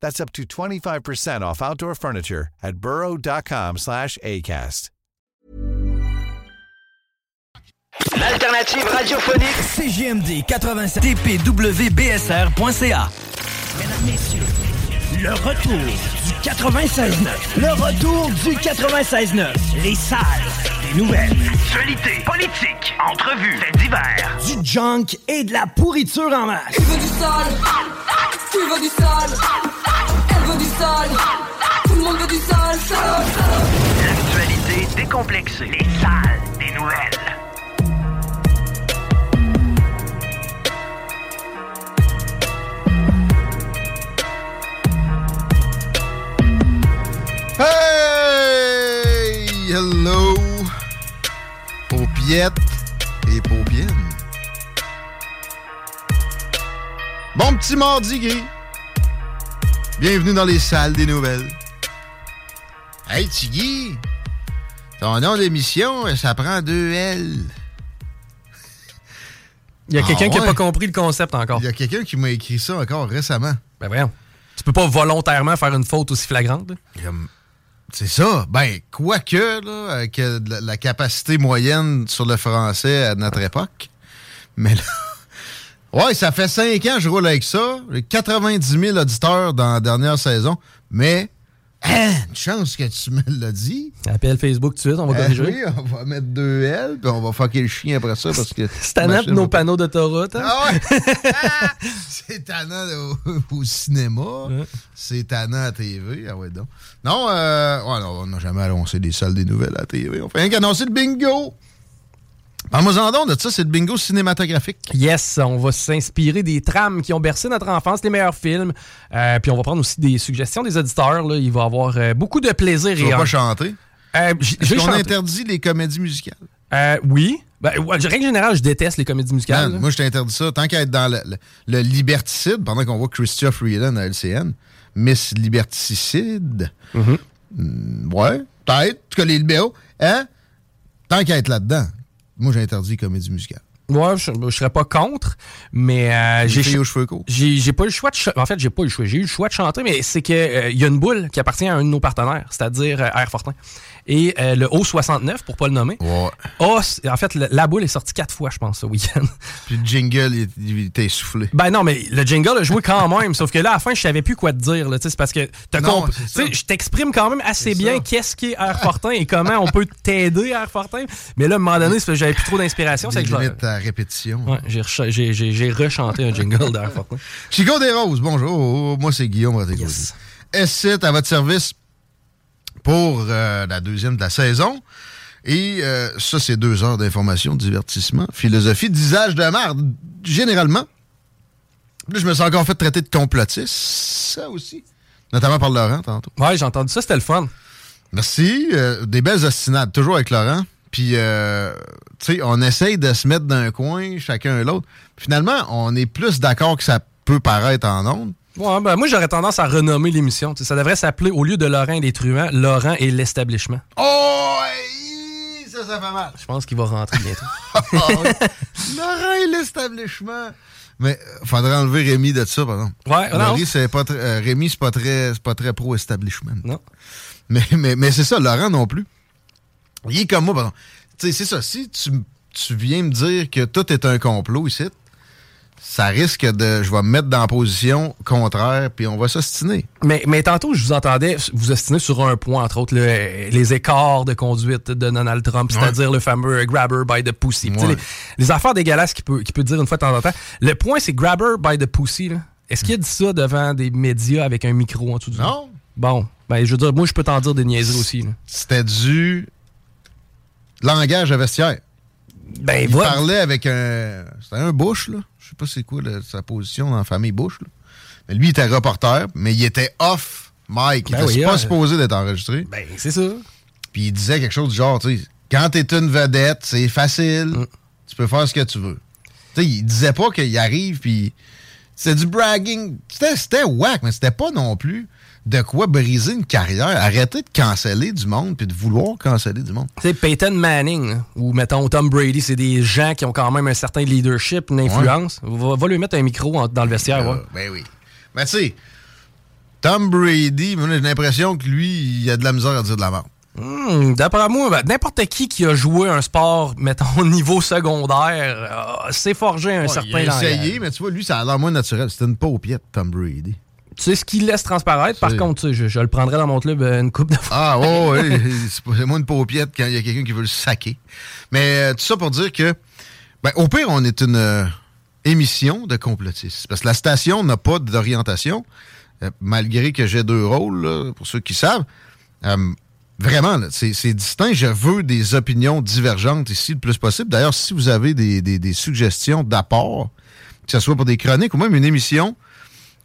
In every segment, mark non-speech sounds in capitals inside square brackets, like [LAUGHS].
That's up to 25% off outdoor furniture at burrow.com slash ACAST. L'alternative radiophonique CGMD 87 tpwbsr.ca Mesdames, Messieurs, le retour du 96.9. Le retour du 96.9. Les salles des nouvelles. Actualité, politique, entrevues, faits divers. Du junk et de la pourriture en masse. Tu veux du sale Tu veux du sale Elle veut du sale Tout le monde veut du sale, sale, sale. L'actualité décomplexée. Les salles des nouvelles. Paupiette et paupienne. Bon petit mardi. Bienvenue dans les salles des nouvelles. Hey Tiggy! Ton nom d'émission, ça prend deux L. Il y a Ah quelqu'un qui n'a pas compris le concept encore. Il y a quelqu'un qui m'a écrit ça encore récemment. Ben voyons. Tu peux pas volontairement faire une faute aussi flagrante. là. C'est ça. Ben, quoique, là, avec euh, la, la capacité moyenne sur le français à notre époque. Mais là. [LAUGHS] Ouais, ça fait cinq ans que je roule avec ça. J'ai 90 000 auditeurs dans la dernière saison. Mais, hein, une chance que tu me l'as dit. Appelle Facebook tout de suite, on va Euh, corriger. oui, on va mettre deux L, puis on va fucker le chien après ça parce que. [LAUGHS] C'est tannant nos va- panneaux d'autoroute. hein? Ah ouais! [LAUGHS] Ah! c'est tannant au, au cinéma. C'est tannant à TV. Ah ouais, donc. Non, euh, ouais, non, on n'a jamais annoncé des salles des nouvelles à TV. On fait rien qu'annoncer le bingo. Parle-moi-en donc de ça, c'est le bingo cinématographique. Yes, on va s'inspirer des trames qui ont bercé notre enfance, les meilleurs films. Euh, puis on va prendre aussi des suggestions des auditeurs. Là. Il va y avoir euh, beaucoup de plaisir. Tu et vas pas chanter? Euh, Est-ce qu'on interdit les comédies musicales? Euh, oui. Ben, règle générale, je déteste les comédies musicales. Moi, je t'interdis ça. Tant qu'à être dans le, le- le liberticide, pendant qu'on voit Christophe Freeland à LCN, Miss Liberticide. Mm-hmm. Mm, ouais, peut-être. En tout cas, les libéraux. Hein? Tant qu'à être là-dedans, moi, j'interdis les comédies musicales. Ouais, je, je serais pas contre, mais euh, j'ai j'ai pas eu le choix de en fait j'ai pas eu le choix. J'ai eu le choix de chanter mais c'est que euh, il y a une boule qui appartient à un de nos partenaires c'est-à-dire euh, Air Fortin et euh, le O69 pour pas le nommer Ouais. en fait le- la boule est sortie quatre fois je pense ce week-end [LAUGHS] Puis le jingle, il, il était essoufflé. ben non mais le jingle a joué quand même sauf que là à la fin je savais plus quoi te dire c'est parce que Non, je t'exprime quand même assez bien qu'est-ce qu'est Air Fortin et comment on peut t'aider Air Fortin mais là à un moment donné c'est parce que j'avais plus trop d'inspiration c'est que je à répétition. Ouais, j'ai recha- j'ai- j'ai- j'ai rechanté un jingle d'Air Fortin Chico des Roses, bonjour. Moi, c'est Guillaume. Yes. S7 à votre service pour euh, la deuxième de la saison. Et euh, ça, c'est deux heures d'information, divertissement, philosophie, d'usage de marde, généralement. Là, je me suis encore fait traiter de complotiste. Ça aussi. Notamment par Laurent, tantôt. ouais j'ai entendu ça c'était le fun Merci. Euh, des belles ostinades, toujours avec Laurent. Puis, euh, tu sais, on essaye de se mettre d'un coin, chacun et l'autre. Finalement, on est plus d'accord que ça peut paraître en ondes. Ouais, ben, moi, j'aurais tendance à renommer l'émission. Ça devrait s'appeler, au lieu de Laurent et les truands, Laurent et l'establishment. Oh, ça, ça fait mal. Je pense qu'il va rentrer bientôt. [LAUGHS] Laurent et l'establishment. Mais euh, faudrait enlever Rémi de ça, par exemple. Ouais, non. Laurie, c'est pas très- euh, Rémi, c'est pas très, c'est pas très pro-establishment. Non. Mais, mais, mais c'est ça, Laurent non plus. Il est comme moi, pardon. Tu sais, c'est ça. Si tu, tu viens me dire que tout est un complot ici, ça risque de. Je vais me mettre dans la position contraire, puis on va s'ostiner. Mais, mais tantôt, je vous entendais vous ostiner sur un point, entre autres, le- les écarts de conduite de Donald Trump, c'est-à-dire le fameux grabber by the pussy. Ouais. Les, les affaires dégueulasses qu'il peut, peut dire une fois de temps en temps. Le point, c'est grabber by the pussy. Est-ce qu'il a dit ça devant des médias avec un micro en dessous du Non. Bon. Ben, je veux dire, moi, je peux t'en dire des niaiseries aussi. C'était du langage à vestiaire. Ben, Il va- parlait avec un. C'était un Bush, là. Je sais pas c'est quoi là, sa position dans la famille Bush, là. Mais lui, il était reporter, mais il était off mic. Il Ben était oui, pas hein. supposé d'être enregistré. Ben, c'est ça. Puis il disait quelque chose du genre, tu sais, quand t'es une vedette, c'est facile, Mm. tu peux faire ce que tu veux. Tu sais, il disait pas qu'il arrive, puis c'était du bragging. C'était, c'était whack, mais c'était pas non plus de quoi briser une carrière. Arrêtez de canceller du monde, puis de vouloir canceller du monde. Tu sais, Peyton Manning, ou mettons Tom Brady, c'est des gens qui ont quand même un certain leadership, une influence. Va, va lui mettre un micro en- dans le vestiaire. Euh, ouais. Ben oui. Mais tu sais, Tom Brady, j'ai l'impression que lui, il a de la misère à dire de la merde. Hmm, D'après moi, ben, n'importe qui qui a joué un sport, [LAUGHS] mettons, au niveau secondaire, euh, s'est forgé un Ouais, certain il a langage. essayé, mais tu vois, lui, ça a l'air moins naturel. C'était une paupiette, Tom Brady. Tu sais ce qu'il laisse transparaître? Par contre, tu sais, je, je le prendrais dans mon club euh, une coupe de fois. Ah, oh, oui, [LAUGHS] c'est moins une paupiette quand il y a quelqu'un qui veut le saquer. Mais euh, tout ça pour dire que, ben, au pire, on est une euh, émission de complotistes. Parce que la station n'a pas d'orientation, euh, malgré que j'ai deux rôles, là, pour ceux qui savent. Euh, vraiment, c'est c'est distinct. Je veux des opinions divergentes ici le plus possible. D'ailleurs, si vous avez des, des- des suggestions d'apport, que ce soit pour des chroniques ou même une émission,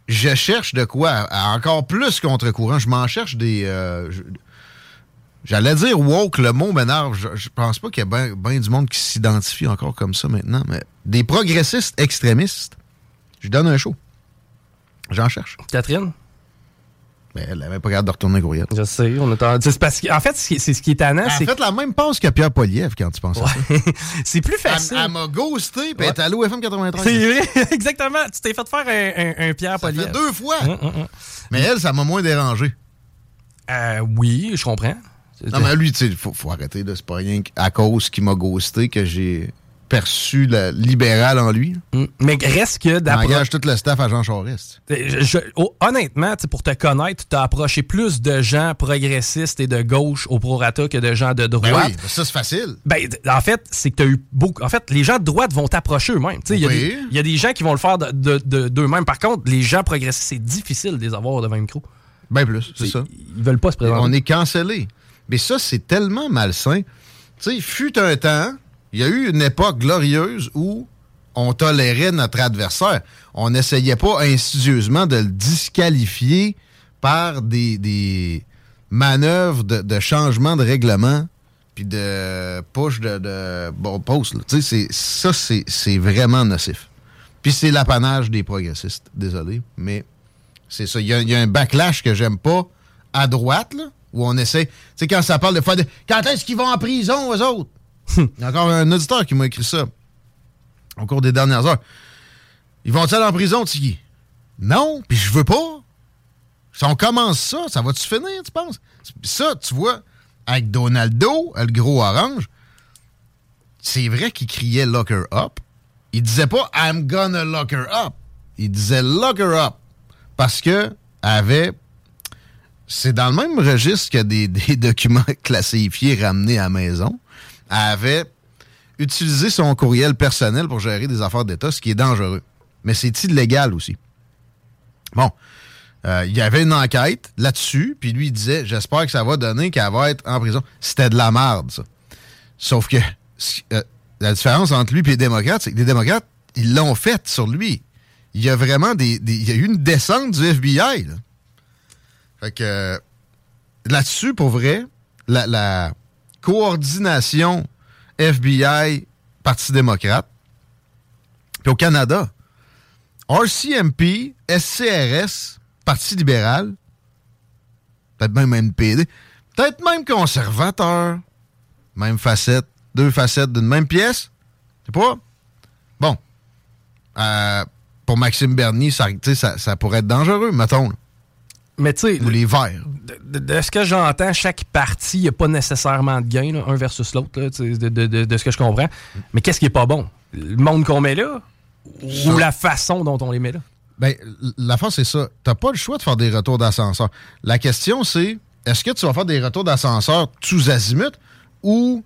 je cherche de quoi encore plus contre-courant. Je m'en cherche des. euh, J'allais dire woke, le mot m'énerve. Je, pense pas qu'il y a bien du monde qui s'identifie encore comme ça maintenant, mais des progressistes extrémistes, je donne un show. J'en cherche. Catherine? Mais elle avait pas capable de retourner courriel. Je sais, on est c'est parce que, en fait, c'est ce qui est tannant, Elle a fait la même passe que Pierre Poliev quand tu penses à ça. [LAUGHS] c'est plus facile. elle m'a ghosté, puis elle est allée au FM 93. C'est vrai, [LAUGHS] exactement. Tu t'es fait faire un, un- un Pierre Ça Poliev. fait deux fois. Hum, hum, hum. Mais elle, ça m'a moins dérangé. Euh, oui, je comprends. Non, mais lui, tu sais, il faut, faut arrêter de C'est pas rien à cause qu'il m'a ghosté que j'ai perçu le libéral en lui. Hum. Mais reste que d'après. engage tout le staff à Jean Charest. Je- je- oh, honnêtement, pour te connaître, tu as approché plus de gens progressistes et de gauche au prorata que de gens de Ben droite. oui, ça c'est facile. Ben, en fait, c'est que tu as eu beaucoup. En fait, les gens de droite vont t'approcher eux-mêmes. Il y, a Oui. des- il y a des gens qui vont le faire de- de- de- d'eux-mêmes. Par contre, les gens progressistes, c'est difficile de les avoir devant un micro. Ben plus, c'est ça. Ils veulent pas se présenter. On est cancellé. Mais ça, c'est tellement malsain. Tu sais, fut un temps, il y a eu une époque glorieuse où on tolérait notre adversaire. On n'essayait pas insidieusement de le disqualifier par des, manœuvres de, changement de règlement puis de push de, de bon post. ça, c'est vraiment nocif. Puis c'est l'apanage des progressistes. Désolé, mais c'est ça. Il y, a- un backlash que j'aime pas à droite, où on essaie. Tu sais, quand ça parle de faire. de- Quand est-ce qu'ils vont en prison, eux autres? Il y a encore un auditeur qui m'a écrit ça au cours des dernières heures. Ils vont-ils aller en prison, Tiggy? Non, puis je veux pas. Si on commence ça, ça va-tu finir, tu penses? Ça, tu vois, avec Donaldo, le gros orange, c'est vrai qu'il criait lock her up. Il disait pas I'm gonna lock her up. Il disait lock her up. Parce que avait. C'est dans le même registre que des, [LAUGHS] des documents classifiés ramenés à la maison. Avait utilisé son courriel personnel pour gérer des affaires d'État, ce qui est dangereux. Mais c'est illégal aussi. Bon. Euh, il y avait une enquête là-dessus, puis lui, il disait J'espère que ça va donner qu'elle va être en prison. C'était de la merde, ça. Sauf que euh, la différence entre lui et les démocrates, c'est que les démocrates, ils l'ont fait sur lui. Il y a vraiment des, Il y a eu une descente du FBI. Là. Fait que euh, là-dessus, pour vrai, la coordination FBI, Parti démocrate, puis au Canada, RCMP, SCRS, Parti libéral, peut-être même NPD, peut-être même conservateur, même facette, deux facettes d'une même pièce, c'est pas. Bon. Euh, pour Maxime Bernier, ça, sais, ça, pourrait être dangereux, mettons. Mais tu sais, Ou les verts. de, de- de ce que j'entends, chaque partie, il n'y a pas nécessairement de gain, là, un versus l'autre, de, ce que je comprends. Mais qu'est-ce qui est pas bon? Le monde qu'on met là? Ou la façon dont on les met là? Ben, la fin, c'est ça. T'as pas le choix de faire des retours d'ascenseur. La question, c'est est-ce que tu vas faire des retours d'ascenseur tous azimuts ou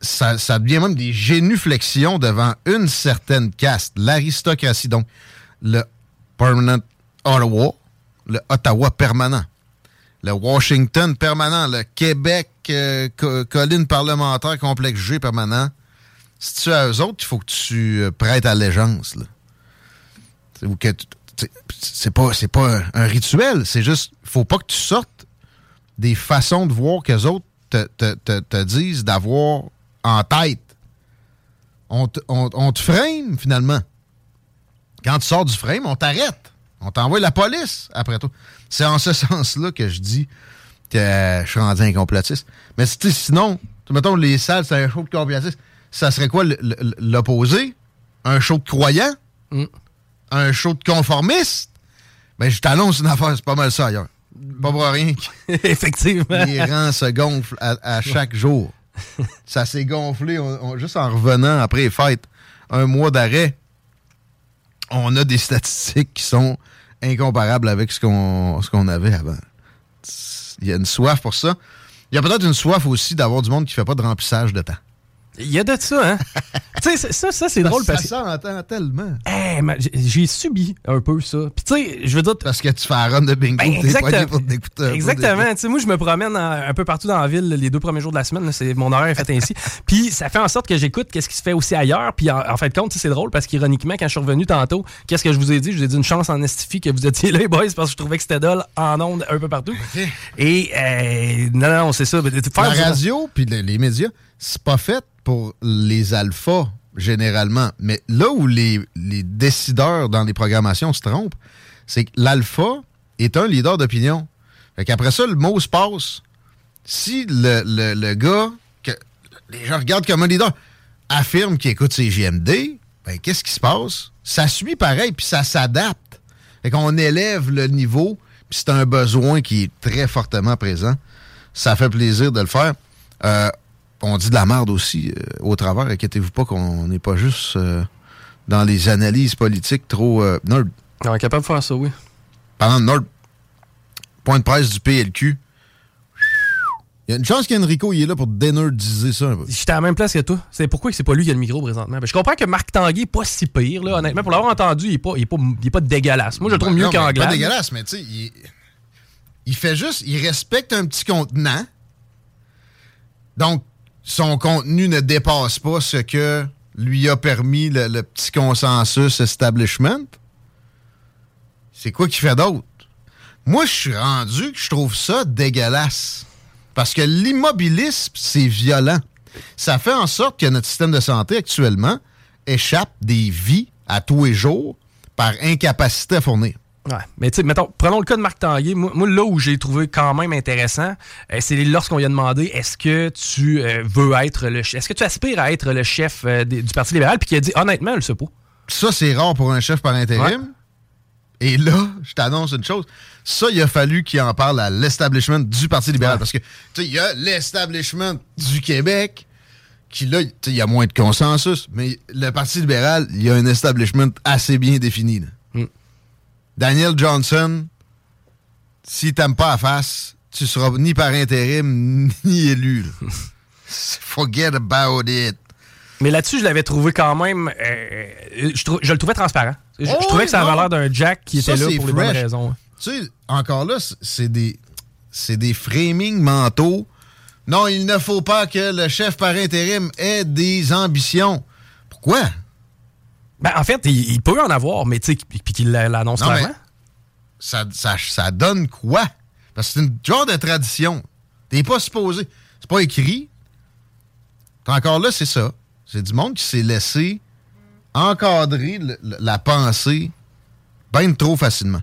ça, ça devient même des génuflexions devant une certaine caste, l'aristocratie. Donc, le Permanent Ottawa, le Ottawa permanent, le Washington permanent, le Québec euh, co- colline parlementaire complexe G permanent. Si tu es à eux autres, il faut que tu euh, prêtes allégeance. C'est- pas pas un, rituel, c'est juste faut pas que tu sortes des façons de voir que autres te, disent d'avoir en tête. On te, on te frame finalement. Quand tu sors du frame, on t'arrête. On t'envoie la police après toi. C'est en ce [LAUGHS] sens-là que je dis que euh, je suis rendu un complotiste. Mais sinon, mettons les salles, c'est un show de complotiste. Ça serait quoi l'opposé? Un show de croyants? Mm. un show de conformiste, ben je t'annonce une affaire, c'est pas mal ça ailleurs. Pas pour rien [LAUGHS] Effectivement. les rangs se gonflent à, à chaque jour. [LAUGHS] Ça s'est gonflé on- on- juste en revenant après les fêtes. Un mois d'arrêt, on a des statistiques qui sont incomparables avec ce qu'on qu'on avait avant. Il y a une soif pour ça. Il y a peut-être une soif aussi d'avoir du monde qui fait pas de remplissage de temps. Il y a de ça, hein? [LAUGHS] tu sais, ça, ça c'est drôle parce que. ça s'entend tellement. Hey, man, j'ai- subi un peu ça. Puis tu sais, je veux dire. Parce que tu fais un run de bingo, Ben, t'es exactement. pour t'écouter Exactement. Tu sais, moi, je me promène un peu partout dans la ville les deux premiers jours de la semaine. C'est mon horaire est fait ainsi. [LAUGHS] Puis ça fait en sorte que j'écoute qu'est-ce qui se fait aussi ailleurs. Puis en, en fait de compte, c'est drôle parce qu'ironiquement, quand je suis revenu tantôt, qu'est-ce que je vous ai dit? Je vous ai dit une chance en estifie que vous étiez là, les boys, parce que je trouvais que c'était dole en ondes un peu partout. Et euh, non, non, c'est ça. Faire La radio puis le- les médias, c'est pas fait pour les alphas, généralement. Mais là où les, décideurs dans les programmations se trompent, c'est que l'alpha est un leader d'opinion. Fait qu'après ça, le mot se passe. Si le gars, que les gens regardent comme un leader, affirme qu'il écoute ses JMD, ben qu'est-ce qui se passe? Ça suit pareil, puis ça s'adapte. Fait qu'on élève le niveau, puis c'est un besoin qui est très fortement présent. Ça fait plaisir de le faire. Euh, on dit de la merde aussi euh, au travers. Inquiétez-vous pas qu'on n'est pas juste euh, dans les analyses politiques trop euh, nerd. On est capable de faire ça, oui. Parlant de nerd, point de presse du PLQ. Il y a une chance qu'Enrico il est là pour dénerdiser ça un peu. J'étais à la même place que toi. C'est pourquoi c'est pas lui qui a le micro présentement. Ben, je comprends que Marc Tanguay est pas si pire, là, honnêtement. Pour l'avoir entendu, il est pas, il est pas, il est pas dégueulasse. Moi, je le trouve Ben mieux qu'Anglade. Pas dégueulasse, mais tu sais, il, il fait juste, il respecte un petit contenant. Donc, son contenu ne dépasse pas ce que lui a permis le, petit consensus establishment? C'est quoi qui fait d'autre? Moi, je suis rendu que je trouve ça dégueulasse. Parce que l'immobilisme, c'est violent. Ça fait en sorte que notre système de santé actuellement échappe des vies à tous les jours par incapacité à fournir. Ouais. Mais tu sais, mettons, prenons le cas de Marc Tanguay. Moi, moi, là où j'ai trouvé quand même intéressant, euh, c'est lorsqu'on lui a demandé est-ce que tu euh, veux être le est-ce que tu aspires à être le chef euh, des- du Parti libéral, puis qu'il a dit honnêtement, je le sais pas. Ça, c'est rare pour un chef par intérim. Et là, je t'annonce une chose. Ça, il a fallu qu'il en parle à l'establishment du Parti libéral. Ouais. Parce que, tu sais, il y a l'establishment du Québec qui, là, tu sais, il y a moins de consensus. Mais le Parti libéral, il y a un establishment assez bien défini. là. Daniel Johnson, si t'aimes pas à face, tu seras ni par intérim, [LAUGHS] ni élu. [LAUGHS] Forget about it. Mais là-dessus, je l'avais trouvé quand même. euh, je, trou- je le trouvais transparent. Je, je Oh, trouvais que ça avait l'air d'un Jack qui Ça, était là pour les bonnes raisons. Tu sais, encore là, c'est des, c'est des framings mentaux. Non, il ne faut pas que le chef par intérim ait des ambitions. Pourquoi? Ben, en fait, il, il peut en avoir, mais tu sais, puis qu'il l'a- l'annonce clairement. Ça, ça, ça donne quoi? Parce que c'est une genre de tradition. T'es pas supposé. C'est pas écrit. Encore là, c'est ça. C'est du monde qui s'est laissé encadrer le- la pensée bien trop facilement.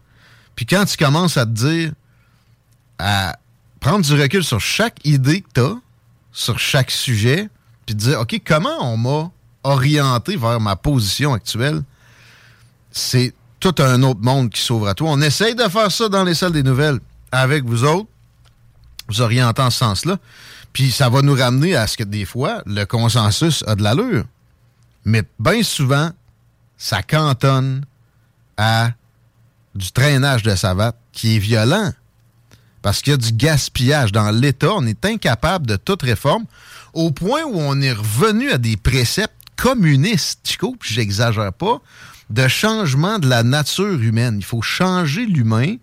Puis quand tu commences à te dire, à prendre du recul sur chaque idée que tu as, sur chaque sujet, puis te dire, OK, comment on m'a orienté vers ma position actuelle, c'est tout un autre monde qui s'ouvre à toi. On essaye de faire ça dans les salles des nouvelles avec vous autres, vous orientez en ce sens-là. Puis ça va nous ramener à ce que des fois, le consensus a de l'allure. Mais bien souvent, ça cantonne à du traînage de savate qui est violent. Parce qu'il y a du gaspillage. Dans l'État, on est incapable de toute réforme au point où on est revenu à des préceptes communistes, Chico, puis j'exagère pas, de changement de la nature humaine. Il faut changer l'humain.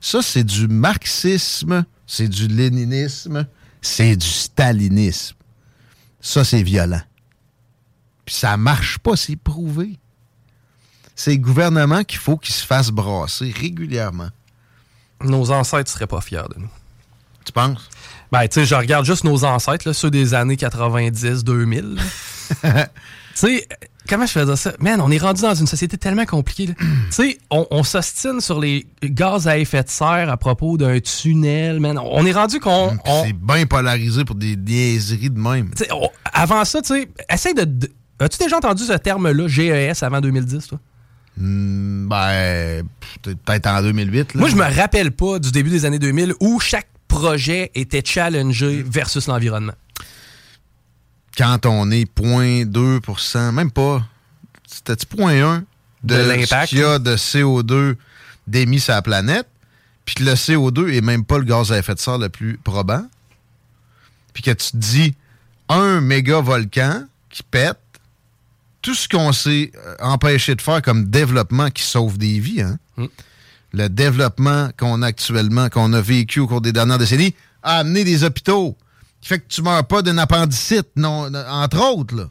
Ça, c'est du marxisme, c'est du léninisme, c'est du stalinisme. Ça, c'est violent. Puis ça marche pas, c'est prouvé. C'est le gouvernement qu'il faut qu'il se fasse brasser régulièrement. Nos ancêtres seraient pas fiers de nous. Tu penses? Ben, tu sais, je regarde juste nos ancêtres, là, ceux des années 90, 2000. [LAUGHS] tu sais, comment je faisais ça? Man, on est rendu dans une société tellement compliquée. [CLEARS THROAT] tu sais, on, on s'ostine sur les gaz à effet de serre à propos d'un tunnel, man. On est rendu qu'on... On- C'est bien polarisé pour des niaiseries de même. on- avant ça, tu sais, essaye de... de- As-tu déjà entendu ce terme-là, GES, avant 2010, toi? Hmm, Ben, peut-être en 2008. là. Moi, je me rappelle pas du début des années 2000 où chaque projet était challengé versus l'environnement. Quand on est 0.2% même pas, c'était-tu 0.1 de, De l'impact, ce qu'il y a de CO2 d'émis sur la planète, puis que le CO2 est même pas le gaz à effet de serre le plus probant, puis que tu te dis un méga volcan qui pète, tout ce qu'on s'est euh, empêché de faire comme développement qui sauve des vies, hein? Mm. Le développement qu'on a actuellement, qu'on a vécu au cours des dernières décennies, a amené des hôpitaux. Qui fait que tu meurs pas d'une appendicite, non, entre autres.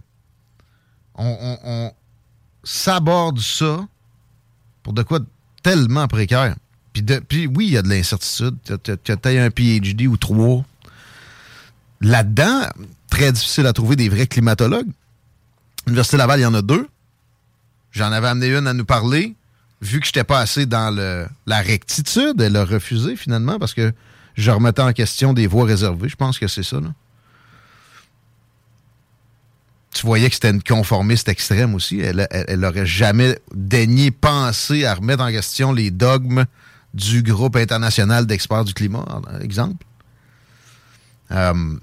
On, s'aborde ça pour de quoi tellement précaire. Puis, oui, il y a de l'incertitude. Tu as, un PhD ou trois. Là-dedans, très difficile à trouver des vrais climatologues. Université Laval, il y en a deux. J'en avais amené une à nous parler. Vu que je n'étais pas assez dans la rectitude, elle a refusé finalement parce que je remettais en question des voies réservées. Je pense que c'est ça. Tu voyais que c'était une conformiste extrême aussi. Elle, elle, elle aurait jamais daigné penser à remettre en question les dogmes du groupe international d'experts du climat, en- exemple. Euh,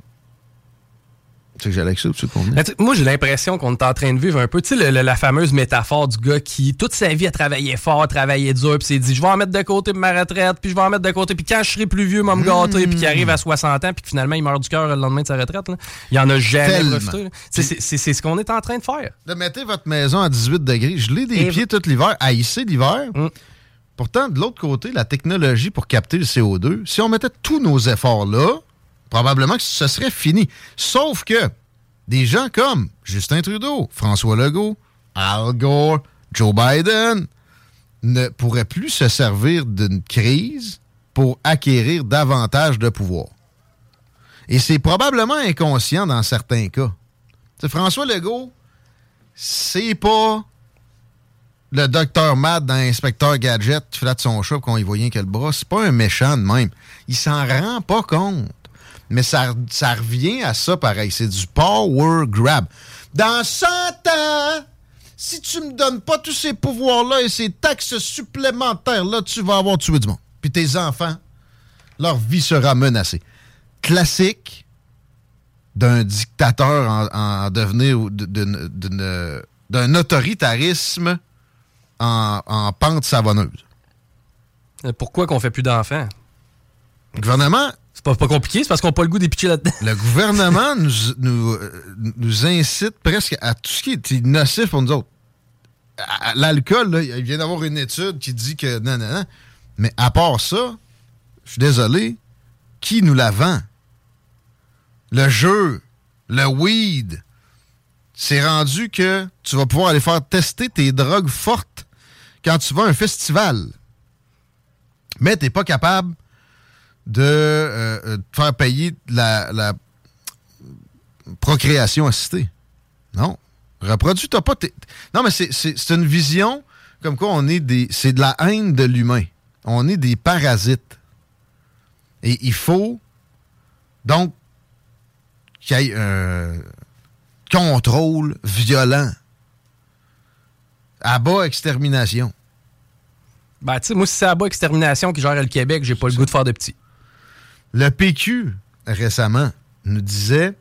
tu sais que j'allais avec ça, tu sais, moi, j'ai l'impression qu'on est en train de vivre un peu, tu sais, le- le- la fameuse métaphore du gars qui, toute sa vie, a travaillé fort, travaillé dur, puis s'est dit, je vais en mettre de côté pour ma retraite, puis je vais en mettre de côté, puis quand je serai plus vieux, moi me gâter, puis qui arrive à 60 ans, puis que finalement, il meurt du cœur le lendemain de sa retraite. là. Il en a jamais Tellement. profité. C'est ce qu'on est en train de faire. de mettez votre maison à 18 degrés. Je l'ai des Et- pieds tout l'hiver, haïssé l'hiver. Mm. Pourtant, de l'autre côté, la technologie pour capter le CO2, si on mettait tous nos efforts là, probablement que ce serait fini. Sauf que des gens comme Justin Trudeau, François Legault, Al Gore, Joe Biden ne pourraient plus se servir d'une crise pour acquérir davantage de pouvoir. Et c'est probablement inconscient dans certains cas. François Legault, c'est pas le docteur Mad dans Inspecteur Gadget qui flatte son chat qu'on y rien que le bras. C'est pas un méchant de même. Il s'en rend pas compte. Mais ça, ça revient à ça pareil. C'est du power grab. Dans 100 ans, si tu me donnes pas tous ces pouvoirs-là et ces taxes supplémentaires-là, tu vas avoir tué du monde. Puis tes enfants, leur vie sera menacée. Classique d'un dictateur en, en devenir d'un autoritarisme en, en pente savonneuse. Euh, Pourquoi qu'on fait plus d'enfants? Le gouvernement, pas, pas compliqué, c'est parce qu'on n'a pas le goût d'épitcher là-dedans. le gouvernement [LAUGHS] nous, euh, nous incite presque à tout ce qui est nocif pour nous autres. L'alcool, il vient d'avoir une étude qui dit que non, non, non. Mais à part ça, je suis désolé, qui nous la vend? Le jeu, le weed, c'est rendu que tu vas pouvoir aller faire tester tes drogues fortes quand tu vas à un festival. Mais tu n'es pas capable de euh, euh, te faire payer la, procréation assistée. Non. Reproduis, t'as pas. Non, mais c'est- une vision comme quoi on est des. C'est de la haine de l'humain. On est des parasites. Et il faut donc qu'il y ait un contrôle violent. À bas extermination. Ben, tu sais, moi, si c'est bas Extermination qui gère le Québec, j'ai pas le goût de faire de petit. Le PQ, récemment, nous disait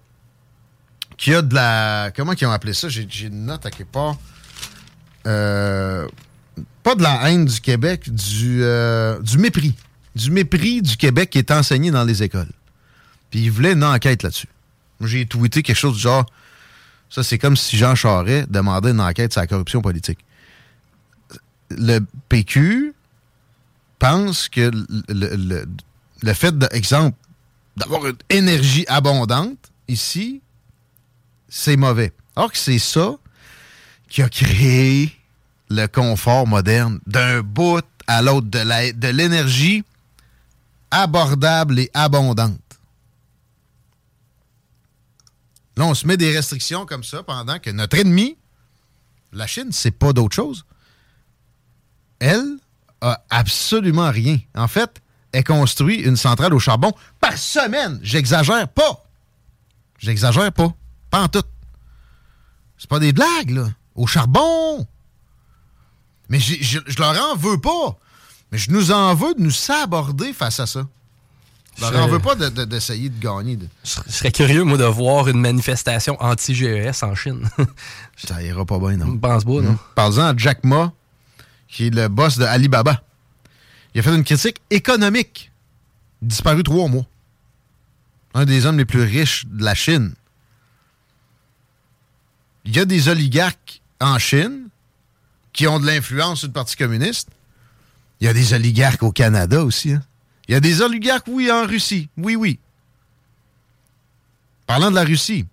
qu'il y a de la. Comment ils ont appelé ça? J'ai une note à quelque part. Euh, pas de la haine du Québec, du, euh, du mépris. Du mépris du Québec qui est enseigné dans les écoles. Puis il voulait une enquête là-dessus. J'ai tweeté quelque chose du genre. Ça, c'est comme si Jean Charest demandait une enquête sur la corruption politique. Le PQ pense que fait, d'exemple, d'avoir une énergie abondante ici, c'est mauvais. Alors que c'est ça qui a créé le confort moderne d'un bout à l'autre, de l'énergie abordable et abondante. Là, on se met des restrictions comme ça pendant que notre ennemi, la Chine, c'est pas d'autre chose. Elle a absolument rien. En fait, elle construit une centrale au charbon par semaine. J'exagère pas. J'exagère pas. Pas en tout. C'est pas des blagues, là. Au charbon. Mais je leur en veux pas. Mais je nous en veux de nous saborder face à ça. Je leur en veux pas d'essayer de, gagner. Je serais curieux, moi, de voir une manifestation anti-GES en Chine. ça ira pas bien, non? Je pense pas, non? Parlons à Jack Ma, qui est le boss de Alibaba. Il a fait une critique économique. Disparu trois mois. Un des hommes les plus riches de la Chine. Il y a des oligarques en Chine qui ont de l'influence sur le Parti communiste. Il y a des oligarques au Canada aussi. Hein. Il y a des oligarques, oui, en Russie. Oui, oui. Parlant de la Russie,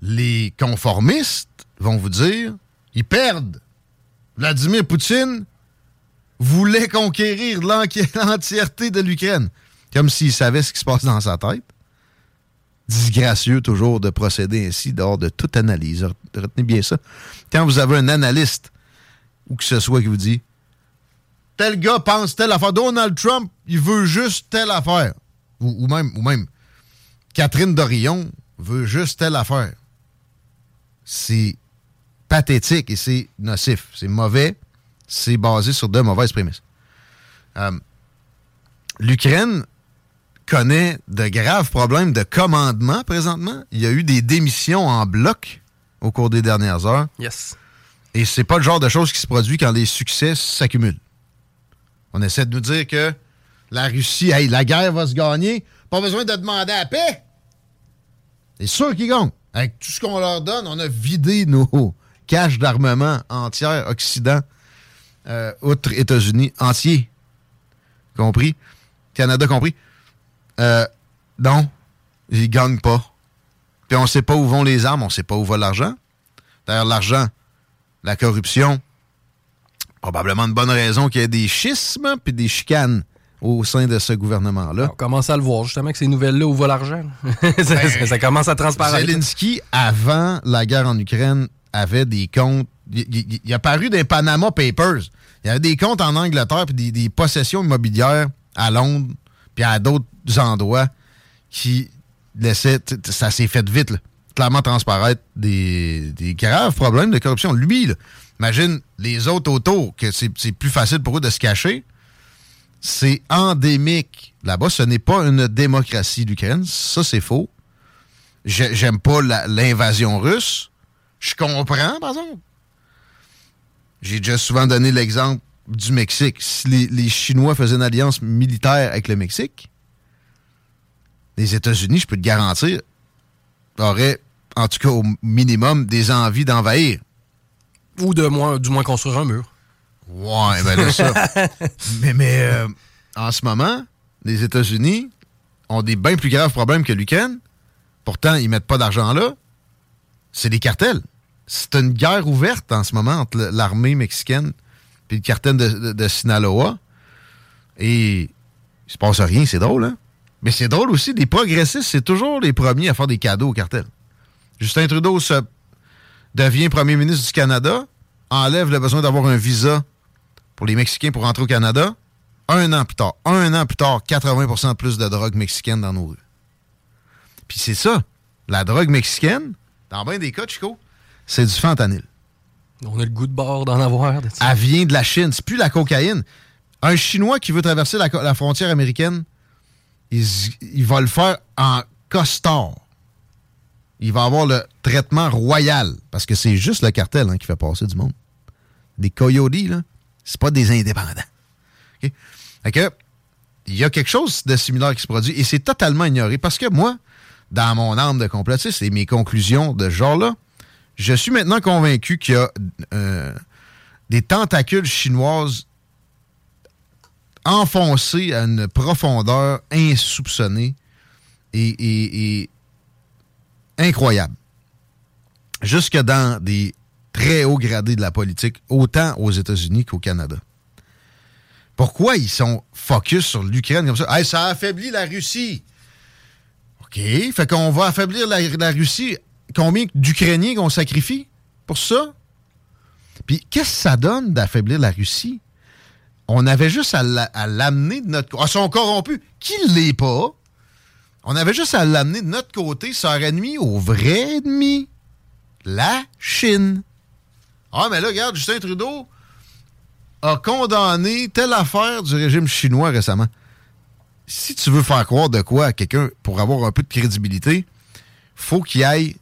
les conformistes vont vous dire, ils perdent. Vladimir Poutine voulait conquérir [LAUGHS] l'entièreté de l'Ukraine. Comme s'il savait ce qui se passe dans sa tête disgracieux toujours de procéder ainsi dehors de toute analyse. Retenez bien ça. Quand vous avez un analyste ou que ce soit qui vous dit tel gars pense telle affaire, Donald Trump, il veut juste telle affaire. Ou, même, ou même Catherine Dorion veut juste telle affaire. C'est pathétique et c'est nocif. C'est mauvais. C'est basé sur de mauvaises prémices. Euh, L'Ukraine connaît de graves problèmes de commandement présentement. Il y a eu des démissions en bloc au cours des dernières heures. Yes. Et c'est pas le genre de choses qui se produit quand les succès s'accumulent. On essaie de nous dire que la Russie, hey, la guerre va se gagner, pas besoin de demander la paix. C'est sûr qu'ils gagnent. Avec tout ce qu'on leur donne, on a vidé nos [LAUGHS] caches d'armement entières, Occident, euh, outre États-Unis, entiers. Compris? Canada compris? Euh, non, ils gagnent pas. Puis on sait pas où vont les armes, on sait pas où va l'argent. D'ailleurs, l'argent, la corruption, probablement de bonnes raisons qu'il y ait des schismes puis des chicanes au sein de ce gouvernement-là. On commence à le voir, justement, que ces nouvelles-là, où va l'argent? [LAUGHS] Ben, ça, commence à transparaître. Zelensky, avant la guerre en Ukraine, avait des comptes. Il, a paru des Panama Papers. Il y avait des comptes en Angleterre puis des, des possessions immobilières à Londres puis à d'autres endroits qui laissaient. Ça s'est fait vite, clairement transparaître des, graves problèmes de corruption. Lui, imagine les autres autour, que c'est plus facile pour eux de se cacher. C'est endémique. Là-bas, ce n'est pas une démocratie, l'Ukraine. Ça, c'est faux. J'aime pas l'invasion russe. Je comprends, par exemple. J'ai déjà souvent donné l'exemple du Mexique. Si les, les, Chinois faisaient une alliance militaire avec le Mexique, les États-Unis, je peux te garantir, auraient, en tout cas au minimum, des envies d'envahir. Ou de moins, du moins construire un mur. Ouais, ben là, ça. [LAUGHS] mais mais euh, en ce moment, les États-Unis ont des bien plus graves problèmes que l'Ukraine. Pourtant, ils mettent pas d'argent là. C'est des cartels. C'est une guerre ouverte en ce moment entre l'armée mexicaine et le cartel de, Sinaloa. Et il se passe rien, c'est drôle, hein? Mais c'est drôle aussi, les progressistes, c'est toujours les premiers à faire des cadeaux au cartel. Justin Trudeau devient premier ministre du Canada, enlève le besoin d'avoir un visa pour les Mexicains pour rentrer au Canada. Un an plus tard, un an plus tard, 80% plus de drogue mexicaine dans nos rues. Puis c'est ça, la drogue mexicaine, dans bien des cas, Chico, c'est du fentanyl. On a le goût de bord d'en avoir. de ça. Elle vient de la Chine. C'est plus la cocaïne. Un Chinois qui veut traverser la, frontière américaine, il, va le faire en costard. Il va avoir le traitement royal. Parce que c'est juste le cartel hein, qui fait passer du monde. Des coyotes, là, c'est pas des indépendants. OK? Fait que, il y a quelque chose de similaire qui se produit et c'est totalement ignoré. Parce que moi, dans mon âme de complotiste et mes conclusions de ce genre-là, je suis maintenant convaincu qu'il y a euh, des tentacules chinoises enfoncées à une profondeur insoupçonnée et, incroyable. Jusque dans des très hauts gradés de la politique, autant aux États-Unis qu'au Canada. Pourquoi ils sont focus sur l'Ukraine comme ça? Hey, ça affaiblit la Russie. OK, fait qu'on va affaiblir la Russie. Combien d'Ukrainiens qu'on sacrifie pour ça? Puis qu'est-ce que ça donne d'affaiblir la Russie? On avait juste à la- à l'amener de notre côté. Ah, sont corrompus. Qui ne l'est pas? On avait juste à l'amener de notre côté, ça aurait nuit au vrai ennemi, la Chine. Ah, mais là, regarde, Justin Trudeau a condamné telle affaire du régime chinois récemment. Si tu veux faire croire de quoi à quelqu'un pour avoir un peu de crédibilité, faut qu'il ait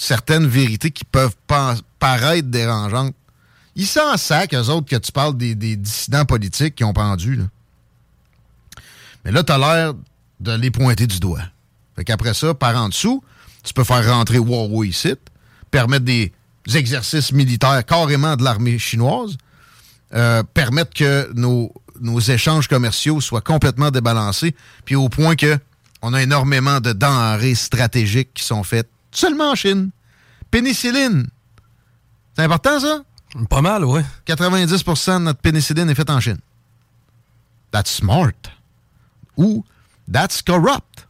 certaines vérités qui peuvent paraître dérangeantes. Ils s'en sac, eux autres, que tu parles des, dissidents politiques qui ont pendu. Mais là, tu as l'air de les pointer du doigt. Fait qu'après ça, par en dessous, tu peux faire rentrer Huawei ici, permettre des exercices militaires carrément de l'armée chinoise, euh, permettre que nos, nos échanges commerciaux soient complètement débalancés, puis au point que on a énormément de denrées stratégiques qui sont faites seulement en Chine. Pénicilline. C'est important, ça? Pas mal, ouais. 90% de notre pénicilline est faite en Chine. That's smart. Ou that's corrupt.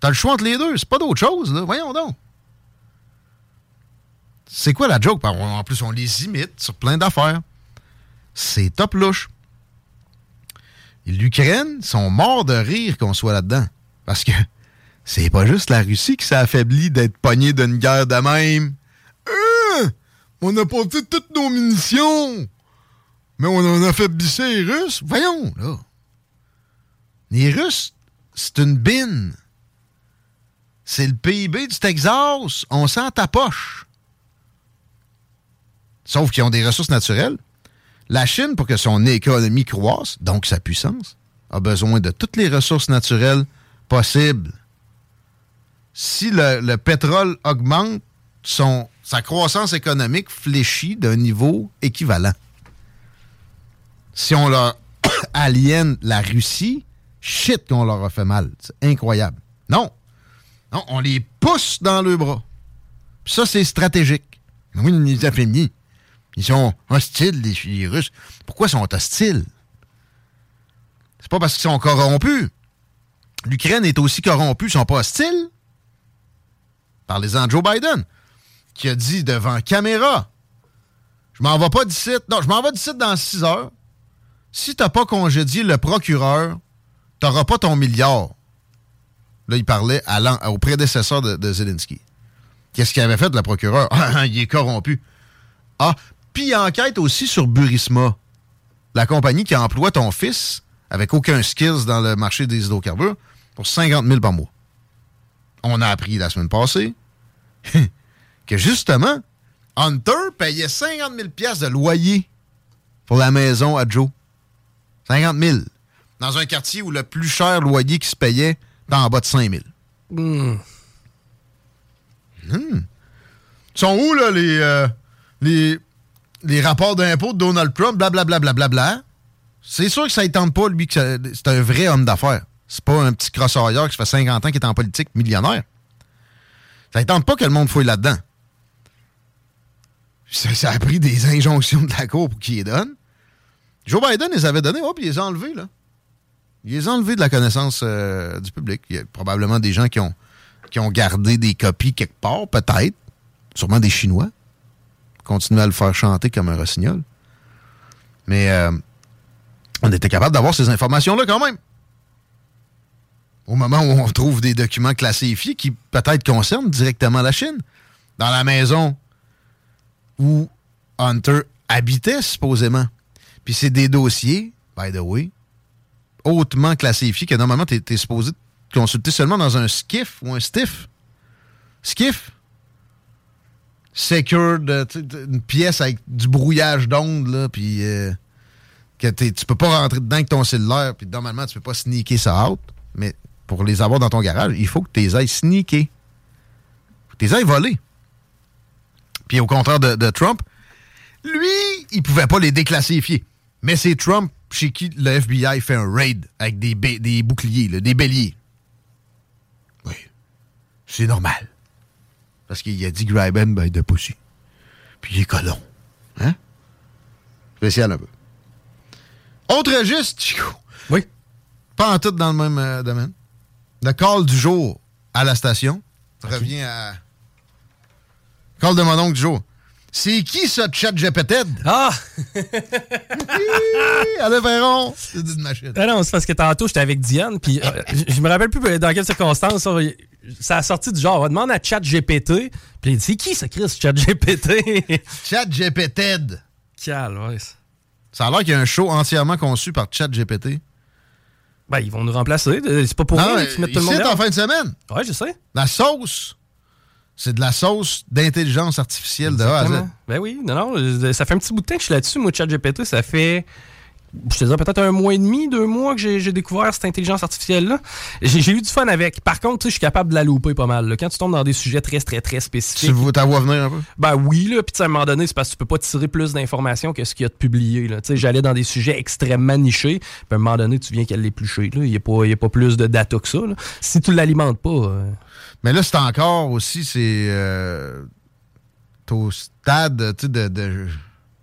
T'as le choix entre les deux. C'est pas d'autre chose, là. Voyons donc. C'est quoi la joke? En plus, on les imite sur plein d'affaires. C'est top louche. L'Ukraine sont morts de rire qu'on soit là-dedans. Parce que c'est pas juste la Russie qui s'est affaiblie d'être pognée d'une guerre de même. Hein? On a porté toutes nos munitions. Mais on en a affaiblissé les Russes. Voyons, là. Les Russes, c'est une bine. C'est le PIB du Texas. On sent ta poche. Sauf qu'ils ont des ressources naturelles. La Chine, pour que son économie croisse, donc sa puissance, a besoin de toutes les ressources naturelles possibles. Si le, le pétrole augmente, sa croissance économique fléchit d'un niveau équivalent. Si on leur [COUGHS] aliène la Russie, shit qu'on leur a fait mal. C'est incroyable. Non. Non, on les pousse dans le bras. Ça, c'est stratégique. Oui, les affaiblis. Ils sont hostiles, les, les Russes. Pourquoi ils sont hostiles? C'est pas parce qu'ils sont corrompus. L'Ukraine est aussi corrompue, ils sont pas hostiles. Parlez-en Joe Biden, qui a dit devant caméra Je m'en vais pas d'ici. Non, je m'en vais d'ici dans 6 heures. Si t'as pas congédié le procureur, t'auras pas ton milliard. Là, il parlait à au prédécesseur de, Zelensky. Qu'est-ce qu'il avait fait, le procureur? [LAUGHS] Il est corrompu. Ah, puis enquête aussi sur Burisma, la compagnie qui emploie ton fils avec aucun skills dans le marché des hydrocarbures pour 50 000 par mois. On a appris la semaine passée [LAUGHS] que justement, Hunter payait 50 000 piastres de loyer pour la maison à Joe. 50 000. Dans un quartier où le plus cher loyer qui se payait était en bas de 5 000. Hmm. Hmm. Ils sont où, là, les, euh, les, les rapports d'impôts de Donald Trump, blablabla, blablabla? C'est sûr que ça ne tente pas, lui, que c'est un vrai homme d'affaires. C'est pas un petit crossoyeur qui fait 50 ans qui est en politique millionnaire. Ça ne tente pas que le monde fouille là-dedans. Ça, ça a pris des injonctions de la Cour pour qu'il les donne. Joe Biden les avait donnés, oh, puis il les a enlevés, là. Il les a enlevés de la connaissance euh, du public. Il y a probablement des gens qui ont, qui ont gardé des copies quelque part, peut-être. Sûrement des Chinois. Continuer à le faire chanter comme un rossignol. Mais euh, on était capable d'avoir ces informations-là quand même. Au moment où on trouve des documents classifiés qui peut-être concernent directement la Chine. Dans la maison où Hunter habitait supposément. Puis c'est des dossiers, by the way, hautement classifiés que normalement tu es, supposé consulter seulement dans un skiff ou un stiff. Skiff? Secured, une pièce avec du brouillage d'ondes, puis euh, que tu peux pas rentrer dedans avec ton cellulaire, puis normalement tu peux pas sneaker ça out. Mais pour les avoir dans ton garage, il faut que tu les ailles sneaker. Faut que tu les ailles voler. Puis au contraire de, Trump, lui, il pouvait pas les déclassifier. Mais c'est Trump chez qui le FBI fait un raid avec des, des boucliers, des béliers. Oui. C'est normal. Parce qu'il a dit Graben ben, de. Puis il est colon. Hein? Spécial un peu. Autre registre, Chico. Oui. Pas en tout dans le même euh, domaine. Le call du jour à la station. Revient à. Call de mon oncle du jour. C'est qui ce chat GPT? Ah! Allez, Véron! C'est une machine. Ah non, c'est parce que tantôt, j'étais avec Diane, puis euh, je me rappelle plus dans quelles circonstances. Ça, a sorti du genre, on demande à chat GPT, puis il dit, c'est qui ce Chris, chat GPT? [LAUGHS] chat GPT. Cal, ouais. Ça a l'air qu'il y a un show entièrement conçu par chat GPT. Ben, ils vont nous remplacer. C'est pas pour non, qu'ils mettent tout le monde. en fin de semaine. Ouais, je sais. La sauce. C'est de la sauce d'intelligence artificielle de A à Z. Ben oui, non, non. Ça fait un petit bout de temps que je suis là-dessus, moi, ChatGPT. Ça fait je te dirais peut-être un mois et demi, deux mois que j'ai découvert cette intelligence artificielle-là. J'ai eu du fun avec. Par contre, je suis capable de la louper pas mal. Quand tu tombes dans des sujets très, très, très spécifiques. Tu veux t'avoir venir un peu? Ben oui, là. Puis à un moment donné, c'est parce que tu peux pas tirer plus d'informations que ce qu'il y a de publié. J'allais dans des sujets extrêmement nichés. Puis à un moment donné, tu viens qu'elle l'éplucher. Il n'y a, pas, a pas plus de data que ça. Si tu l'alimentes pas. Euh, Mais là, c'est encore aussi, c'est. Euh, au stade de, de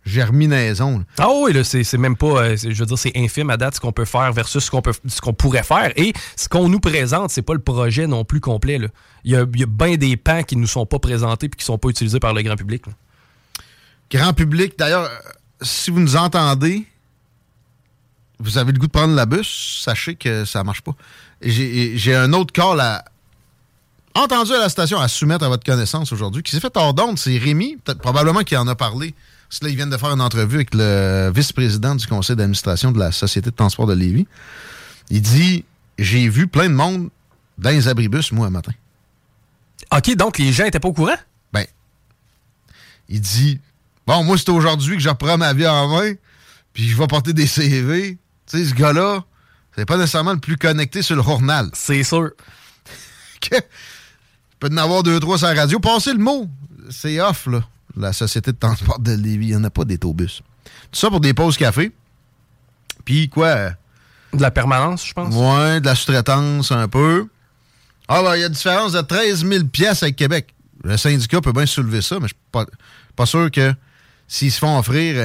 germinaison. Ah oui, là, c'est, même pas, euh, je veux dire, c'est infime à date ce qu'on peut faire versus ce qu'on, pourrait faire. Et ce qu'on nous présente, c'est pas le projet non plus complet. Il y a, il bien des pans qui nous sont pas présentés et qui sont pas utilisés par le grand public. Grand public, d'ailleurs, euh, si vous nous entendez, vous avez le goût de prendre la bus, sachez que ça marche pas. J'ai, un autre call à, entendu à la station à soumettre à votre connaissance aujourd'hui, qui s'est fait hors d'onde, c'est Rémi, peut-être probablement qui en a parlé parce là, ils viennent de faire une entrevue avec le vice-président du conseil d'administration de la Société de transport de Lévis. Il dit J'ai vu plein de monde dans les abribus, moi, un matin. OK, donc les gens étaient pas au courant? Ben, il dit Bon, moi, c'est aujourd'hui que je reprends ma vie en main, puis je vais porter des CV. Tu sais, ce gars-là, c'est pas nécessairement le plus connecté sur le journal. C'est sûr. [LAUGHS] que, peut en avoir deux, trois sur la radio. Passez le mot. C'est off, là la Société de transport de Lévis. Il n'y en a pas d'autobus. Tout ça pour des pauses café. Puis quoi? De la permanence, je pense. Ouais, de la sous-traitance un peu. Ah, ben, il y a une différence de 13 000 pièces avec Québec. Le syndicat peut bien soulever ça, mais je suis pas, pas sûr que s'ils se font offrir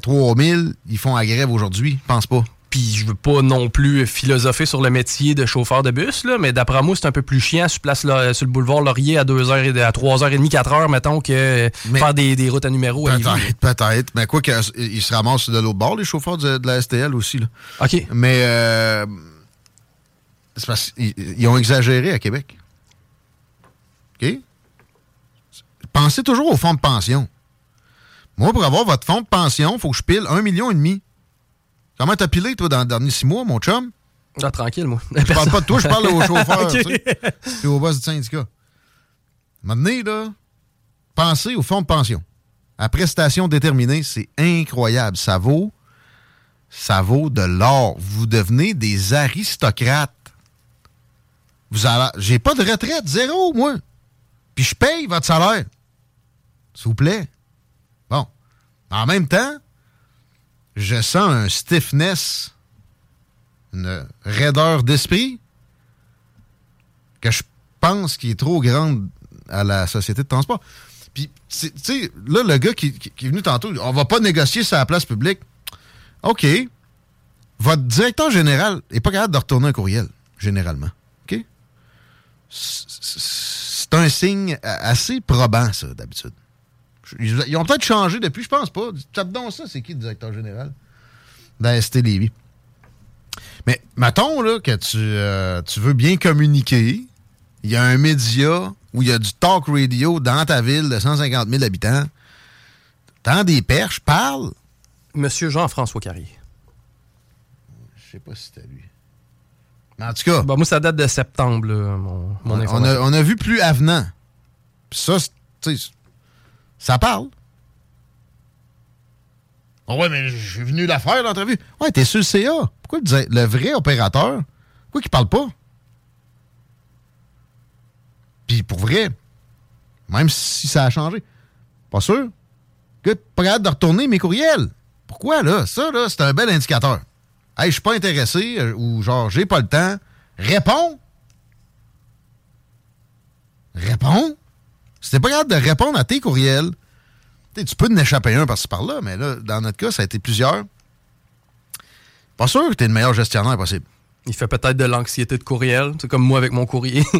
3 euh, 000, ils font la grève aujourd'hui. Je pense pas. Puis je veux pas non plus philosopher sur le métier de chauffeur de bus, là, mais d'après moi, c'est un peu plus chiant sur, place, là, sur le boulevard Laurier à 2h, à 3h30, 4h, mettons, que faire des, routes à numéro. Peut-être, peut-être. Mais quoi qu'ils se ramassent de l'autre bord, les chauffeurs de, la STL aussi. Là. OK. Mais euh, c'est parce qu'ils ont exagéré à Québec. OK? Pensez toujours au fonds de pension. Moi, pour avoir votre fonds de pension, il faut que je pile un million et demi. Comment t'as pilé, toi, dans les derniers six mois, mon chum? Ah, tranquille, moi. Je parle pas de toi, je parle au [LAUGHS] chauffeur, tu sais. au boss du syndicat. Maintenant, là, pensez au fonds de pension. À prestation déterminée, c'est incroyable. Ça vaut, ça vaut de l'or. Vous devenez des aristocrates. Vous allez, j'ai pas de retraite, zéro, moi. Puis je paye votre salaire. S'il vous plaît. Bon. En même temps, je sens un stiffness, une raideur d'esprit que je pense qui est trop grande à la société de transport. Puis, tu sais, là, le gars qui, est venu tantôt, on va pas négocier sur la place publique. OK. Votre directeur général n'est pas capable de retourner un courriel, généralement. OK? C'est un signe assez probant, ça, d'habitude. Ils ont peut-être changé depuis, je pense pas. Tape donc ça, c'est qui le directeur général? d'AST Lévis? Mais mettons là, que tu, euh, tu veux bien communiquer. Il y a un média où il y a du talk radio dans ta ville de 150 000 habitants. tend des perches, parle. Monsieur Jean-François Carrier. Je sais pas si c'était lui. Mais en tout cas, Bon, moi, ça date de septembre, là, mon, mon on, information. a, on a vu plus avenant. Puis ça, c'est- sais, ça parle. Ah ouais, mais j'ai venu la faire, l'entrevue. Ouais, t'es sur le CA. Pourquoi le, le vrai opérateur, pourquoi il parle pas? Puis pour vrai, même si ça a changé, pas sûr? Que pas capable de retourner mes courriels. Pourquoi, là? Ça, là, c'est un bel indicateur. Hey, je suis pas intéressé, euh, ou genre, j'ai pas le temps. Réponds! Réponds! Si t'es pas capable de répondre à tes courriels, tu peux en échapper un par-ci par-là, mais là, dans notre cas, ça a été plusieurs. Pas sûr que t'es le meilleur gestionnaire possible. Il fait peut-être de l'anxiété de courriel. C'est comme moi avec mon courrier. [LAUGHS]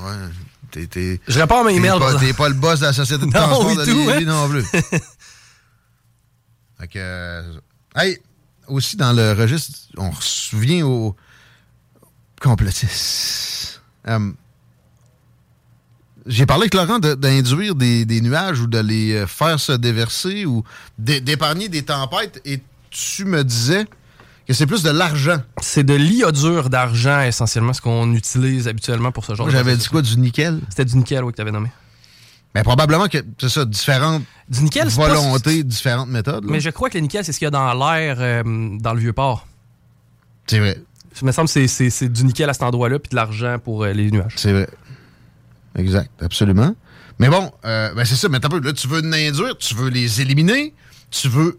Ouais, t'es, t'es, je réponds à mes t'es emails. par pas, t'es pas le boss de la société de [LAUGHS] Non, transport oui, de tout, hein? non plus. [LAUGHS] fait que, euh, hey, aussi dans le registre, on se souvient aux complotistes. Euh, j'ai parlé avec Laurent de- d'induire des, des nuages ou de les euh, faire se déverser ou d'é- d'épargner des tempêtes et tu me disais que c'est plus de l'argent. C'est de l'iodure d'argent, essentiellement, ce qu'on utilise habituellement pour ce genre Moi, de j'avais dit quoi, du nickel? C'était du nickel, oui, que tu avais nommé. Mais probablement que, c'est ça, différentes Du nickel, c'est pas- volontés, différentes méthodes. là. Mais je crois que le nickel, c'est ce qu'il y a dans l'air euh, dans le vieux port. C'est vrai. Il me semble que c'est du nickel à cet endroit-là, puis de l'argent pour euh, les nuages. C'est vrai. Exact, absolument. Mais bon, euh, ben c'est ça, mais t'as peu. Là, tu veux induire, tu veux les éliminer, tu veux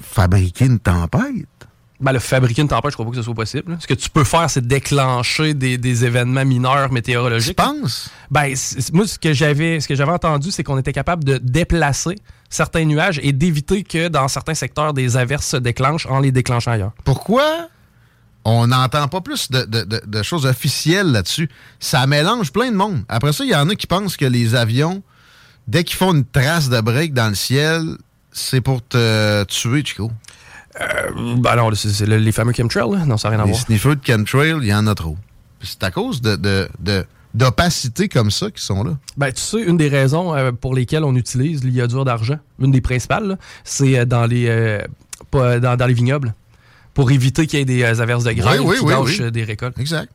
fabriquer une tempête. Ben, le fabriquer une tempête, je crois pas que ce soit possible. là. Ce que tu peux faire, c'est déclencher des, des événements mineurs Je météorologiques. pense. Ben, c'est- c'est- moi, ce que j'avais, ce que j'avais entendu, c'est qu'on était capable de déplacer certains nuages et d'éviter que dans certains secteurs des averses se déclenchent en les déclenchant ailleurs. Pourquoi on n'entend pas plus de, de- de- de choses officielles là-dessus? Ça mélange plein de monde. Après ça, il y en a qui pensent que les avions, dès qu'ils font une trace de break dans le ciel, c'est pour te tuer, Chico. Ben non, c'est, c'est le- les fameux chemtrails, là. non, ça n'a rien à Les voir. sniffers de chemtrail, il y en a trop. C'est à cause de, de, de- d'opacité comme ça qui sont là. Ben, tu sais, une des raisons euh, pour lesquelles on utilise l'iodure d'argent, une des principales, c'est euh, dans les euh, pas- dans, dans les vignobles. Pour éviter qu'il y ait des euh, averses de grêle Oui, oui, qui oui, euh, des récoltes. Exact.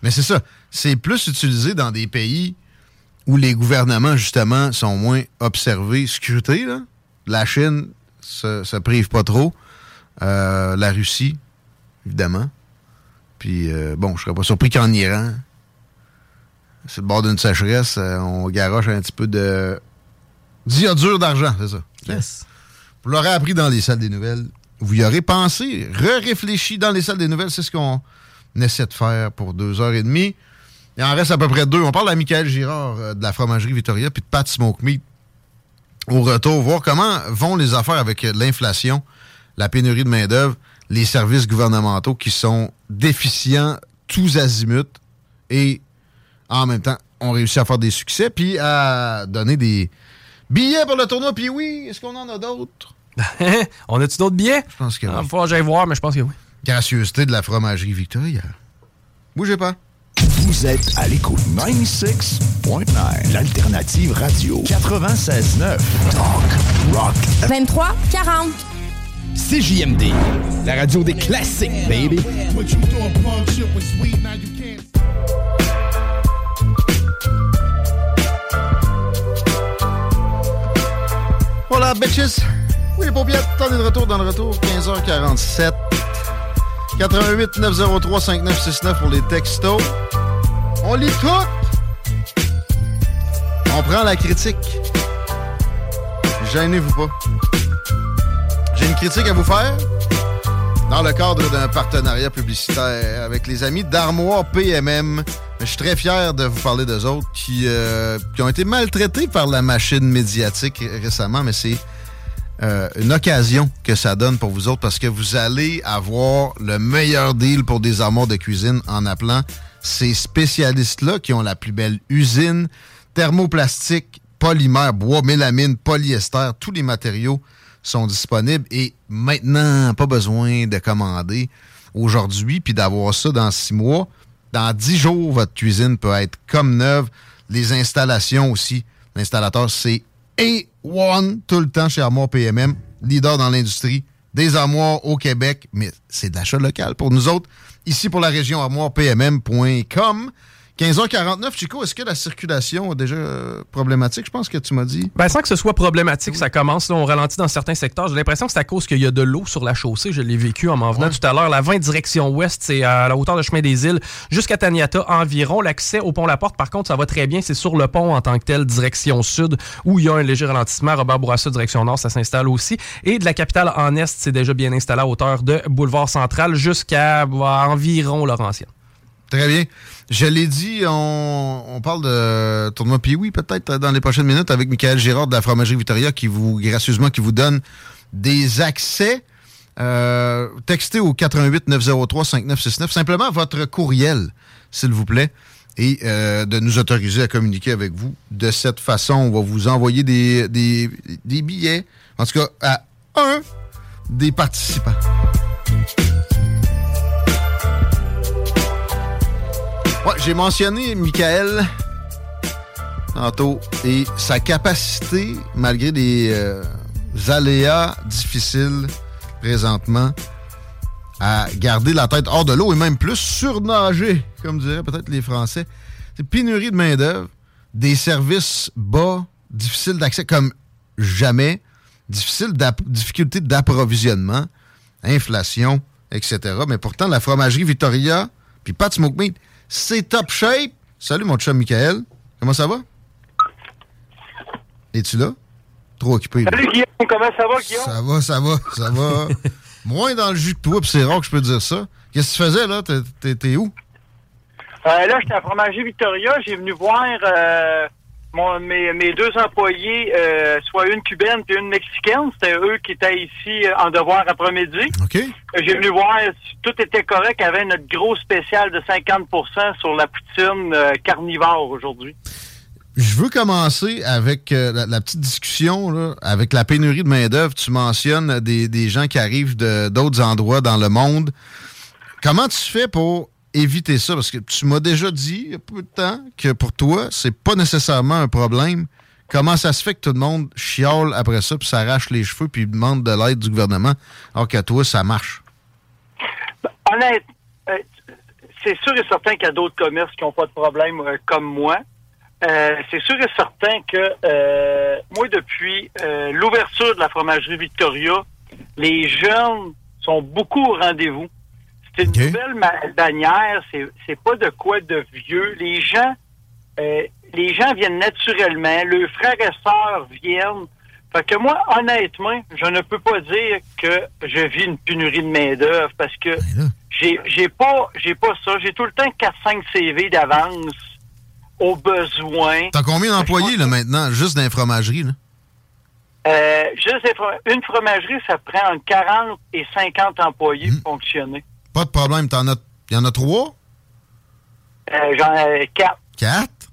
Mais c'est ça. C'est plus utilisé dans des pays où les gouvernements, justement, sont moins observés, scrutés. Là. La Chine se, se prive pas trop. Euh, la Russie, évidemment. Puis, euh, bon, je serais pas surpris qu'en Iran, c'est le bord d'une sécheresse, euh, on garoche un petit peu de d'iodure d'argent, c'est ça. Yes. Vous l'aurez appris dans les salles des nouvelles. Vous y aurez pensé, re-réfléchi dans les salles des nouvelles. C'est ce qu'on essaie de faire pour deux heures et demie. Il en reste à peu près deux. On parle à Michael Girard euh, de la fromagerie Victoria puis de Pat Smoke Meat au retour. Voir comment vont les affaires avec euh, l'inflation, la pénurie de main-d'œuvre, les services gouvernementaux qui sont déficients tous azimuts et en même temps ont réussi à faire des succès puis à donner des billets pour le tournoi. Puis oui, est-ce qu'on en a d'autres? [LAUGHS] on a-tu d'autres billets? Je pense que Il oui. falloir que j'aille voir, mais je pense que oui. Gracieuseté de la fromagerie Victoria. Bougez pas. Vous êtes à l'écoute 96.9, l'alternative radio 96.9. Talk, rock, 23 40. CJMD, la radio des classiques, baby. Voilà, bitches. Les paupiètes, temps de retour dans le retour, 15h47. 88 903 5969 pour les textos. On lit tout. On prend la critique. Gênez-vous pas. J'ai une critique à vous faire dans le cadre d'un partenariat publicitaire avec les amis d'Armoire PMM. Je suis très fier de vous parler d'eux autres qui, euh, qui ont été maltraités par la machine médiatique ré- récemment, mais c'est euh, une occasion que ça donne pour vous autres parce que vous allez avoir le meilleur deal pour des armoires de cuisine en appelant ces spécialistes-là qui ont la plus belle usine, thermoplastique, polymère, bois, mélamine, polyester, tous les matériaux sont disponibles et maintenant, pas besoin de commander aujourd'hui puis d'avoir ça dans six mois. Dans dix jours, votre cuisine peut être comme neuve. Les installations aussi. L'installateur, c'est one tout le temps chez Armoire PMM, leader dans l'industrie des armoires au Québec, mais c'est de l'achat local pour nous autres. Ici pour la région armoirepmm.com. 15h49, Chico, est-ce que la circulation est déjà euh, problématique? Je pense que tu m'as dit. Ben, sans que ce soit problématique, ça commence. Là, on ralentit dans certains secteurs. J'ai l'impression que c'est à cause qu'il y a de l'eau sur la chaussée. Je l'ai vécu en m'en venant tout à l'heure. La 20 direction ouest, c'est à la hauteur de chemin des îles jusqu'à Taniata environ. L'accès au pont La Porte, par contre, ça va très bien. C'est sur le pont en tant que tel, direction sud, où il y a un léger ralentissement. Robert Bourassa, direction nord, ça s'installe aussi. Et de la capitale en est, c'est déjà bien installé à hauteur de Boulevard Central jusqu'à bah, environ Laurentienne. Très bien. Je l'ai dit, on, parle de tournoi puis oui peut-être dans les prochaines minutes avec Michael Girard de la fromagerie Victoria qui vous gracieusement qui vous donne des accès. Euh, textez au 88 903 5969 simplement votre courriel, s'il vous plaît, et euh, de nous autoriser à communiquer avec vous. De cette façon, on va vous envoyer des, des billets, en tout cas à un des participants. J'ai mentionné Michael tantôt et sa capacité, malgré des euh, aléas difficiles présentement, à garder la tête hors de l'eau et même plus surnager, comme diraient peut-être les Français. C'est pénurie de main-d'œuvre, des services bas, difficiles d'accès comme jamais, difficile difficulté d'approvisionnement, inflation, etc. Mais pourtant, la fromagerie Victoria, puis Pat Smoke Meat, c'est top shape. Salut mon chum Michael. Comment ça va? Es-tu là? Trop occupé. Salut Guillaume, comment ça va Guillaume? Ça va, ça va, ça va. [LAUGHS] Moins dans le jus que toi, puis c'est rare que je peux dire ça. Qu'est-ce que tu faisais là? T'es où? Euh, là, j'étais à Fromager Victoria. J'ai venu voir euh, mon, mes, mes, deux employés, euh, soit une cubaine et une mexicaine, c'était eux qui étaient ici euh, en devoir après-midi. Euh, j'ai venu voir si tout était correct. Il y avait notre gros spécial de 50% sur la poutine carnivore aujourd'hui. Je veux commencer avec la, petite discussion là, avec la pénurie de main-d'œuvre. Tu mentionnes des, des gens qui arrivent d'autres endroits dans le monde. Comment tu fais pour éviter ça? Parce que tu m'as déjà dit, il y a peu de temps, que pour toi, c'est pas nécessairement un problème. Comment ça se fait que tout le monde chiale après ça, puis s'arrache les cheveux, puis demande de l'aide du gouvernement, alors qu'à toi, ça marche? Ben, honnête, euh, c'est sûr et certain qu'il y a d'autres commerces qui n'ont pas de problème euh, comme moi. Euh, c'est sûr et certain que moi, depuis l'ouverture de la fromagerie Victoria, les jeunes sont beaucoup au rendez-vous. C'est une nouvelle bannière, c'est pas de quoi de vieux. Les gens, euh, les gens viennent naturellement, leurs frères et sœurs viennent. Fait que moi, honnêtement, je ne peux pas dire que je vis une pénurie de main-d'œuvre parce que ben j'ai j'ai pas j'ai pas ça. J'ai tout le temps 4-5 CV d'avance aux besoins. T'as combien d'employés là maintenant, juste dans les fromageries, là? Euh, juste une fromagerie, ça prend entre 40 et 50 employés mmh. pour fonctionner. Pas de problème. T'en as, y en a trois? Euh, J'en ai quatre. Quatre?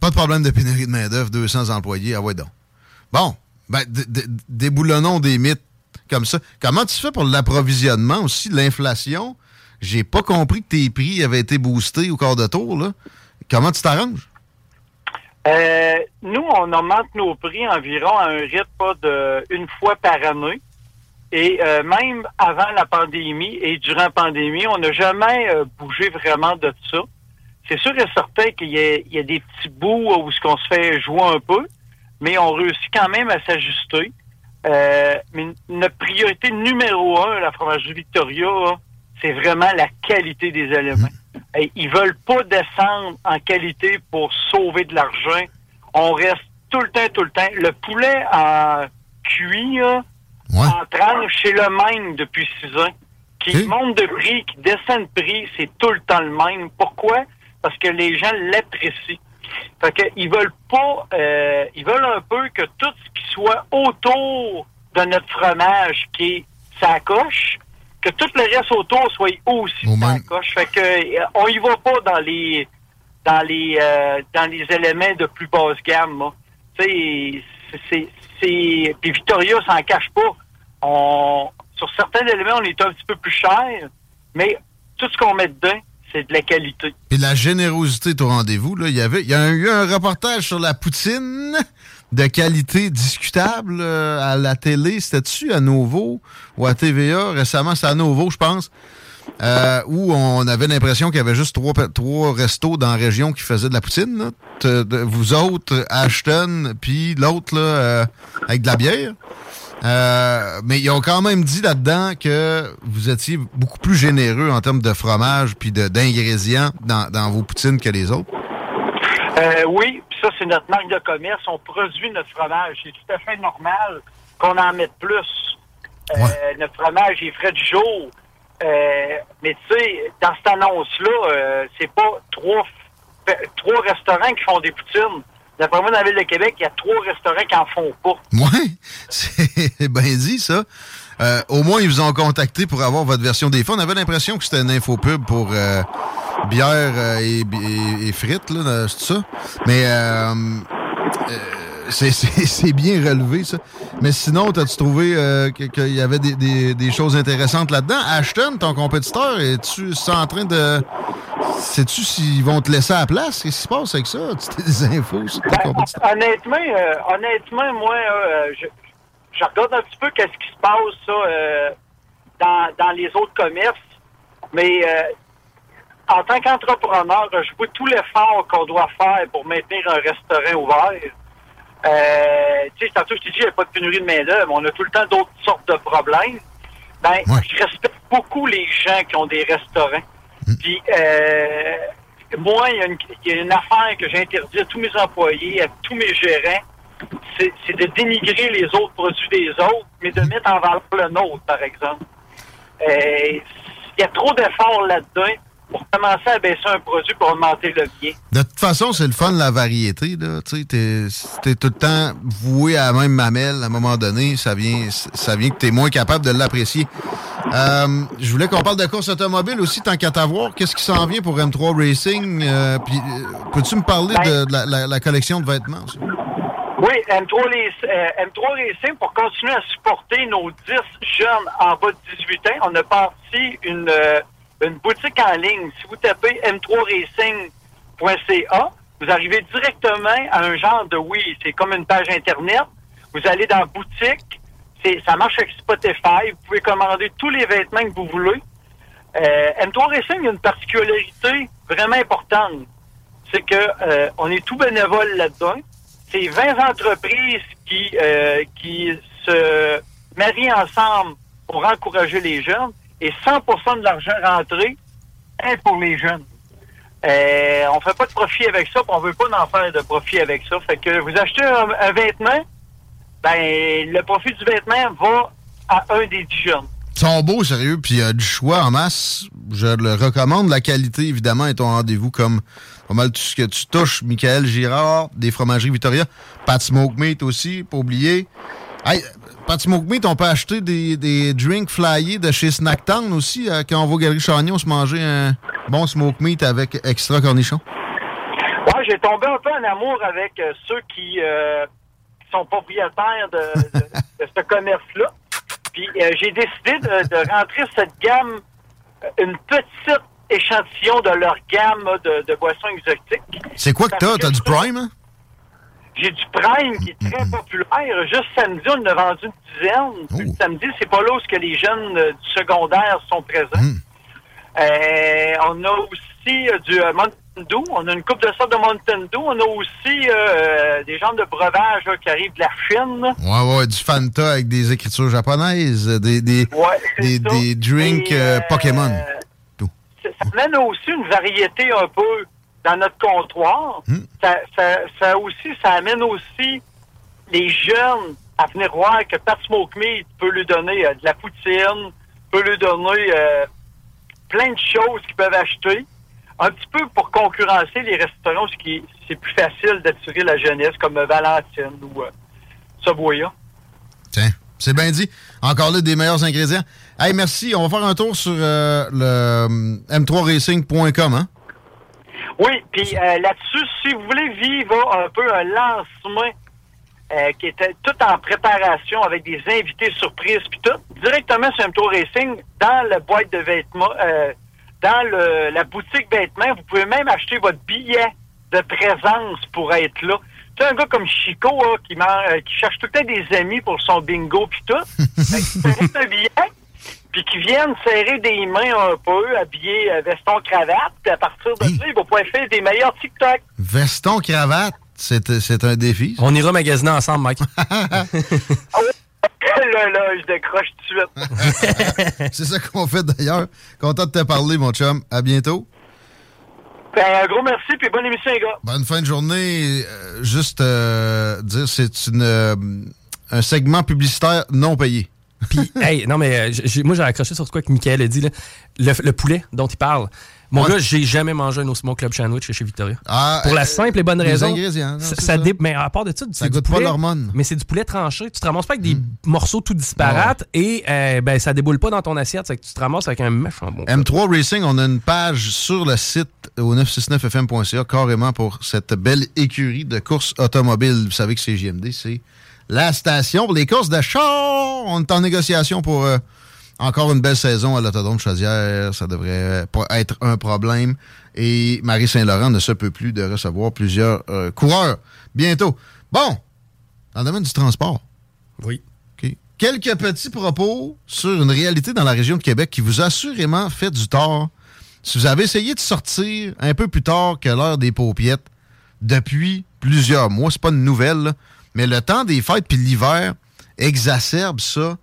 Pas de problème de pénurie de main-d'œuvre, 200 employés. Ah ouais, donc. Bon, ben, déboulonnons des mythes comme ça. Comment tu fais pour l'approvisionnement aussi, l'inflation? J'ai pas compris que tes prix avaient été boostés au quart de tour, là. Comment tu t'arranges? Euh, nous, on augmente nos prix environ à un rythme de une fois par année. Et euh, même avant la pandémie et durant la pandémie, on n'a jamais euh, bougé vraiment de ça. C'est sûr et certain qu'il y, a des petits bouts où ce qu'on se fait jouer un peu, mais on réussit quand même à s'ajuster. Euh, mais notre priorité numéro un, la fromagerie Victoria, c'est vraiment la qualité des éléments. Et ils veulent pas descendre en qualité pour sauver de l'argent. On reste tout le temps, tout le temps. Le poulet en cuit, en tranche, c'est le même depuis six ans. Qui monte de prix, qui descend de prix, c'est tout le temps le même. Pourquoi? Parce que les gens l'apprécient. Fait qu'ils veulent pas, euh, ils veulent un peu que tout ce qui soit autour de notre fromage qui est sa coche, que tout le reste autour soit aussi sa coche. Fait que euh, on y va pas dans les dans les euh, dans les éléments de plus basse gamme. Tu sais, c'est puis Victoria s'en cache pas. Sur certains éléments, on est un petit peu plus cher, mais tout ce qu'on met dedans, c'est de la qualité. Et la générosité au rendez-vous. Là. Il, y avait, il y a eu un reportage sur la poutine de qualité discutable euh, à la télé. C'était-tu à Nouveau ou à TVA? Récemment, c'est à Nouveau, je pense. Euh, où on avait l'impression qu'il y avait juste trois, trois restos dans la région qui faisaient de la poutine. là. Te- de- vous autres, Ashton, puis l'autre là, euh, avec de la bière. Euh, mais ils ont quand même dit là-dedans que vous étiez beaucoup plus généreux en termes de fromage puis d'ingrédients dans, dans vos poutines que les autres. Oui, puis ça, c'est notre marque de commerce. On produit notre fromage. C'est tout à fait normal qu'on en mette plus. Notre fromage est frais du jour. Euh, mais tu sais, dans cette annonce-là, euh, c'est pas trois, f- trois restaurants qui font des poutines. D'après moi, dans la ville de Québec, il y a trois restaurants qui en font pas. Ouais, [LAUGHS] c'est bien dit, ça. Euh, au moins, ils vous ont contacté pour avoir votre version des fonds. On avait l'impression que c'était une infopub pour euh, bière euh, et, et- et frites, là, euh, c'est ça. Mais euh, euh, c'est- bien relevé, ça. Mais sinon, as-tu trouvé euh, qu'il y avait des, des- des choses intéressantes là-dedans? Ashton, ton compétiteur, es-tu en train de... Sais-tu s'ils vont te laisser à la place? Qu'est-ce qui se passe avec ça? Tu as des [LAUGHS] infos sur tes Ben, compétiteurs? honnêtement, euh, honnêtement, moi, euh, je, je regarde un petit peu qu'est-ce qui se passe ça, euh, dans, dans les autres commerces, mais euh, en tant qu'entrepreneur, je vois tout l'effort qu'on doit faire pour maintenir un restaurant ouvert. Euh, tu sais, tantôt, je t'ai dit, il n'y a pas de pénurie de main-d'œuvre. On a tout le temps d'autres sortes de problèmes. Ben, je respecte beaucoup les gens qui ont des restaurants. Puis, euh, moi, il y, a une- il y a une affaire que j'ai interdit à tous mes employés, à tous mes gérants, c'est c'est de dénigrer les autres produits des autres, mais de mettre en valeur le nôtre, par exemple. Euh, Il y a trop d'efforts là-dedans pour commencer à baisser un produit pour augmenter le bien. De toute façon, c'est le fun de la variété. Là. Tu t'es tout le temps voué à la même mamelle. À un moment donné, ça vient, ça vient que tu es moins capable de l'apprécier. Euh, je voulais qu'on parle de course automobile aussi, tant qu'à t'avoir. Qu'est-ce qui s'en vient pour M3 Racing? Euh, puis, euh, peux-tu me parler de, de la, la- la collection de vêtements? aussi? Oui, M3, Rac- euh, M3 Racing, pour continuer à supporter nos 10 jeunes en bas de 18 ans, on a parti une, une boutique en ligne. Si vous tapez m3racing.ca, vous arrivez directement à un genre de, oui, c'est comme une page Internet. Vous allez dans boutique, c'est, ça marche avec Spotify, vous pouvez commander tous les vêtements que vous voulez. Euh, M3 Racing a une particularité vraiment importante. C'est que euh, on est tout bénévole là-dedans. C'est 20 entreprises qui, euh, qui se marient ensemble pour encourager les jeunes et 100% de l'argent rentré est pour les jeunes. Euh, on fait pas de profit avec ça, puis on veut pas en faire de profit avec ça. Fait que vous achetez un, un vêtement, ben le profit du vêtement va à un des dix jeunes. Ils sont beaux, sérieux, puis il y a du choix en masse. Je le recommande. La qualité, évidemment, est au rendez-vous comme pas mal tout ce que tu touches. Michael Girard, des fromageries Victoria. Pat Smoke Meat aussi, pas oublier. Hey, Pat Smoke Meat, on peut acheter des, des drinks flyés de chez Snacktown aussi. euh, quand on va au Galerie Chagnon se manger un bon smoke meat avec extra cornichon. Ouais, j'ai tombé un peu en amour avec euh, ceux qui, euh, qui sont propriétaires de, de- [LAUGHS] de ce commerce-là. Puis euh, j'ai décidé de, de rentrer cette gamme, une petite échantillon de leur gamme de, de boissons exotiques. C'est quoi que t'as? T'as du Prime, hein? J'ai du Prime qui est très populaire. Juste samedi, on en a vendu une dizaine. Le Samedi, c'est pas là où que les jeunes euh, du secondaire sont présents. Euh, on a aussi euh, du Mountain Dew. On a une coupe de sorte de Mountain Dew. On a aussi des genres de breuvages là, qui arrivent de la Chine. Ouais, ouais, du Fanta avec des écritures japonaises, des, des, des, des drinks Pokémon. ça ça amène aussi une variété un peu dans notre comptoir. Ça, ça, ça aussi, ça amène aussi les jeunes à venir voir que Pat Smoke Meat peut lui donner euh, de la poutine, peut lui donner euh, plein de choses qu'ils peuvent acheter. Un petit peu pour concurrencer les restaurants, ce qui c'est plus facile d'attirer la jeunesse, comme Valentine ou euh, Subway. Tiens, c'est bien dit. Encore là, des meilleurs ingrédients. Hey, merci. On va faire un tour sur euh, le euh, m3racing.com, hein? Oui, puis euh, là-dessus, si vous voulez vivre un peu un lancement euh, qui était tout en préparation avec des invités surprises puis tout, directement sur M Tour Racing, dans la boîte de vêtements, euh, dans le, la boutique vêtements, vous pouvez même acheter votre billet de présence pour être là. Tu sais, un gars comme Chico, là, qui, man- euh, qui cherche tout le temps des amis pour son bingo puis tout, [LAUGHS] tu prends un billet, puis qui viennent serrer des mains un peu, habillés euh, veston cravate, puis à partir de là, il va pouvoir faire des meilleurs TikTok. Veston, cravate, c'est c'est un défi. ça? On ira magasiner ensemble, Mike. [LAUGHS] [LAUGHS] là, là, je décroche tout de suite. [LAUGHS] c'est ça qu'on fait d'ailleurs. Content de te parler, mon chum. À bientôt. Ben, un gros merci, puis bonne émission, les gars. Bonne fin de journée. Euh, juste euh, dire, c'est une euh, un segment publicitaire non payé. Puis, hey, non, mais euh, moi, j'ai accroché sur quoi que Michael a dit, là. Le, le poulet dont il parle. Mon Ouais. gars, j'ai jamais mangé un Osmo Club Sandwich chez Victoria. Ah, Pour la euh, simple et bonne raison. non, ça, ça ça. dé- Mais à part de ça, c'est du goûte pas poulet- l'hormone. Mais c'est du poulet tranché. Tu te ramasses pas avec des morceaux tout disparates et euh, ben, ça déboule pas dans ton assiette. C'est que tu te ramasses avec un méchant bon. M3 Racing, on a une page sur le site au 969fm.ca carrément pour cette belle écurie de courses automobiles. Vous savez que c'est JMD, c'est la station pour les courses de char. On est en négociation pour euh, encore une belle saison à l'Autodrome Chaudière. Ça devrait pas être un problème. Et Marie Saint-Laurent ne se peut plus de recevoir plusieurs euh, coureurs bientôt. Bon, dans le domaine du transport. Oui. Quelques petits propos sur une réalité dans la région de Québec qui vous a assurément fait du tort. Si vous avez essayé de sortir un peu plus tard que l'heure des paupiettes depuis plusieurs mois, c'est pas une nouvelle, là, mais le temps des fêtes puis l'hiver exacerbe ça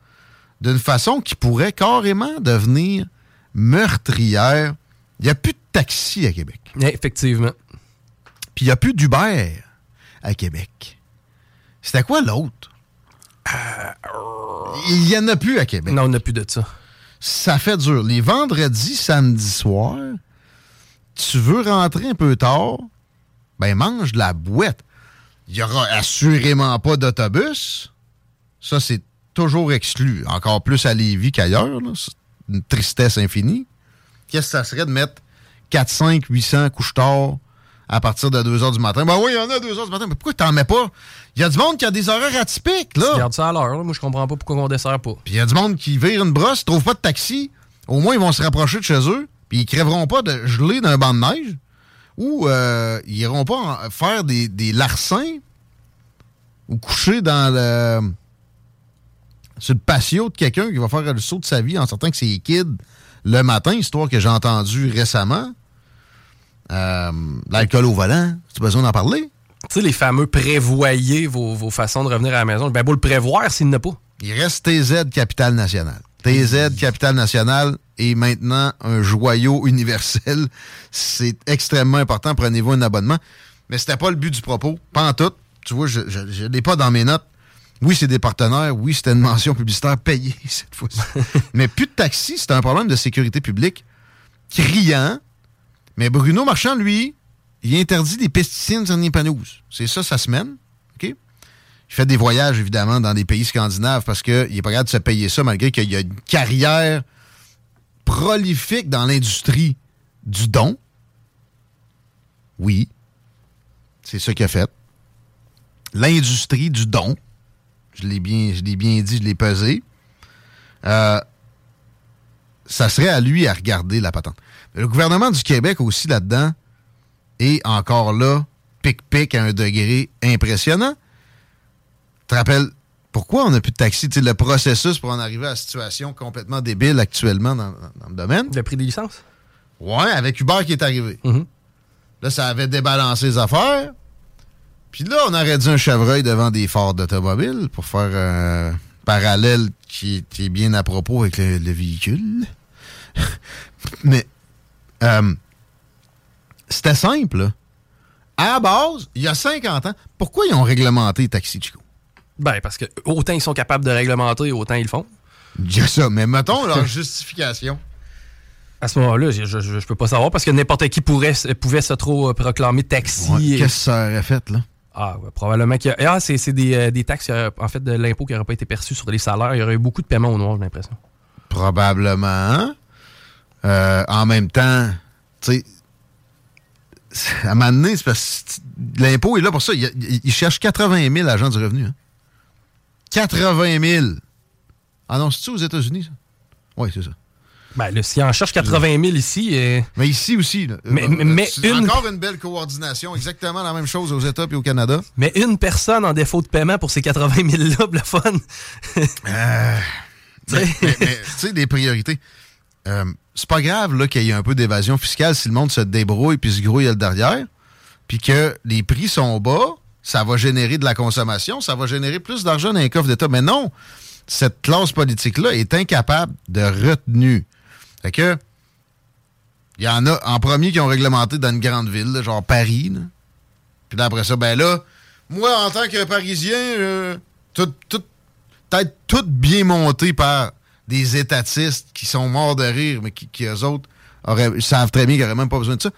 d'une façon qui pourrait carrément devenir meurtrière. Il n'y a plus de taxi à Québec. Effectivement. Puis il n'y a plus d'Uber à Québec. C'était quoi l'autre? Il n'y en a plus à Québec. Non, on n'a plus de ça. Ça fait dur. Les vendredis, samedi soir, tu veux rentrer un peu tard, ben mange de la boîte. Il n'y aura assurément pas d'autobus. Ça, c'est toujours exclu. Encore plus à Lévis qu'ailleurs. C'est une tristesse infinie. Qu'est-ce que ça serait de mettre 4, 5, 800 couches tard à partir de 2 h du matin? Ben oui, il y en a à 2 h du matin. Mais pourquoi t'en mets pas? Il y a du monde qui a des horaires atypiques, là. Regarde ça à l'heure. Moi, je comprends pas pourquoi on dessert pas. Puis il y a du monde qui vire une brosse, ils trouvent pas de taxi. Au moins, ils vont se rapprocher de chez eux. Puis ils crèveront pas de geler d'un banc de neige. Ou euh, ils iront pas en- faire des, des larcins ou coucher dans le sur le patio de quelqu'un qui va faire le saut de sa vie en sortant que c'est kid le matin, histoire que j'ai entendu récemment. Euh, L'alcool au volant, tu as besoin d'en parler? Tu sais, les fameux prévoyez vos, vos façons de revenir à la maison. Ben, beau le prévoir s'il n'y en a pas. Il reste TZ Capital National. TZ Capital National est maintenant un joyau universel. [LAUGHS] C'est extrêmement important. Prenez-vous un abonnement. Mais c'était pas le but du propos. Pas en tout. Tu vois, je ne l'ai pas dans mes notes. Oui, c'est des partenaires. Oui, c'était une mention publicitaire payée [LAUGHS] cette fois-ci. [LAUGHS] Mais plus de taxi, c'est un problème de sécurité publique criant. Mais Bruno Marchand, lui, il interdit des pesticides sur les panouses. C'est ça sa semaine. OK? Il fait des voyages, évidemment, dans des pays scandinaves parce qu'il n'est pas capable de se payer ça, malgré qu'il y a une carrière prolifique dans l'industrie du don? Oui. C'est ça qu'il a fait. L'industrie du don. Je l'ai bien, je l'ai bien dit, je l'ai pesé. Euh, ça serait à lui à regarder la patente. Le gouvernement du Québec aussi là-dedans est encore là, pic-pic à un degré impressionnant. Tu te rappelles pourquoi on n'a plus de taxi? Tu sais, le processus pour en arriver à la situation complètement débile actuellement dans, dans- le domaine. Le prix des licences? Ouais, avec Uber qui est arrivé. Là, ça avait débalancé les affaires. Puis là, on aurait dit un chevreuil devant des phares d'automobile pour faire un parallèle qui, est bien à propos avec le, le véhicule. [LAUGHS] Mais euh, c'était simple. là. À la base, il y a 50 ans, pourquoi ils ont réglementé les taxis, Chico? Ben, parce que autant ils sont capables de réglementer, autant ils le font. A ça, mais mettons leur justification. À ce moment-là, je, je, je peux pas savoir parce que n'importe qui pourrait, pouvait se trop euh, proclamer taxi. Ouais, et- Qu'est-ce que ça aurait fait, là? Ah, ouais, probablement qu'il y a. Ah, c'est des, euh, des taxes, euh, en fait, de l'impôt qui n'aurait pas été perçu sur les salaires. Il y aurait eu beaucoup de paiements au noir, j'ai l'impression. Probablement. Euh, en même temps, tu sais, à un moment donné, c'est parce que l'impôt est là pour ça. Il, il- il cherche 80 000 agents du revenu. hein. 80 000. Ah non, c'est-tu aux États-Unis, ça? Oui, c'est ça. Ben, là, s'il en cherche 80 000 ici. euh, Mais ici aussi. là. Mais- Euh, mais- une- Encore une belle coordination. Exactement la même chose aux États et au Canada. mais une personne en défaut de paiement pour ces 80 000 là, le fun. Euh, mais, [LAUGHS] mais- mais, tu sais, des priorités. Euh, c'est pas grave qu'il y ait un peu d'évasion fiscale si le monde se débrouille puis se grouille le derrière. Puis que les prix sont bas, ça va générer de la consommation, ça va générer plus d'argent dans les coffres d'État. Mais non, cette classe politique-là est incapable de retenue. Fait que, il y en a en premier qui ont réglementé dans une grande ville, genre Paris. Puis là, après ça, ben là, moi, en tant que Parisien, euh, tout, peut-être tout bien monté par des étatistes qui sont morts de rire, mais qui, qui eux autres, auraient, savent très bien qu'ils n'auraient même pas besoin de ça.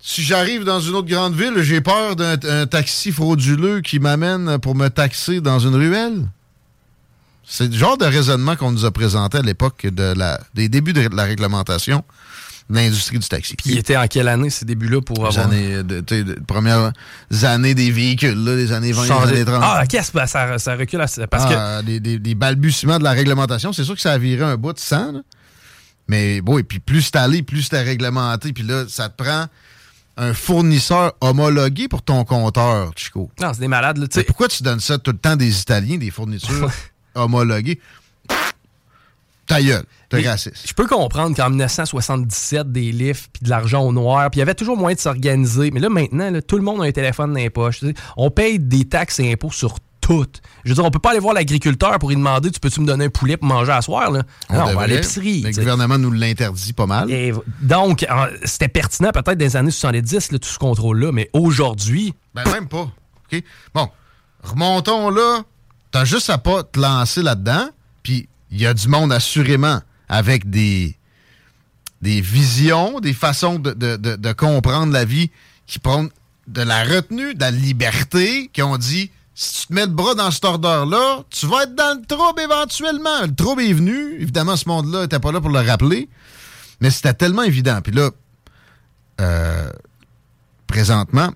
Si j'arrive dans une autre grande ville, j'ai peur d'un un taxi frauduleux qui m'amène pour me taxer dans une ruelle? C'est le genre de raisonnement qu'on nous a présenté à l'époque de la, des débuts de la réglementation de l'industrie du taxi. Puis il était en quelle année ces débuts-là pour avoir. années, de, premières années des véhicules, là, les années 20, les années 30. Ah, c'est pas- ça, ça recule assez. Parce que. Ah, des balbutiements de la réglementation, c'est sûr que ça a viré un bout de sang. là. Mais bon, et puis plus c'est allé, plus c'est réglementé. Puis là, ça te prend un fournisseur homologué pour ton compteur, Chico. Non, c'est des malades, là. tu Mais sais. pourquoi tu donnes ça tout le temps des Italiens, des fournitures homologuées? Ta gueule, t'es raciste. Je peux comprendre qu'en 1977, des livres puis de l'argent au noir, puis il y avait toujours moyen de s'organiser. Mais là, maintenant, là, tout le monde a un téléphone dans les poches. On paye des taxes et impôts sur tout. Je veux dire, on peut pas aller voir l'agriculteur pour lui demander Tu peux-tu me donner un poulet pour manger à soir? Là? non, on va à l'épicerie. Le gouvernement nous l'interdit pas mal. Et donc, c'était pertinent peut-être dans les années 70, là, tout ce contrôle-là, mais aujourd'hui, Ben, même pas. OK? Bon, remontons là. T'as juste à pas te lancer là-dedans. Puis, il y a du monde, assurément, avec des, des visions, des façons de, de- de- de comprendre la vie qui prennent de la retenue, de la liberté, qui ont dit si tu te mets le bras dans cet ordre-là, tu vas être dans le trouble éventuellement. Le trouble est venu. Évidemment, ce monde-là n'était pas là pour le rappeler. Mais c'était tellement évident. Puis là, euh, présentement,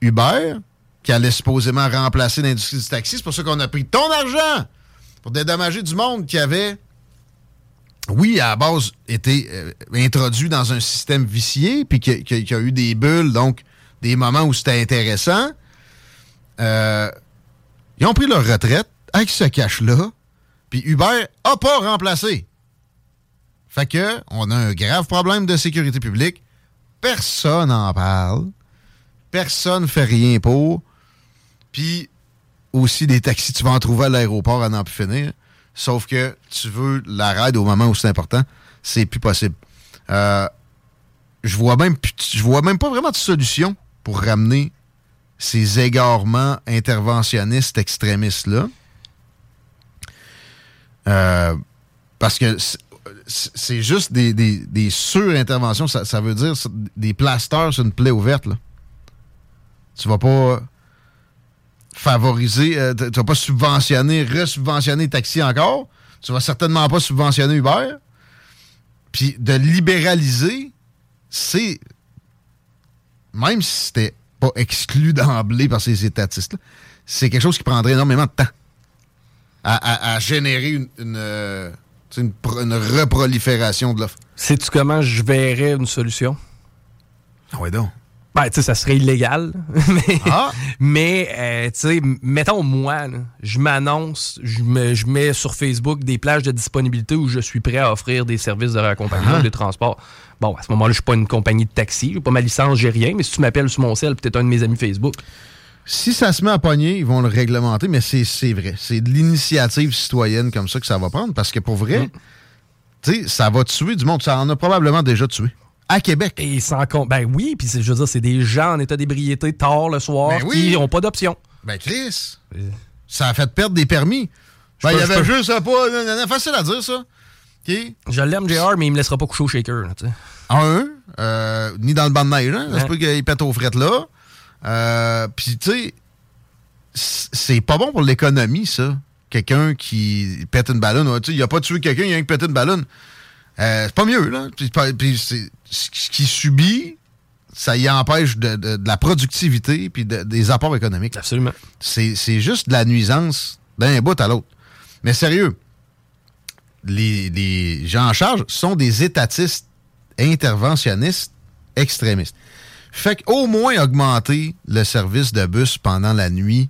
Uber, qui allait supposément remplacer l'industrie du taxi. C'est pour ça qu'on a pris ton argent pour dédommager du monde qui avait, oui, à la base, été euh, introduit dans un système vicié, puis qui, a eu des bulles, donc des moments où c'était intéressant. Euh, ils ont pris leur retraite avec ce cash-là, puis Uber a pas remplacé. Fait que, on a un grave problème de sécurité publique. Personne n'en parle. Personne fait rien pour. Puis aussi des taxis, tu vas en trouver à l'aéroport à n'en plus finir. Sauf que tu veux la ride au moment où c'est important, c'est plus possible. Euh, je vois même je vois même pas vraiment de solution pour ramener ces égarements interventionnistes extrémistes là. Euh, parce que c'est- juste des, des, des surinterventions. Ça, veut dire des plasteurs sur une plaie ouverte. Là. Tu vas pas favoriser, euh, tu vas pas subventionner, resubventionner les taxis encore. Tu vas certainement pas subventionner Uber. Puis de libéraliser, c'est. Même si c'était pas exclu d'emblée par ces étatistes-là, c'est quelque chose qui prendrait énormément de temps à, à- à générer une, une, euh, une une reprolifération de l'offre. sais-tu comment je verrais une solution? Ah ouais donc. Ben, tu sais, ça serait illégal. [LAUGHS] mais, Ah! mais euh, tu sais, mettons moi, là, je m'annonce, je, me- je mets sur Facebook des plages de disponibilité où je suis prêt à offrir des services de raccompagnement, Ah. de transport. Bon, à ce moment-là, je suis pas une compagnie de taxi, j'ai pas ma licence, j'ai rien, mais si tu m'appelles sur mon cell, peut-être un de mes amis Facebook. Si ça se met à pogner, ils vont le réglementer, mais c'est c'est vrai. C'est de l'initiative citoyenne comme ça que ça va prendre, parce que pour vrai, tu sais, ça va tuer du monde. Ça en a probablement déjà tué. À Québec. Et sans compte. Ben oui, puis c'est- je veux dire, c'est des gens en état d'ébriété tard le soir Ben oui. qui n'ont pas d'option. Ben Chris, ça a fait perdre des permis. Je Ben, il peux- y je avait peux- juste pas... non, non, non, facile à dire, ça. OK? Je l'aime, JR, mais il me laissera pas coucher au shaker. là. Un, euh, ni dans le banc de neige, hein? Ouais. peut qu'il pète aux frettes là. Euh, Puis, tu sais, c'est pas bon pour l'économie, ça. Quelqu'un qui pète une ballonne. Ouais, tu sais, il a pas tué quelqu'un, il a rien que pété une ballonne. Euh, c'est pas mieux, là. Puis, pas- puis c'est- ce qui subit, ça y empêche de, de- de la productivité puis de- des apports économiques. Absolument. C'est juste de la nuisance d'un bout à l'autre. Mais sérieux, les, les gens en charge sont des étatistes interventionnistes extrémistes. Fait qu'au moins augmenter le service de bus pendant la nuit,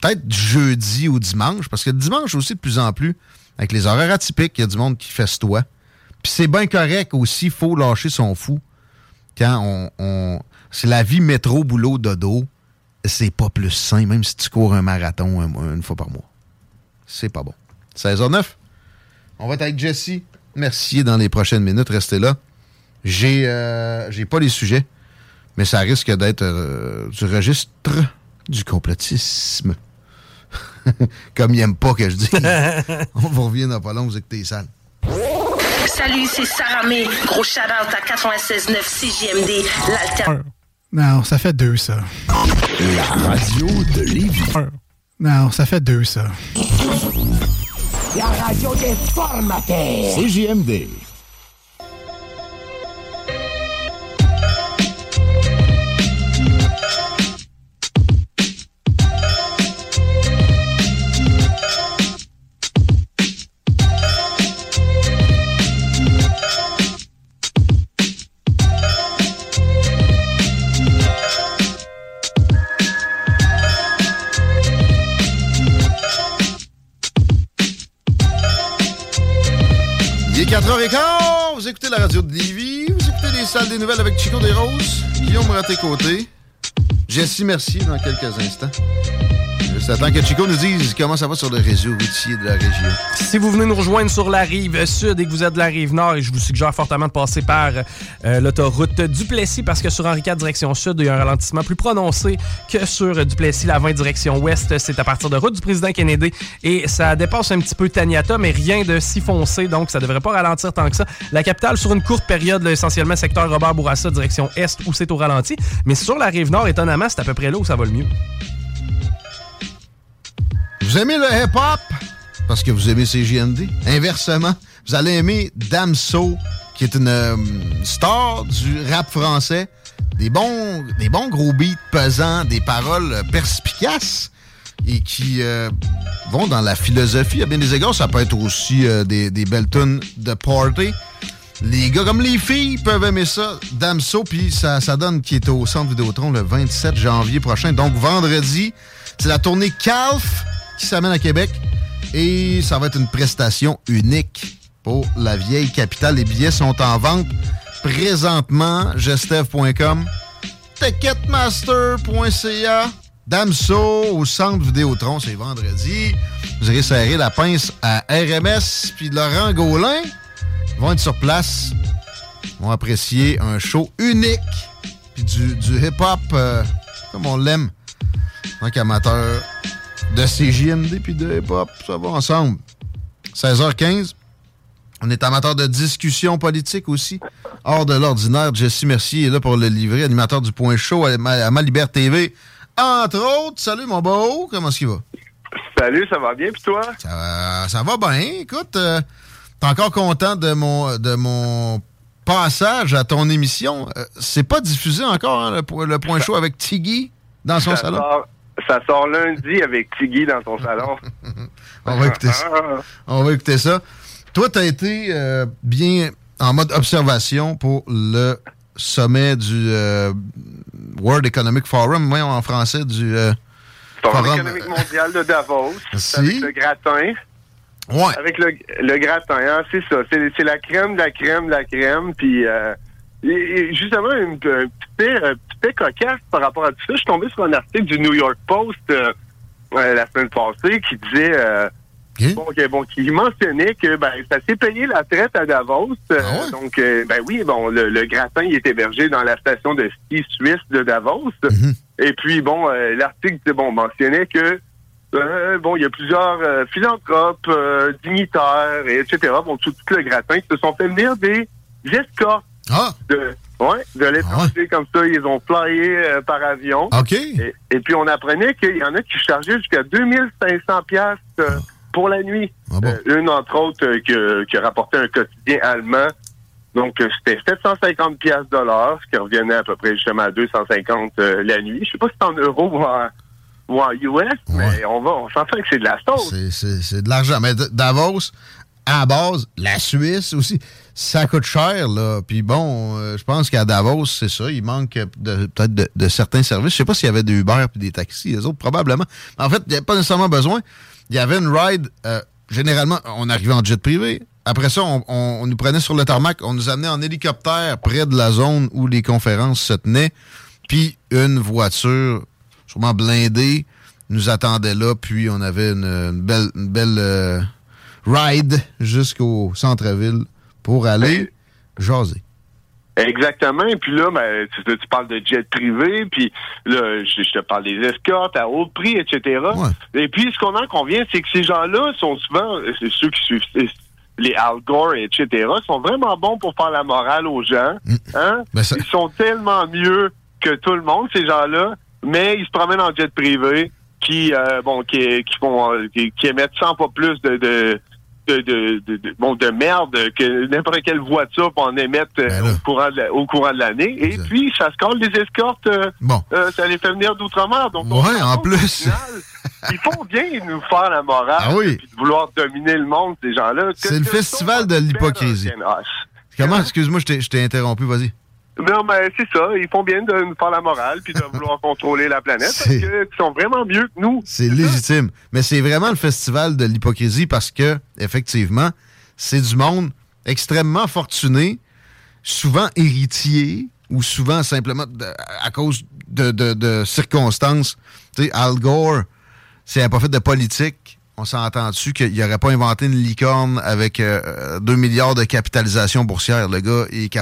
peut-être jeudi ou dimanche, parce que dimanche aussi de plus en plus, avec les horaires atypiques, il y a du monde qui fait toi. Puis c'est bien correct aussi, faut lâcher son fou quand on, on c'est la vie métro boulot dodo, c'est pas plus sain même si tu cours un marathon un- une fois par mois. C'est pas bon. 16h09. On va être avec Jesse Mercier dans les prochaines minutes. Restez là. J'ai euh, j'ai pas les sujets, mais ça risque d'être euh, du registre du complotisme. [LAUGHS] Comme il aime pas que je dise. [LAUGHS] On vous revient dans pas long, vous écoutez les salles. Salut, c'est Sarah May. Gros shout-out à 96.9 CJMD, l'alter... Non, ça fait deux, ça. La radio de Lévis. Non, ça fait deux, ça. La radio des formateurs. CJMD. Il est 4h15, vous écoutez la radio de Lévis, vous écoutez les salles des nouvelles avec Chico des Roses, Guillaume Raté-Côté, Jessie Mercier dans quelques instants. Juste attends que Chico nous dise comment ça va sur le réseau routier de la région. Si vous venez nous rejoindre sur la rive sud et que vous êtes de la rive nord, je vous suggère fortement de passer par euh, l'autoroute Duplessis parce que sur Henri IV direction sud, il y a un ralentissement plus prononcé que sur Duplessis, la 20 direction ouest. C'est à partir de route du président Kennedy et ça dépasse un petit peu Taniata, mais rien de si foncé, donc ça devrait pas ralentir tant que ça. La capitale sur une courte période, essentiellement secteur Robert Bourassa direction est où c'est au ralenti, mais sur la rive nord, étonnamment, c'est à peu près là où ça va le mieux. Vous aimez le hip-hop? Parce que vous aimez CJND. Inversement, vous allez aimer Damso, qui est une euh, star du rap français. Des bons, des bons gros beats pesants, des paroles perspicaces et qui euh, vont dans la philosophie. À bien des égards, ça peut être aussi euh, des, belles tunes de party. Les gars comme les filles peuvent aimer ça. Damso, puis ça, ça donne qui est au Centre Vidéotron le 27 janvier prochain. Donc vendredi, c'est la tournée Calf qui s'amène à Québec. Et ça va être une prestation unique pour la vieille capitale. Les billets sont en vente présentement. Gestev.com, Ticketmaster.ca, Damso au Centre Vidéotron, c'est vendredi. Vous irez serrer la pince à RMS puis Laurent Gaulin vont être sur place, vont apprécier un show unique, puis du, hip-hop euh, comme on l'aime, en tant qu'amateur de CJMD puis de hip-hop, ça va ensemble. 16h15, on est amateur de discussion politique aussi, hors de l'ordinaire. Jesse Mercier est là pour le livrer, animateur du Point Chaud à, Ma- à Malibert TV, entre autres. Salut mon beau, comment est-ce qu'il va? Salut, ça va bien, puis toi? Ça va, ça va bien. Écoute, euh, t'es encore content de mon, de mon passage à ton émission. Euh, c'est pas diffusé encore, hein, le, po- le point chaud avec Tiggy dans son ça salon? Sort, ça sort lundi avec Tiggy dans ton salon. [LAUGHS] On va écouter ça. On va écouter ça. Toi, t'as été euh, bien en mode observation pour le sommet du euh, World Economic Forum, voyons en français, du euh, Forum économique mondial de Davos. [LAUGHS] Si. Avec le gratin. Ouais. Avec le, le gratin, hein, c'est ça. C'est la crème de la crème de la crème. Puis, euh, et- et justement, petit un petit fait cocasse par rapport à tout ça. Je suis tombé sur un article du New York Post euh, euh, la semaine passée qui disait... euh, Bon, que- bon, qui mentionnait que ben, ça s'est payé la traite à Davos. Euh, Donc, euh, ben oui, bon, le, le gratin il est hébergé dans la station de ski suisse de Davos. Et puis, bon, l'article bon, mentionnait que euh, bon, il y a plusieurs euh, philanthropes, euh, dignitaires, et etc. Bon, tout, tout le gratin qui se sont fait venir des escortes de, ouais, de l'étranger comme ça. Ils ont flyé euh, par avion. OK. Et, et puis on apprenait qu'il y en a qui chargeaient jusqu'à 2500 pièces pour la nuit. Euh, une entre autres euh, que- qui a rapporté un quotidien allemand. Donc euh, c'était 750 pièces de l'heure, ce qui revenait à peu près justement à 250 euh, la nuit. Je sais pas si c'est en euros ou en, ou en US, mais on va, on s'entend que c'est de la sauce. C'est- de l'argent. Mais Davos, à la base, la Suisse aussi, ça coûte cher, là. Puis bon, euh, je pense qu'à Davos, c'est ça, il manque peut-être de, certains services. Je sais pas s'il y avait des Uber puis des taxis, les autres, probablement. En fait, il n'y avait pas nécessairement besoin. Il y avait une ride, euh, généralement, on arrivait en jet privé. Après ça, on, nous prenait sur le tarmac, on nous amenait en hélicoptère près de la zone où les conférences se tenaient. Puis une voiture, sûrement blindée, nous attendait là. Puis on avait une, belle, belle euh, ride jusqu'au centre-ville pour aller jaser. Exactement. Et puis là, ben, tu, tu parles de jet privé, puis là, je, je te parle des escortes à haut prix, etc. Et puis, ce qu'on en convient, c'est que ces gens-là sont souvent, c'est ceux qui suivent les Al Gore, etc., sont vraiment bons pour faire la morale aux gens. Hein? Ben, ça- Ils sont tellement mieux que tout le monde, ces gens-là, mais ils se promènent en jet privé qui, euh, bon, qui, qui font, euh, qui, qui émettent 100 fois plus de, de de, de, de, bon, de merde que n'importe quelle voiture peut en émettre euh, Ben au courant de la- au courant de l'année. Et puis, ça se colle les escortes. euh, Bon. euh, ça les fait venir d'outre-mer. Donc, Ouais, en plus. ils font bien nous faire la morale Ah oui. puis de vouloir dominer le monde, ces gens-là. C'est le festival de l'hypocrisie. Comment, excuse-moi, je t'ai interrompu, vas-y. Non, mais c'est ça. Ils font bien de nous faire la morale puis de vouloir [LAUGHS] contrôler la planète parce C'est- qu'ils sont vraiment mieux que nous. C'est légitime. Mais c'est vraiment le festival de l'hypocrisie parce que, effectivement, c'est du monde extrêmement fortuné, souvent héritier ou souvent simplement de- à cause de, de- de circonstances. Tu sais, Al Gore, s'il n'avait pas fait de politique, on s'entend dessus qu'il n'aurait pas inventé une licorne avec 2 milliards de capitalisation boursière. Le gars est capable.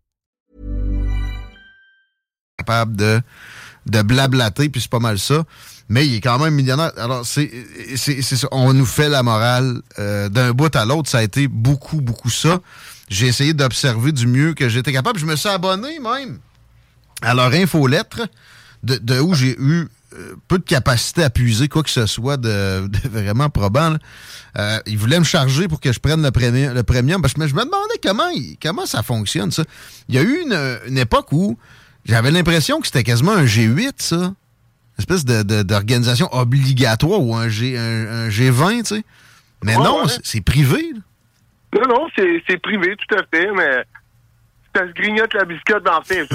Capable de, de blablater, puis c'est pas mal ça. Mais il est quand même millionnaire. Alors, c'est. On nous fait la morale euh, d'un bout à l'autre. Ça a été beaucoup, beaucoup ça. J'ai essayé d'observer du mieux que j'étais capable. Je me suis abonné même à leur infolettre, de, de où j'ai eu euh, peu de capacité à puiser quoi que ce soit de, [LAUGHS] vraiment probant. Euh, ils voulaient me charger pour que je prenne le, prémi- le premium. Parce que je me demandais comment, comment ça fonctionne, ça. Il y a eu une, une époque où j'avais l'impression que c'était quasiment un G8, ça. Une espèce de- de- d'organisation obligatoire ou un, G, un, un G20, tu sais. Mais Ouais, non, ouais. c'est- privé. là. Non, non, c'est privé, tout à fait, mais ça se grignote la biscotte dans c'est-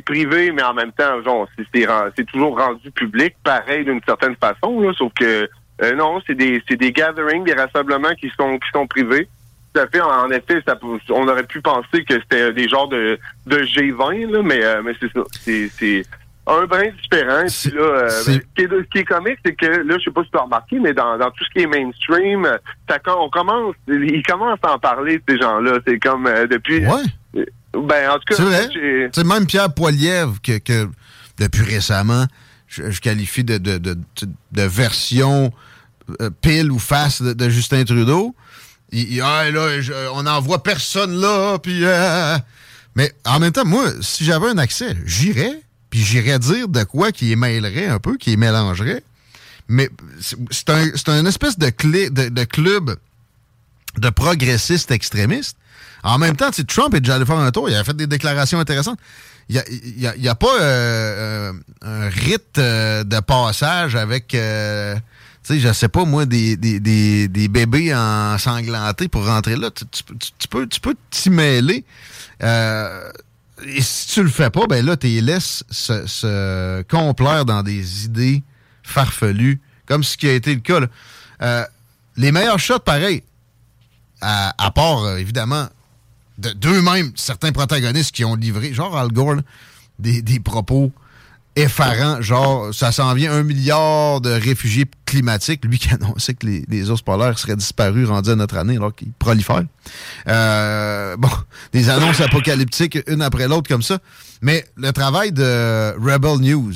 privé, mais en même temps, c'est- toujours rendu public, pareil d'une certaine façon, là, sauf que euh, non, c'est des, c'est des gatherings, des rassemblements qui sont qui sont privés. Tout à fait, en, effet, ça, on aurait pu penser que c'était des genres de, de G20, là, mais, euh, mais c'est ça. C'est- un brin différent. Puis là, euh, ce, qui est, ce qui est comique, c'est que là, je sais pas si tu as remarqué, mais dans, dans tout ce qui est mainstream, euh, ça, on commence, ils commencent à en parler, ces gens-là. C'est comme euh, depuis. Ouais. Ben, en tout cas, C'est même Pierre Poilievre, que, que depuis récemment, je, je qualifie de, de, de, de version euh, pile ou face de, de Justin Trudeau. Il, il- ah, on n'envoie personne là, puis... euh, mais en même temps, moi, si j'avais un accès, j'irais, puis j'irais dire de quoi qui émêlerait un peu, qui mélangerait. Mais c'est un, c'est un espèce de, clé, de, de club de progressistes extrémistes. En même temps, Trump est déjà allé faire un tour, il a fait des déclarations intéressantes. Il n'y a, a- a pas euh, euh, un rite euh, de passage avec, euh, tu sais, je sais pas moi, des, des, des, des bébés ensanglantés pour rentrer là. Tu, tu tu- peux tu peux t'y mêler. Euh, et si tu le fais pas, ben là, tu laisses se, se complaire dans des idées farfelues, comme ce qui a été le cas. là. Euh, les meilleurs shots, pareil, à, à part, euh, évidemment, de d'eux-mêmes, certains protagonistes qui ont livré, genre Al Gore, des, des propos effarants, genre, ça s'en vient un milliard de réfugiés climatiques, lui qui annonçait que les, les ours polaires seraient disparus rendus à notre année alors qu'ils prolifèrent. Euh, bon, des annonces [LAUGHS] apocalyptiques une après l'autre comme ça. Mais le travail de Rebel News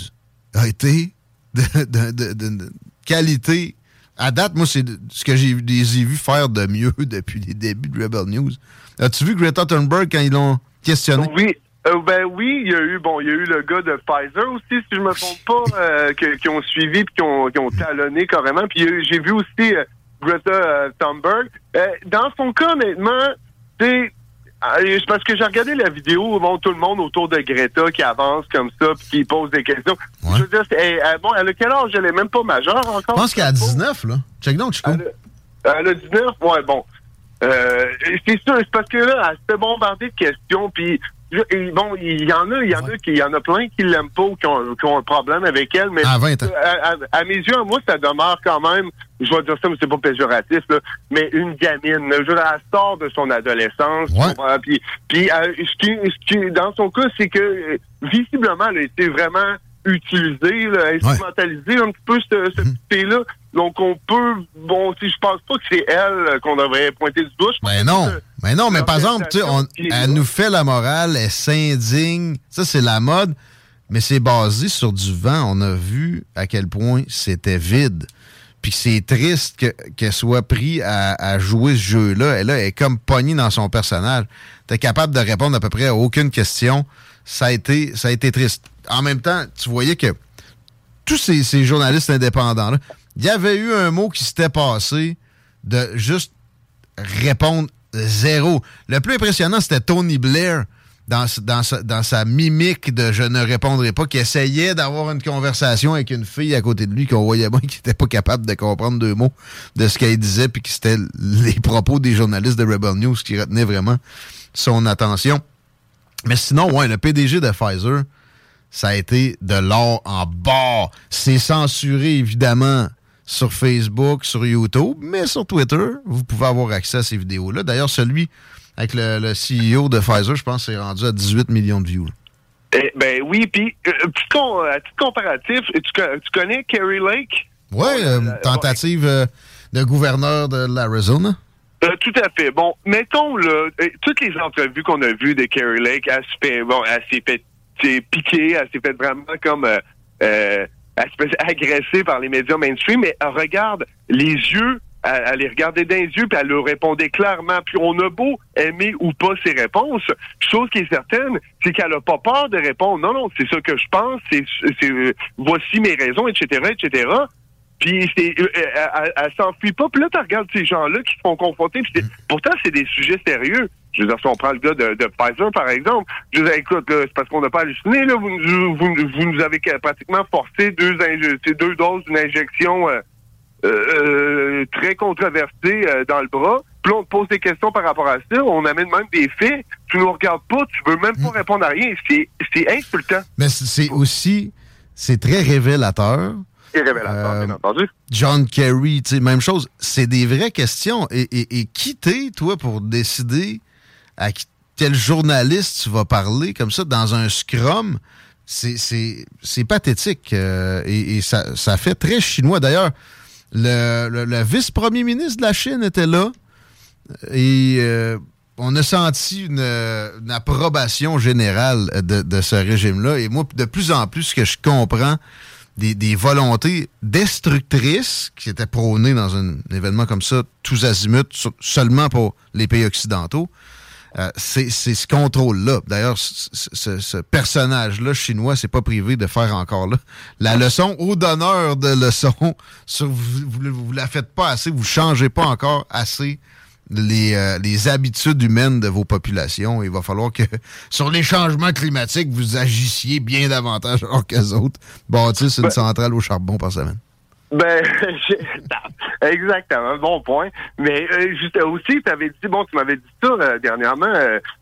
a été de qualité. À date, moi, c'est ce que j'ai vus faire de mieux [LAUGHS] depuis les débuts de Rebel News. As-tu vu Greta Thunberg quand ils l'ont questionné? Oui. Euh, ben oui, il y a eu bon, il y a eu le gars de Pfizer aussi, si je me trompe pas, euh, que- qui ont suivi puis qui ont, qui ont talonné carrément. Puis il y a eu- j'ai vu aussi euh, Greta euh, Thunberg. Euh, dans son cas, honnêtement, c'est euh, c'est parce que j'ai regardé la vidéo, bon, tout le monde autour de Greta qui avance comme ça puis qui pose des questions. Je veux dire, elle- elle- bon, elle a quel âge? Elle est même pas majeure encore. Je pense qu'elle a 19, là. Check donc, Chico. Elle a 19, ouais, bon. Euh, c'est sûr, c'est parce que là, elle se fait bombarder de questions, puis et bon, il y en a, il y en a qui, il y en a plein qui l'aiment pas ou qui ont, qui ont un problème avec elle, mais À 20 ans. à, à- à mes yeux, moi, ça demeure quand même, je vais dire ça, mais c'est pas péjoratif, là, mais une gamine. Je elle sort de son adolescence. comprends? Puis, puis euh, ce, qui, ce qui, dans son cas, c'est que euh, visiblement, elle a été vraiment utilisée, là, instrumentalisée un petit peu ce, ce Mhm. petit là Donc on peut, bon, si je pense pas que c'est elle euh, qu'on devrait pointer du doigt. Ben non. Mais non, mais par exemple, on- elle nous fait la morale, elle s'indigne. Ça, c'est la mode, mais c'est basé sur du vent. On a vu à quel point c'était vide. Puis c'est triste que- qu'elle soit prise à, à jouer ce jeu-là. Elle, là, elle est comme pognée dans son personnage. T'es capable de répondre à peu près à aucune question. Ça a été, ça a été triste. En même temps, tu voyais que tous ces, ces journalistes indépendants-là, il y avait eu un mot qui s'était passé de juste répondre zéro. Le plus impressionnant, c'était Tony Blair dans, sa mimique de je ne répondrai pas, qui essayait d'avoir une conversation avec une fille à côté de lui qu'on voyait bien qui n'était pas capable de comprendre deux mots de ce qu'elle disait, puis que c'était les propos des journalistes de Rebel News qui retenaient vraiment son attention. Mais sinon, ouais, le PDG de Pfizer, ça a été de l'or en bas. C'est censuré, évidemment, sur Facebook, sur YouTube, mais sur Twitter, vous pouvez avoir accès à ces vidéos-là. D'ailleurs, celui avec le, le CEO de Pfizer, je pense, c'est rendu à 18 millions de views. Eh, ben oui, puis euh, petit con- comparatif, tu, co- tu connais Kerry Lake? Ouais, euh, tentative euh, de gouverneur de l'Arizona. Euh, tout à fait. Bon, mettons là, euh, toutes les entrevues qu'on a vues de Kerry Lake, elle se fait, bon, elle s'est fait s'est piquer, elle s'est fait vraiment comme, euh, euh, elle se fait agresser par les médias mainstream, mais elle regarde les yeux, elle, elle les regardait dans les yeux, puis elle leur répondait clairement. Puis on a beau aimer ou pas ses réponses, chose qui est certaine, c'est qu'elle a pas peur de répondre. Non, non, c'est ça que je pense, c'est, c'est euh, voici mes raisons, etc., etc. Puis c'est, euh, euh, elle, s'enfuit pas. Puis là, tu regardes ces gens-là qui se font confronter. Puis c'est- pourtant, c'est des sujets sérieux. Je veux dire, si on prend le gars de, de Pfizer, par exemple, je veux dire, écoute, c'est parce qu'on n'a pas halluciné, là. Vous, nous- vous, vous nous avez pratiquement forcé deux, doses d'une injection euh, euh, euh, très controversée euh, dans le bras. Puis là, on te pose des questions par rapport à ça. On amène même des faits. Tu nous regardes pas. Tu veux même pas répondre à rien. C'est, insultant. Mais c'est aussi, c'est très révélateur. C'est révélateur, bien entendu. John Kerry, même chose. C'est des vraies questions. Et, et, et qui t'es, toi, pour décider à quel journaliste tu vas parler comme ça dans un scrum? C'est- pathétique. euh, et et ça, ça fait très chinois. D'ailleurs, le, le- vice-premier ministre de la Chine était là. Et euh, on a senti une, une approbation générale de, de ce régime-là. Et moi, de plus en plus, ce que je comprends des, des volontés destructrices qui étaient prônées dans un événement comme ça, tous azimuts, seulement pour les pays occidentaux, euh, c'est c'est ce contrôle-là. D'ailleurs, ce, personnage-là chinois, c'est pas privé de faire encore là la leçon au donneur de leçon. Sur, vous, vous, vous la faites pas assez, vous changez pas encore assez les, euh, les habitudes humaines de vos populations. Il va falloir que sur les changements climatiques, vous agissiez bien davantage [LAUGHS] alors qu'eux autres bâtissent une Ben- centrale au charbon par semaine. Ben, [LAUGHS] exactement, bon point. Mais euh, juste aussi, tu dit, bon, tu m'avais dit ça euh, dernièrement,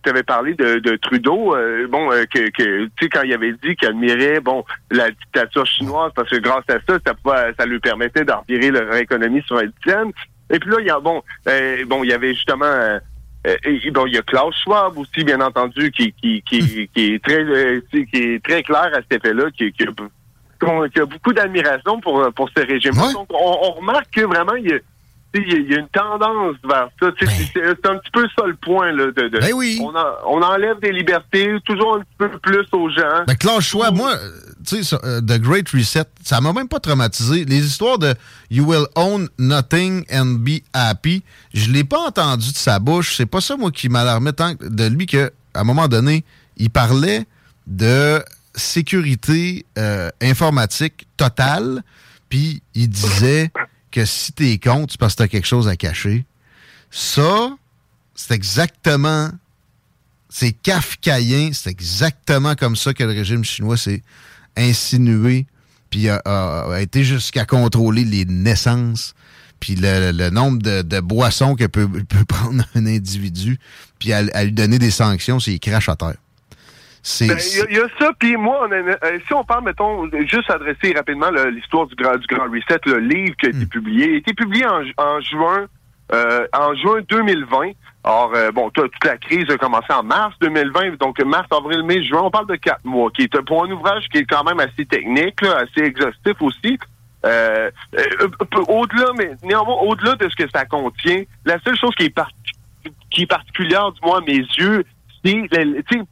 tu avais parlé de, de Trudeau, euh, bon, euh, que, que tu sais, quand il avait dit qu'il admirait, bon, la dictature chinoise, parce que grâce à ça, ça, pouvait- ça lui permettait d'en virer leur économie sur un dizaine. Et puis là, il y a bon, euh, bon, il y avait justement, euh, euh, et- bon, il y a Klaus Schwab aussi, bien entendu, qui qui qui, qui est très euh, qui est très clair à cet effet-là, qui, qui, qu'on- a beaucoup d'admiration pour pour ce régime. Donc, on, on remarque que vraiment, il y a il y une tendance vers ça. Sais, C'est un petit peu ça le point. Là, de, de- on, en- on enlève des libertés toujours un petit peu plus aux gens. Ben, Klaus Schwab, moi, euh, tu sais, euh, The Great Reset, ça m'a même pas traumatisé. Les histoires de You will own nothing and be happy, je l'ai pas entendu de sa bouche. C'est pas ça, moi, qui m'alarmait tant que de lui qu'à un moment donné, il parlait de sécurité euh, informatique totale, puis il disait que si t'es contre, c'est parce que t'as quelque chose à cacher. Ça, c'est exactement c'est kafkaïen, c'est exactement comme ça que le régime chinois s'est insinué, puis a, a- a été jusqu'à contrôler les naissances, puis le, le nombre de, de boissons que peut, peut [LAUGHS] prendre un individu, puis à, à lui donner des sanctions s'il crache à terre. C'est Ben, Il y, a- il y a ça, puis moi, on a- euh, si on parle, mettons, juste adresser rapidement l'histoire du, grand- du Grand Reset, le livre qui a été publié, il a été publié en, ju- en juin euh, en juin 2020. Alors, euh, bon, toute la crise a commencé en mars 2020, donc mars, avril, mai, juin, on parle de quatre mois, qui est pour un ouvrage qui est quand même assez technique, là, assez exhaustif aussi. Euh, euh, au-delà, mais néanmoins, au-delà de ce que ça contient, la seule chose qui est, parti- qui est particulière, du moins à mes yeux,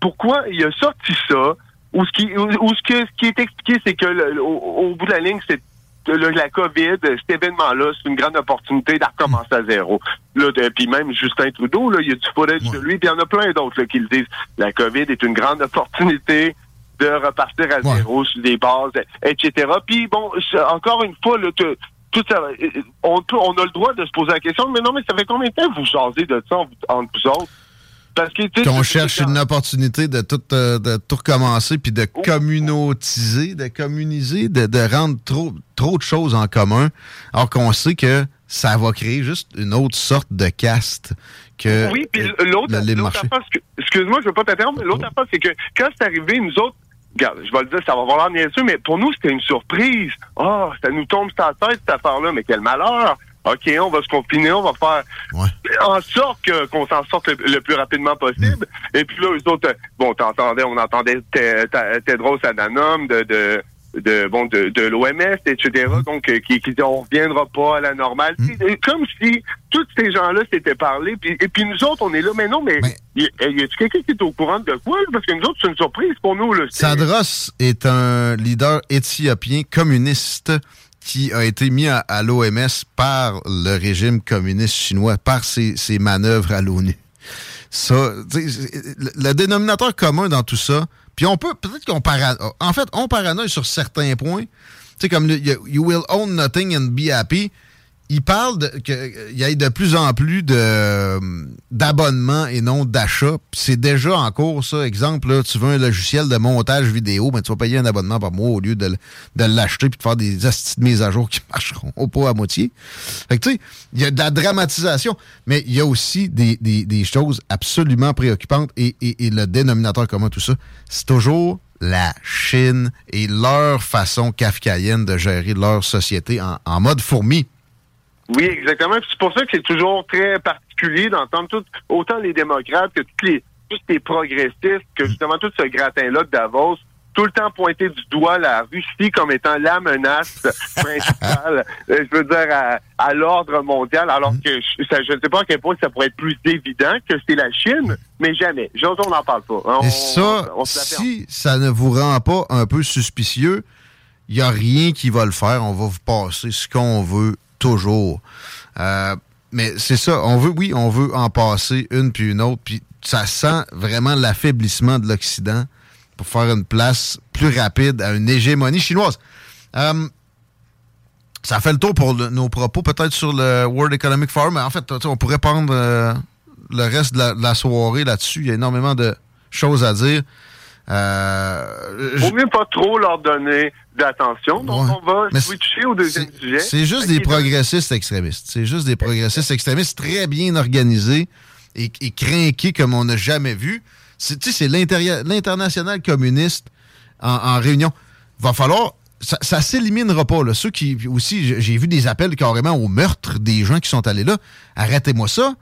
pourquoi il a sorti ça, ou ce qui, ou, ou ce, que, ce qui est expliqué, c'est que le- au, au bout de la ligne, c'est le- la COVID, cet événement-là, c'est une grande opportunité de recommencer à zéro. Là, puis même Justin Trudeau, là, il y a du footage de lui, puis il y en a plein d'autres qui le disent. La COVID est une grande opportunité de repartir à zéro sur des bases, etc. Puis bon, encore une fois, là, te- tout ça, on, on a le droit de se poser la question, mais non, mais ça fait combien de temps que vous jasez de ça en- entre vous autres? Parce que, qu'on cherche une opportunité de tout, euh, de tout recommencer, puis de communautiser, de communiser, de, de rendre trop, trop de choses en commun, alors qu'on sait que ça va créer juste une autre sorte de caste que Oui, puis l'autre l'autre affaire, excuse-moi, je veux pas t'interrompre, l'autre affaire, c'est que quand c'est arrivé, nous autres, regarde, je vais le dire, ça va avoir l'air niaiseux, mais pour nous, c'était une surprise. Ah, ça nous tombe sur la tête, cette affaire-là, mais quel malheur! OK, on va se confiner, on va faire en sorte que- qu'on s'en sorte le, le plus rapidement possible. Et puis là, eux autres, euh, bon, t'entendais, on entendait Te- Te- Tedros Adhanom de, de, de, bon, de, de l'OMS, etc., donc, euh, qui, qui dit on reviendra pas à la normale. Et Comme si tous ces gens-là s'étaient parlé, puis, et puis nous autres, on est là, mais non, mais y, y a-tu quelqu'un qui est au courant de quoi? Parce que nous autres, c'est une surprise pour nous, là. Sadros est un leader éthiopien communiste qui a été mis à, l'OMS par le régime communiste chinois, par ses, manœuvres à l'ONU. Ça, le, le dénominateur commun dans tout ça, puis on peut, peut-être qu'on paranoïe, en fait, on paranoïe sur certains points, tu sais, comme le, You will own nothing and be happy, il parle qu'il y ait de plus en plus euh, d'abonnements et non d'achats. C'est déjà en cours, ça. Exemple, là, tu veux un logiciel de montage vidéo, ben, tu vas payer un abonnement par mois au lieu de, de l'acheter puis de faire des astuces de mise à jour qui [LAUGHS] marcheront pas à moitié. Fait que, tu sais, il y a de la dramatisation, mais il y a aussi des, des- choses absolument préoccupantes et, et- et le dénominateur commun, tout ça, c'est toujours la Chine et leur façon kafkaïenne de gérer leur société en, en mode fourmi. Oui, exactement. C'est pour ça que c'est toujours très particulier d'entendre tout, autant les démocrates que tous les, tous les progressistes, que justement tout ce gratin-là de Davos, tout le temps pointer du doigt la Russie comme étant la menace principale, [LAUGHS] euh, je veux dire, à, à l'ordre mondial, alors que je, ça- je ne sais pas à quel point ça pourrait être plus évident que c'est la Chine, mais jamais. J'ose, on n'en parle pas. hein. On- Et ça, on si ça ne vous rend pas un peu suspicieux, il n'y a rien qui va le faire. On va vous passer ce qu'on veut toujours. Euh, mais c'est ça, on veut, oui, on veut en passer une puis une autre, puis ça sent vraiment l'affaiblissement de l'Occident pour faire une place plus rapide à une hégémonie chinoise. Euh, ça fait le tour pour nos propos, peut-être sur le World Economic Forum, en fait, on pourrait prendre euh, le reste de la soirée là-dessus. Il y a énormément de choses à dire. Euh, Vaut mieux pas trop leur donner d'attention. Donc, on va Mais switcher au deuxième sujet. C'est juste des progressistes extrémistes. C'est juste des progressistes extrémistes très bien organisés et, et crinqués comme on n'a jamais vu. C'est, tu sais, c'est l'international communiste en, en réunion. Va falloir ça, ça s'éliminera pas. Là. Ceux qui aussi, j'ai- j'ai vu des appels carrément au meurtre des gens qui sont allés là. Arrêtez-moi ça.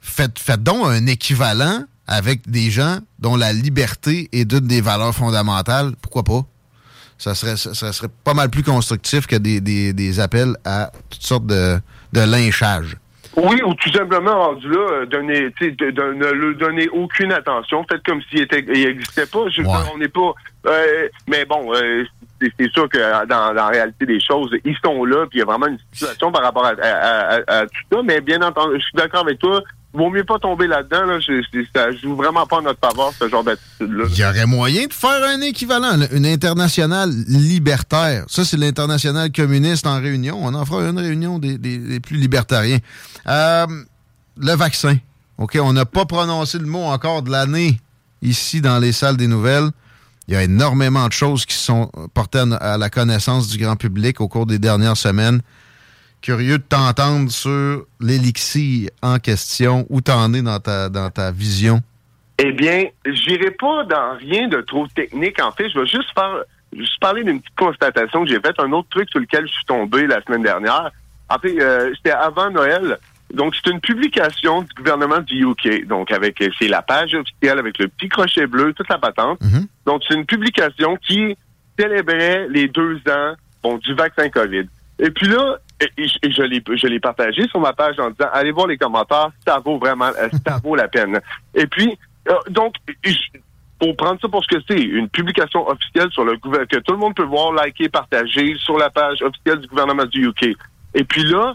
Faites, faites donc un équivalent avec des gens dont la liberté est d'une des valeurs fondamentales. Pourquoi pas? Ça serait, ça, ça serait pas mal plus constructif que des, des- des appels à toutes sortes de, de lynchage. Oui, ou tout simplement rendu là, euh, donner, de, ne lui donner aucune attention, faites comme s'il était, il existait pas. Je on n'est pas. euh, mais bon, euh, c'est c'est sûr que dans, dans la réalité des choses, ils sont là, puis il y a vraiment une situation par rapport à, à- à- à tout ça. Mais bien entendu, je suis d'accord avec toi. Vaut mieux pas tomber là-dedans. Là, Je- ça joue vraiment pas en notre faveur ce genre d'attitude-là. Il y aurait moyen de faire un équivalent, une internationale libertaire. Ça, c'est l'internationale communiste en réunion. On en fera une réunion des, plus libertariens. Euh, le vaccin. OK, on n'a pas prononcé le mot encore de l'année ici dans les salles des nouvelles. Il y a énormément de choses qui sont portées à la connaissance du grand public au cours des dernières semaines. Curieux de t'entendre sur l'élixir en question. Où t'en es dans ta, dans ta vision? Eh bien, j'irai pas dans rien de trop technique. En fait, je vais juste faire, juste parler d'une petite constatation que j'ai faite. Un autre truc sur lequel je suis tombé la semaine dernière. En fait, euh, c'était avant Noël. Donc, c'est une publication du gouvernement du UK. Donc, avec, c'est la page officielle avec le petit crochet bleu, toute la patente. Donc, c'est une publication qui célébrait les deux ans, bon, du vaccin COVID. Et puis là, et- et je, l'ai, je l'ai partagé sur ma page en disant, allez voir les commentaires, ça vaut vraiment, euh, ça vaut la peine. Et puis, euh, donc, je- pour prendre ça pour ce que c'est, une publication officielle sur le gouvernement, que tout le monde peut voir, liker, partager sur la page officielle du gouvernement du UK. Et puis là,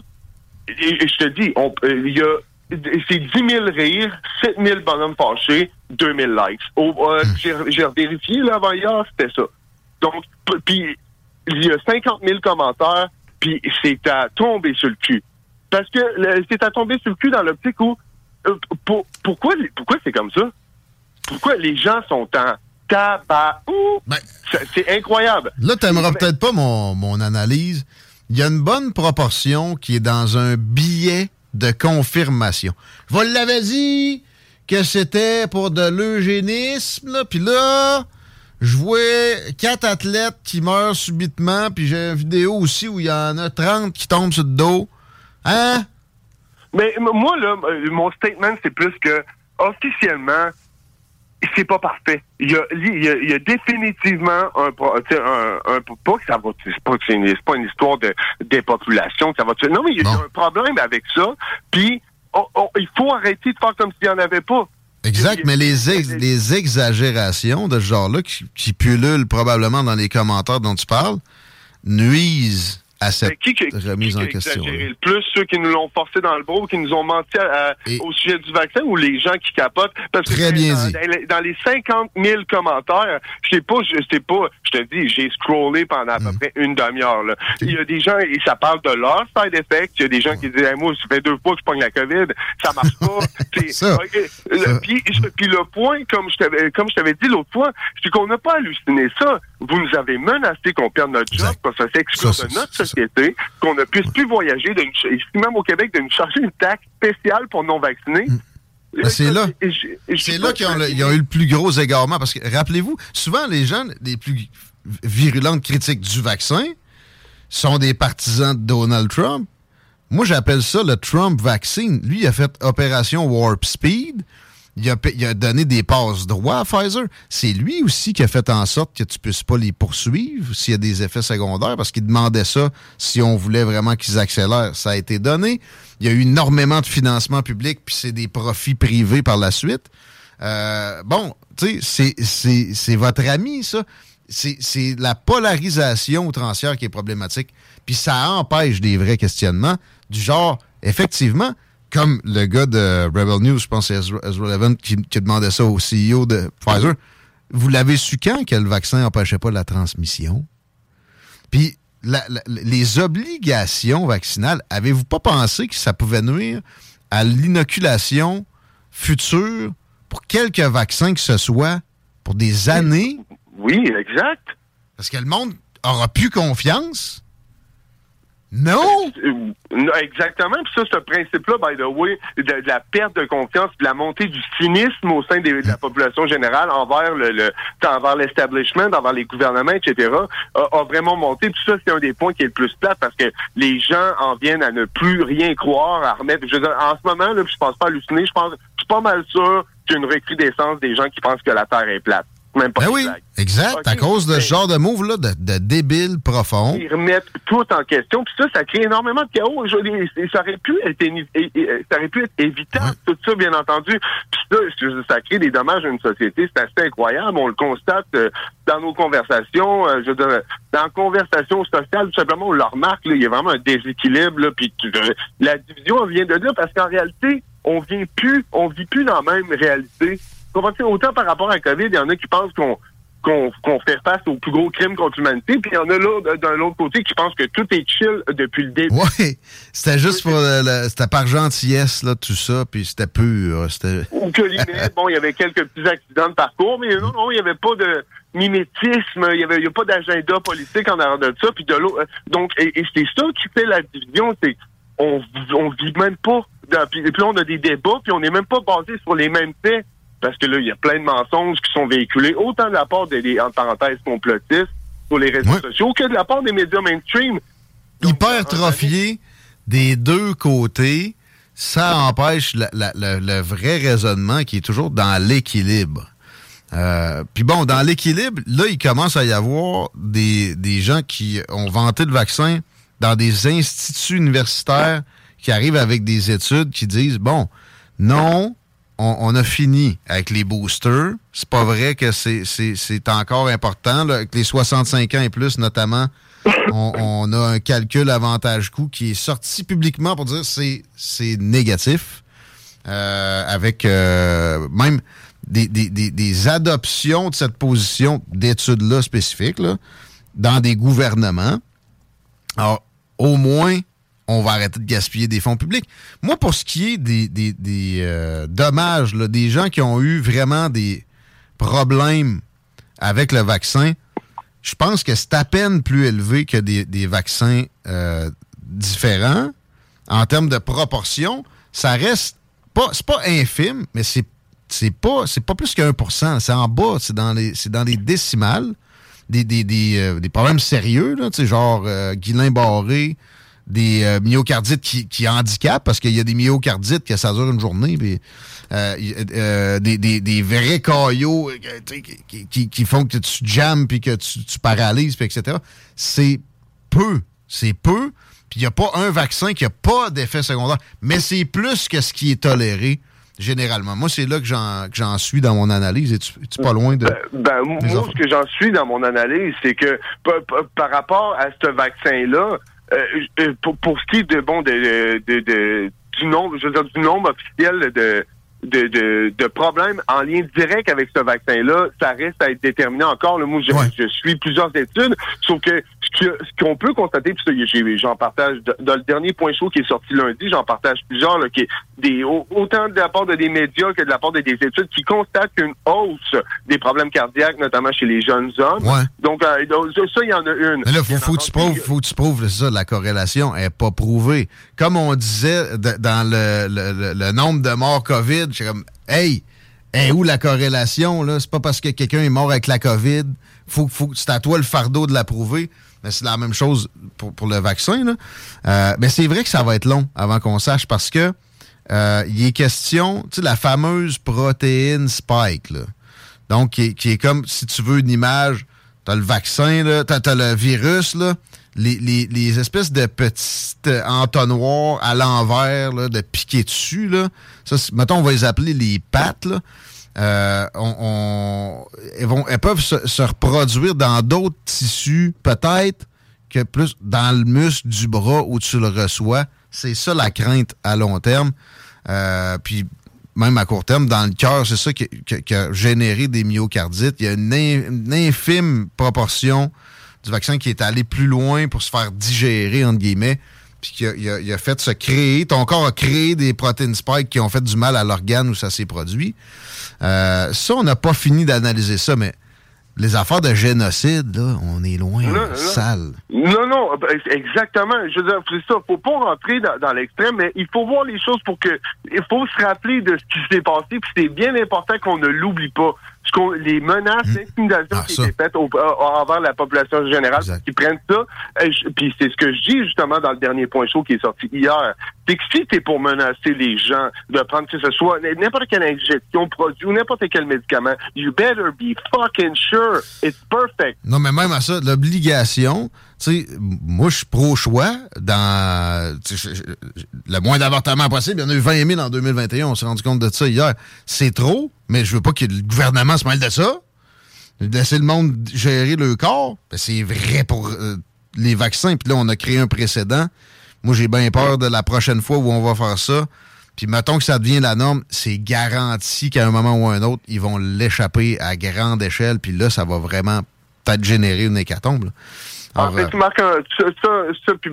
et, et je te dis, on- euh, il y a, c'est 10 000 rires, 7 000 bonhommes fâchés, 2 000 likes. Au- euh, J'ai vérifié là, avant hier, c'était ça. Donc, puis il y a 50 000 commentaires, puis c'est à tomber sur le cul. Parce que c'est à tomber sur le cul dans l'optique où euh, pour- pourquoi pourquoi c'est comme ça? Pourquoi les gens sont en tabac? C'est- C'est incroyable. Là, t'aimeras peut-être pas mon, mon analyse. Il y a une bonne proportion qui est dans un billet de confirmation. Je vous l'avais dit que c'était pour de l'eugénisme, là, puis là, je vois quatre athlètes qui meurent subitement, puis j'ai une vidéo aussi où il y en a 30 qui tombent sur le dos. Hein? Mais moi, là, euh, mon statement, c'est plus que officiellement, c'est pas parfait. Il y a, il y a, il y a définitivement un, un, un- pas que ça va, c'est pas, une, c'est pas une histoire de dépopulation que ça va tuer. Non, mais il y a un problème avec ça. Puis, on- on- il faut arrêter de faire comme s'il n'y en avait pas. Exact, mais les, ex- les exagérations de ce genre-là qui, qui pullulent probablement dans les commentaires dont tu parles nuisent à cette qui, qui, remise qui en a question. le plus ceux qui nous l'ont forcé dans le bro, qui nous ont menti à- à- au sujet du vaccin ou les gens qui capotent? Parce que Très bien dans, dit. dans les- dans les 50 000 commentaires, je sais pas, je sais pas, je te dis, j'ai scrollé pendant à Mm. peu près une demi-heure. là. Il y a des gens et ça parle de leur side effects. Il y a des gens qui disent, Hey, moi, ça fait deux fois que je pogne la COVID, ça marche pas. [LAUGHS] C'est- ok. Le- Puis, je- puis le point, comme je t'avais, comme je t'avais dit l'autre fois, c'est qu'on n'a pas halluciné ça. Vous nous avez menacé qu'on perde notre job, qu'on se fait exclure de notre société, qu'on ne puisse plus voyager, ici même au Québec, de nous charger une taxe spéciale pour non-vaccinés. Ben, c'est là. C'est là qu'ils ont, ont eu le plus gros égarement. Parce que, rappelez-vous, souvent, les gens les plus virulentes critiques du vaccin sont des partisans de Donald Trump. Moi, j'appelle ça le Trump vaccine. Lui, il a fait opération Warp Speed. Il a, il a donné des passes droits à Pfizer. C'est lui aussi qui a fait en sorte que tu puisses pas les poursuivre s'il y a des effets secondaires, parce qu'il demandait ça si on voulait vraiment qu'ils accélèrent. Ça a été donné. Il y a eu énormément de financement public, puis c'est des profits privés par la suite. Euh, bon, tu sais, c'est- votre ami, ça. C'est la polarisation outrancière qui est problématique. Puis ça empêche des vrais questionnements du genre, effectivement, comme le gars de Rebel News, je pense que c'est Ezra, Levin qui, qui demandait ça au CEO de Pfizer. Vous l'avez su quand que le vaccin n'empêchait pas la transmission? Puis la- la- les obligations vaccinales, avez-vous pas pensé que ça pouvait nuire à l'inoculation future pour quelques vaccins que ce soit pour des années? Oui, exact. Parce que le monde aura plus confiance. Non! Exactement. Puis ça, ce principe-là, by the way, de, la perte de confiance, de la montée du cynisme au sein des- de la population générale envers le, le envers l'establishment, envers les gouvernements, etc., a, a vraiment monté. Puis ça, c'est un des points qui est le plus plat parce que les gens en viennent à ne plus rien croire, à remettre. Je veux dire, en ce moment, là, je pense pas halluciner, je pense, je suis pas mal sûr qu'il y a une recrudescence des gens qui pensent que la Terre est plate. Même pas Ben oui, exact. À cause de ce genre de move-là, de, de débile profond. ils remettent tout en question. Puis ça, ça crée énormément de chaos. Dire, ça aurait pu être, et- ça aurait pu être évitable, tout ça, bien entendu. Puis ça, dire, ça crée des dommages à une société. C'est assez incroyable. On le constate euh, dans nos conversations. euh, je veux dire, dans la conversation sociale, tout simplement, on le remarque. Là, il y a vraiment un déséquilibre. Là, puis euh, la division vient de là parce qu'en réalité, on vient plus, on vit plus dans la même réalité. Autant par rapport à COVID, il y en a qui pensent qu'on fait face aux plus gros crimes contre l'humanité, puis il y en a là, de- d'un autre côté, qui pensent que tout est chill depuis le début. Ouais, c'était juste pour c'était par gentillesse là tout ça, puis c'était pur. Ou que limite, bon, il y avait quelques petits accidents de parcours, mais non, non, il n'y avait pas de mimétisme, il y avait, y a pas d'agenda politique en arrière de ça, puis de l'autre. Donc, et, et c'est ça qui fait la division, c'est on on vit même pas. Dans, puis, puis là, on a des débats, puis on n'est même pas basé sur les mêmes faits, parce que là, il y a plein de mensonges qui sont véhiculés, autant de la part des, des, complotistes sur les réseaux sociaux que de la part des médias mainstream. hypertrophié des deux côtés, ça empêche la- la- la- le vrai raisonnement qui est toujours dans l'équilibre. Euh, Puis bon, dans l'équilibre, là, il commence à y avoir des, des gens qui ont vanté le vaccin dans des instituts universitaires qui arrivent avec des études qui disent, bon, non, on, on a fini avec les boosters. C'est pas vrai que c'est- encore important. Là, avec les 65 ans et plus, notamment, [LAUGHS] on, on a un calcul avantage-coût qui est sorti publiquement pour dire c'est c'est négatif. Euh, avec euh, même des, des- des- des adoptions de cette position d'études-là spécifiques là, dans des gouvernements. Alors, au moins, on va arrêter de gaspiller des fonds publics. Moi, pour ce qui est des, euh, dommages, des gens qui ont eu vraiment des problèmes avec le vaccin, je pense que c'est à peine plus élevé que des, vaccins euh, différents. En termes de proportion, ça reste pas, c'est pas infime, mais c'est c'est pas plus que 1%. C'est en bas, c'est dans les décimales. Euh, des problèmes sérieux, là, genre Guillain-Barré, des euh, myocardites qui, qui handicapent, parce qu'il y a des myocardites que ça dure une journée, puis euh, euh, des, des, des vrais caillots qui, qui- font que tu jammes puis que tu, tu paralyses, puis etc. C'est peu. C'est peu. Puis il n'y a pas un vaccin qui n'a pas d'effet secondaire. Mais c'est plus que ce qui est toléré généralement. Moi, c'est là que j'en que j'en suis dans mon analyse. Es-tu pas loin de. Ben, moi, ce que j'en suis dans mon analyse, c'est que par rapport à ce vaccin-là, euh, euh, pour, pour ce qui est de bon de, de, de- du nombre, je veux dire, du nombre officiel de de, de, de problèmes en lien direct avec ce vaccin-là, ça reste à être déterminé encore. Là, moi, je, je suis plusieurs études, sauf que ce qu'on peut constater, puis j'en partage dans le dernier point chaud qui est sorti lundi, j'en partage plusieurs, là, qui est des, autant de la part de des médias que de la part de des études qui constatent une hausse des problèmes cardiaques, notamment chez les jeunes hommes. Donc, euh, donc, ça, il y en a une. Mais là, faut, faut que tu prouves, faut que tu prouves ça, la corrélation n'est pas prouvée. Comme on disait de- dans le, le- le- le nombre de morts COVID, je suis comme, hey, est où la corrélation, là? C'est pas parce que quelqu'un est mort avec la COVID, faut, faut, c'est à toi le fardeau de la prouver. Mais c'est la même chose pour, pour le vaccin, là. Euh, mais c'est vrai que ça va être long avant qu'on sache parce que euh, il est question, tu sais, la fameuse protéine spike, là. Donc, qui est, qui est comme, si tu veux une image, t'as le vaccin, t'as, t'as le virus, là, les, les- les espèces de petites entonnoirs à l'envers, de piquer dessus, là. Ça, mettons, on va les appeler les pattes, là. Euh, on, on- elles, vont, elles peuvent se, se reproduire dans d'autres tissus, peut-être que plus dans le muscle du bras où tu le reçois. C'est ça la crainte à long terme. Euh, puis même à court terme, dans le cœur, c'est ça qui, a généré des myocardites. Il y a une, in- une infime proportion du vaccin qui est allé plus loin pour se faire digérer, entre guillemets, puis qui a fait se créer, ton corps a créé des protéines spike qui ont fait du mal à l'organe où ça s'est produit. Euh, ça, on n'a pas fini d'analyser ça, mais les affaires de génocide, là, on est loin, Non, non. sale. Non, non, ben, c'est exactement. Je veux dire, c'est ça. Faut pas rentrer dans, dans l'extrême, mais il faut voir les choses pour que. Il faut se rappeler de ce qui s'est passé, puis c'est bien important qu'on ne l'oublie pas. Les menaces, l'intimidation qui étaient faites au- euh, envers la population générale, qui prennent ça. puis c'est ce que je dis justement dans le dernier point chaud qui est sorti hier. C'est que si t'es pour menacer les gens de prendre que ce soit n'importe quelle injection, produit ou n'importe quel médicament, you better be fucking sure it's perfect. Non, mais même à ça, l'obligation, sais, moi, je suis pro-choix dans le moins d'avortements possible. Il y en a eu 20 000 en 2021, on s'est rendu compte de ça hier. C'est trop, mais je veux pas que le gouvernement se mêle de ça. Laisser le monde gérer le corps, ben, c'est vrai pour euh, les vaccins. Puis là, on a créé un précédent. Moi, j'ai bien peur de la prochaine fois où on va faire ça. Puis mettons que ça devient la norme, c'est garanti qu'à un moment ou un autre, ils vont l'échapper à grande échelle. Puis là, ça va vraiment peut-être générer une hécatombe. En fait, euh, tu marques un, ça, ça, ça, puis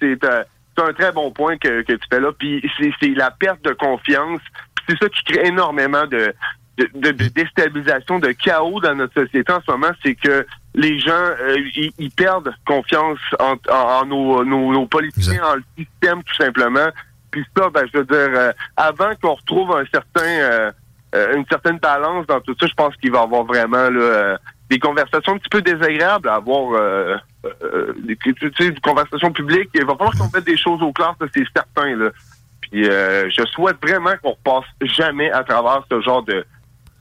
c'est euh, c'est un très bon point que, que tu fais là. Puis c'est c'est la perte de confiance. C'est ça qui crée énormément de, de, de- déstabilisation, de chaos dans notre société en ce moment. C'est que les gens, euh, ils, ils perdent confiance en, en- en nos, nos, nos politiciens, en le système tout simplement. Puis ça, ben, je veux dire, euh, avant qu'on retrouve un certain, euh, euh, une certaine balance dans tout ça, je pense qu'il va y avoir vraiment là, euh, des conversations un petit peu désagréables à avoir. Euh, euh, sais, des conversations publiques. Il va falloir qu'on mette des choses au clair, ça c'est certain. Là. Puis euh, je souhaite vraiment qu'on repasse jamais à travers ce genre de,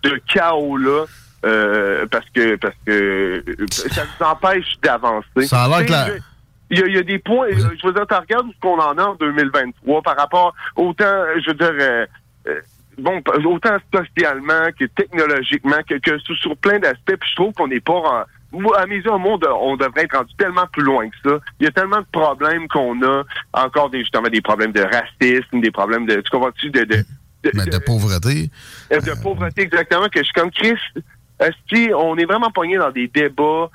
de chaos-là. euh, parce que parce que euh, ça nous empêche d'avancer. Ça a l'air que la- il y, a, il y a des points, euh, je veux dire, tu regardes ce qu'on en a en 2023 par rapport autant, je veux dire, euh, euh, bon, autant socialement que technologiquement, que, que sur, sur plein d'aspects, puis je trouve qu'on n'est pas en, à mes yeux, on, de- on devrait être rendu tellement plus loin que ça. Il y a tellement de problèmes qu'on a, encore des, justement des problèmes de racisme, des problèmes de, tu comprends-tu, de, de, de, ben, de pauvreté. euh, de pauvreté exactement, que je suis comme Chris, est-ce qu'on est vraiment pogné dans des débats,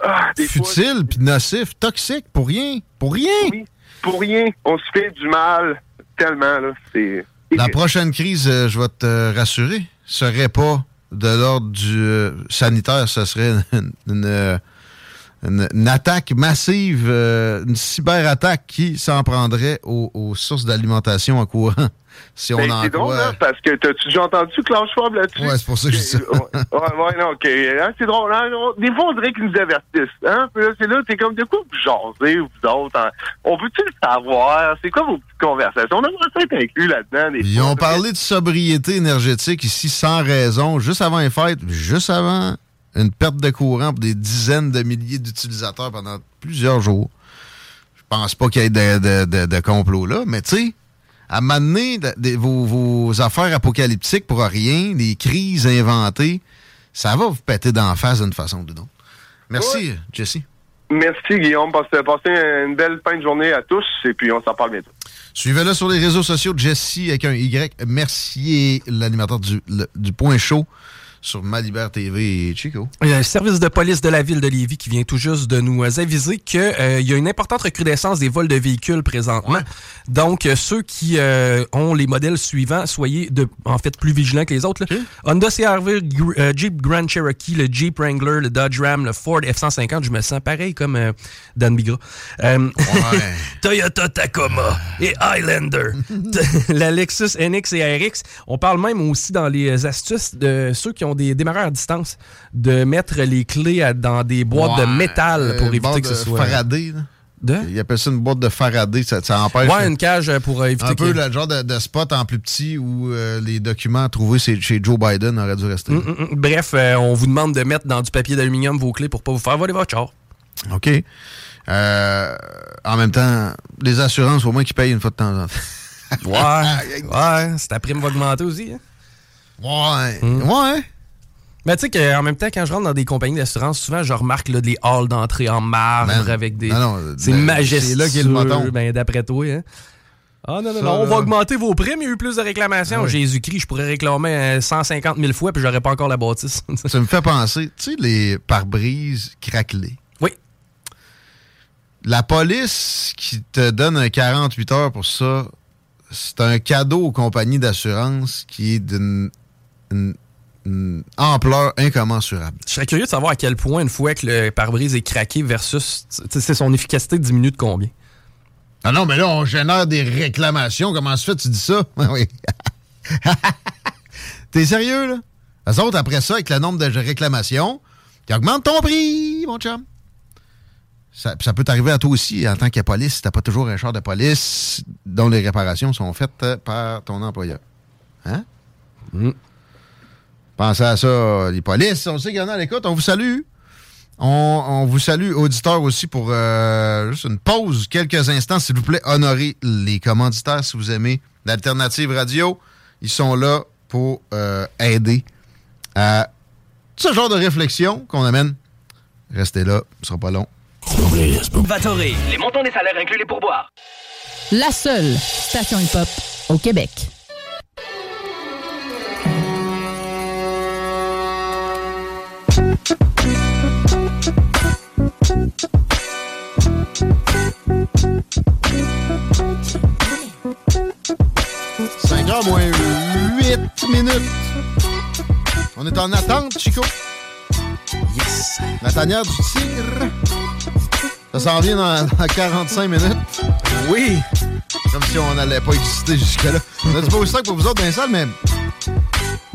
ah, des fois, Futile, puis nocif, toxique, pour rien. Pour rien. pour rien, on se fait du mal tellement, là, c'est... La prochaine crise, euh, je vais te rassurer, serait pas de l'ordre du euh, sanitaire, ce serait [LAUGHS] une, attaque massive, euh, une cyberattaque qui s'en prendrait aux sources d'alimentation en courant. Si on Ben, en c'est drôle, hein, parce que t'as-tu déjà entendu Klaus Schwab là-dessus? Ouais, c'est pour ça que je dis ça. ouais, ouais, non, ok. Hein, c'est drôle. Hein, des fois, on dirait qu'ils nous avertissent. Hein? Puis là, c'est là, t'es comme, de quoi vous jasez, vous autres? hein? On veut-tu le savoir? C'est quoi vos petites conversations? On aimerait ça être inclus là-dedans. Ils fois. ont parlé de sobriété énergétique ici sans raison, juste avant les fêtes, juste avant une perte de courant pour des dizaines de milliers d'utilisateurs pendant plusieurs jours. Je pense pas qu'il y ait de, de, de- de complot là, mais tu sais, à m'amener vos, vos affaires apocalyptiques pour rien, les crises inventées, ça va vous péter d'en face d'une façon ou d'une autre. Merci, Jesse. Merci, Guillaume. Passez, passez une belle fin de journée à tous, et puis on s'en parle bientôt. Suivez-le sur les réseaux sociaux, Jesse avec un Y. Merci, l'animateur du, du Point Chaud sur Malibert TV et Chico. Il y a un service de police de la ville de Lévis qui vient tout juste de nous euh, aviser qu'il y a une importante recrudescence des vols de véhicules présentement. Donc, euh, ceux qui euh, ont les modèles suivants, soyez de, en fait plus vigilants que les autres. là. Honda CRV, Gr- euh, Jeep Grand Cherokee, le Jeep Wrangler, le Dodge Ram, le Ford F-150. Je me sens pareil comme euh, Dan Bigra. Euh, [LAUGHS] Toyota Tacoma et Highlander. la Lexus NX et RX. On parle même aussi dans les astuces de ceux qui ont des démarreurs à distance de mettre les clés à- dans des boîtes de métal pour euh, éviter que ce soit... Faraday, là. De? Ils appellent ça une boîte de Faraday, ça, ça empêche. Ouais, une cage euh, pour euh, éviter un peu que- le genre de, de spot en plus petit où euh, les documents trouvés chez, chez Joe Biden auraient dû rester. Mm, mm, mm. Bref, euh, on vous demande de mettre dans du papier d'aluminium vos clés pour pas vous faire voler votre char. OK. En même temps, les assurances, au moins qu'ils payent une fois de temps en temps. Ouais, [LAUGHS] ouais, ta prime va augmenter aussi. Hein? Ouais, ouais. Mais tu sais qu'en même temps, quand je rentre dans des compagnies d'assurance, souvent je remarque là, des halls d'entrée en marbre Man. avec des. Non, non, c'est ben, majestueux. c'est là qu'est le. Ben, d'après toi, hein? Ah non, non, Ça, non, on va augmenter vos primes, il y a eu plus de réclamations. Ah oui. Jésus-Christ, je pourrais réclamer euh, 150 000 fois puis j'aurais pas encore la bâtisse. [LAUGHS] Ça me fait penser, tu sais, les pare-brises craquelés. Oui. La police qui te donne un 48 heures pour ça, c'est un cadeau aux compagnies d'assurance qui est d'une une une ampleur incommensurable. Je serais curieux de savoir à quel point, une fois que le pare-brise est craqué versus tu sais, c'est son efficacité diminue de combien? Ah non, mais là, on génère des réclamations. Comment se fait, tu dis ça? [LAUGHS] oui. [LAUGHS] T'es sérieux, là? Les autres, après ça, avec le nombre de réclamations, qui augmente ton prix, mon chum. Ça, ça peut t'arriver à toi aussi en tant que police si t'as pas toujours un char de police dont les réparations sont faites par ton employeur. Hein? Pensez à ça, les polices. On sait qu'il y en a à l'écoute. On vous salue. On, on vous salue, auditeurs, aussi, pour euh, juste une pause, quelques instants. S'il vous plaît, honorez les commanditaires si vous aimez l'Alternative Radio. Ils sont là pour euh, aider à ce genre de réflexion qu'on amène. Restez là, ce sera pas long. Vatoré, les montants des salaires incluent les pourboires. La seule station hip-hop au Québec. Cinq heures moins 8 minutes. On est en attente, Chico. Yes. La tanière du tigre. Ça s'en vient dans, dans 45 minutes. Oui. Comme si on n'allait pas exister jusque-là. On a du beau sac pour vous autres dans les salles, mais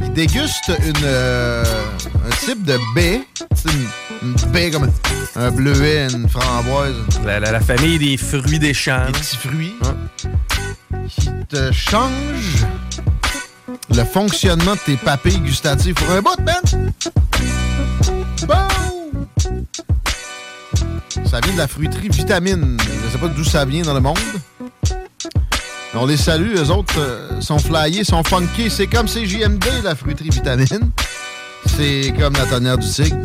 ils dégustent une, euh, un type de baie. C'est une, une baie comme un bleuet, une framboise. La, la- la famille des fruits des champs. Des petits fruits. Qui te change le fonctionnement de tes papilles gustatives pour un bout, man! Bon! Ça vient de la fruiterie Vitamine. Je sais pas d'où ça vient dans le monde. On les salue, eux autres euh, sont flyés, sont funkés. C'est comme CJMD, la fruiterie Vitamine. C'est comme la tonnerre du tigre.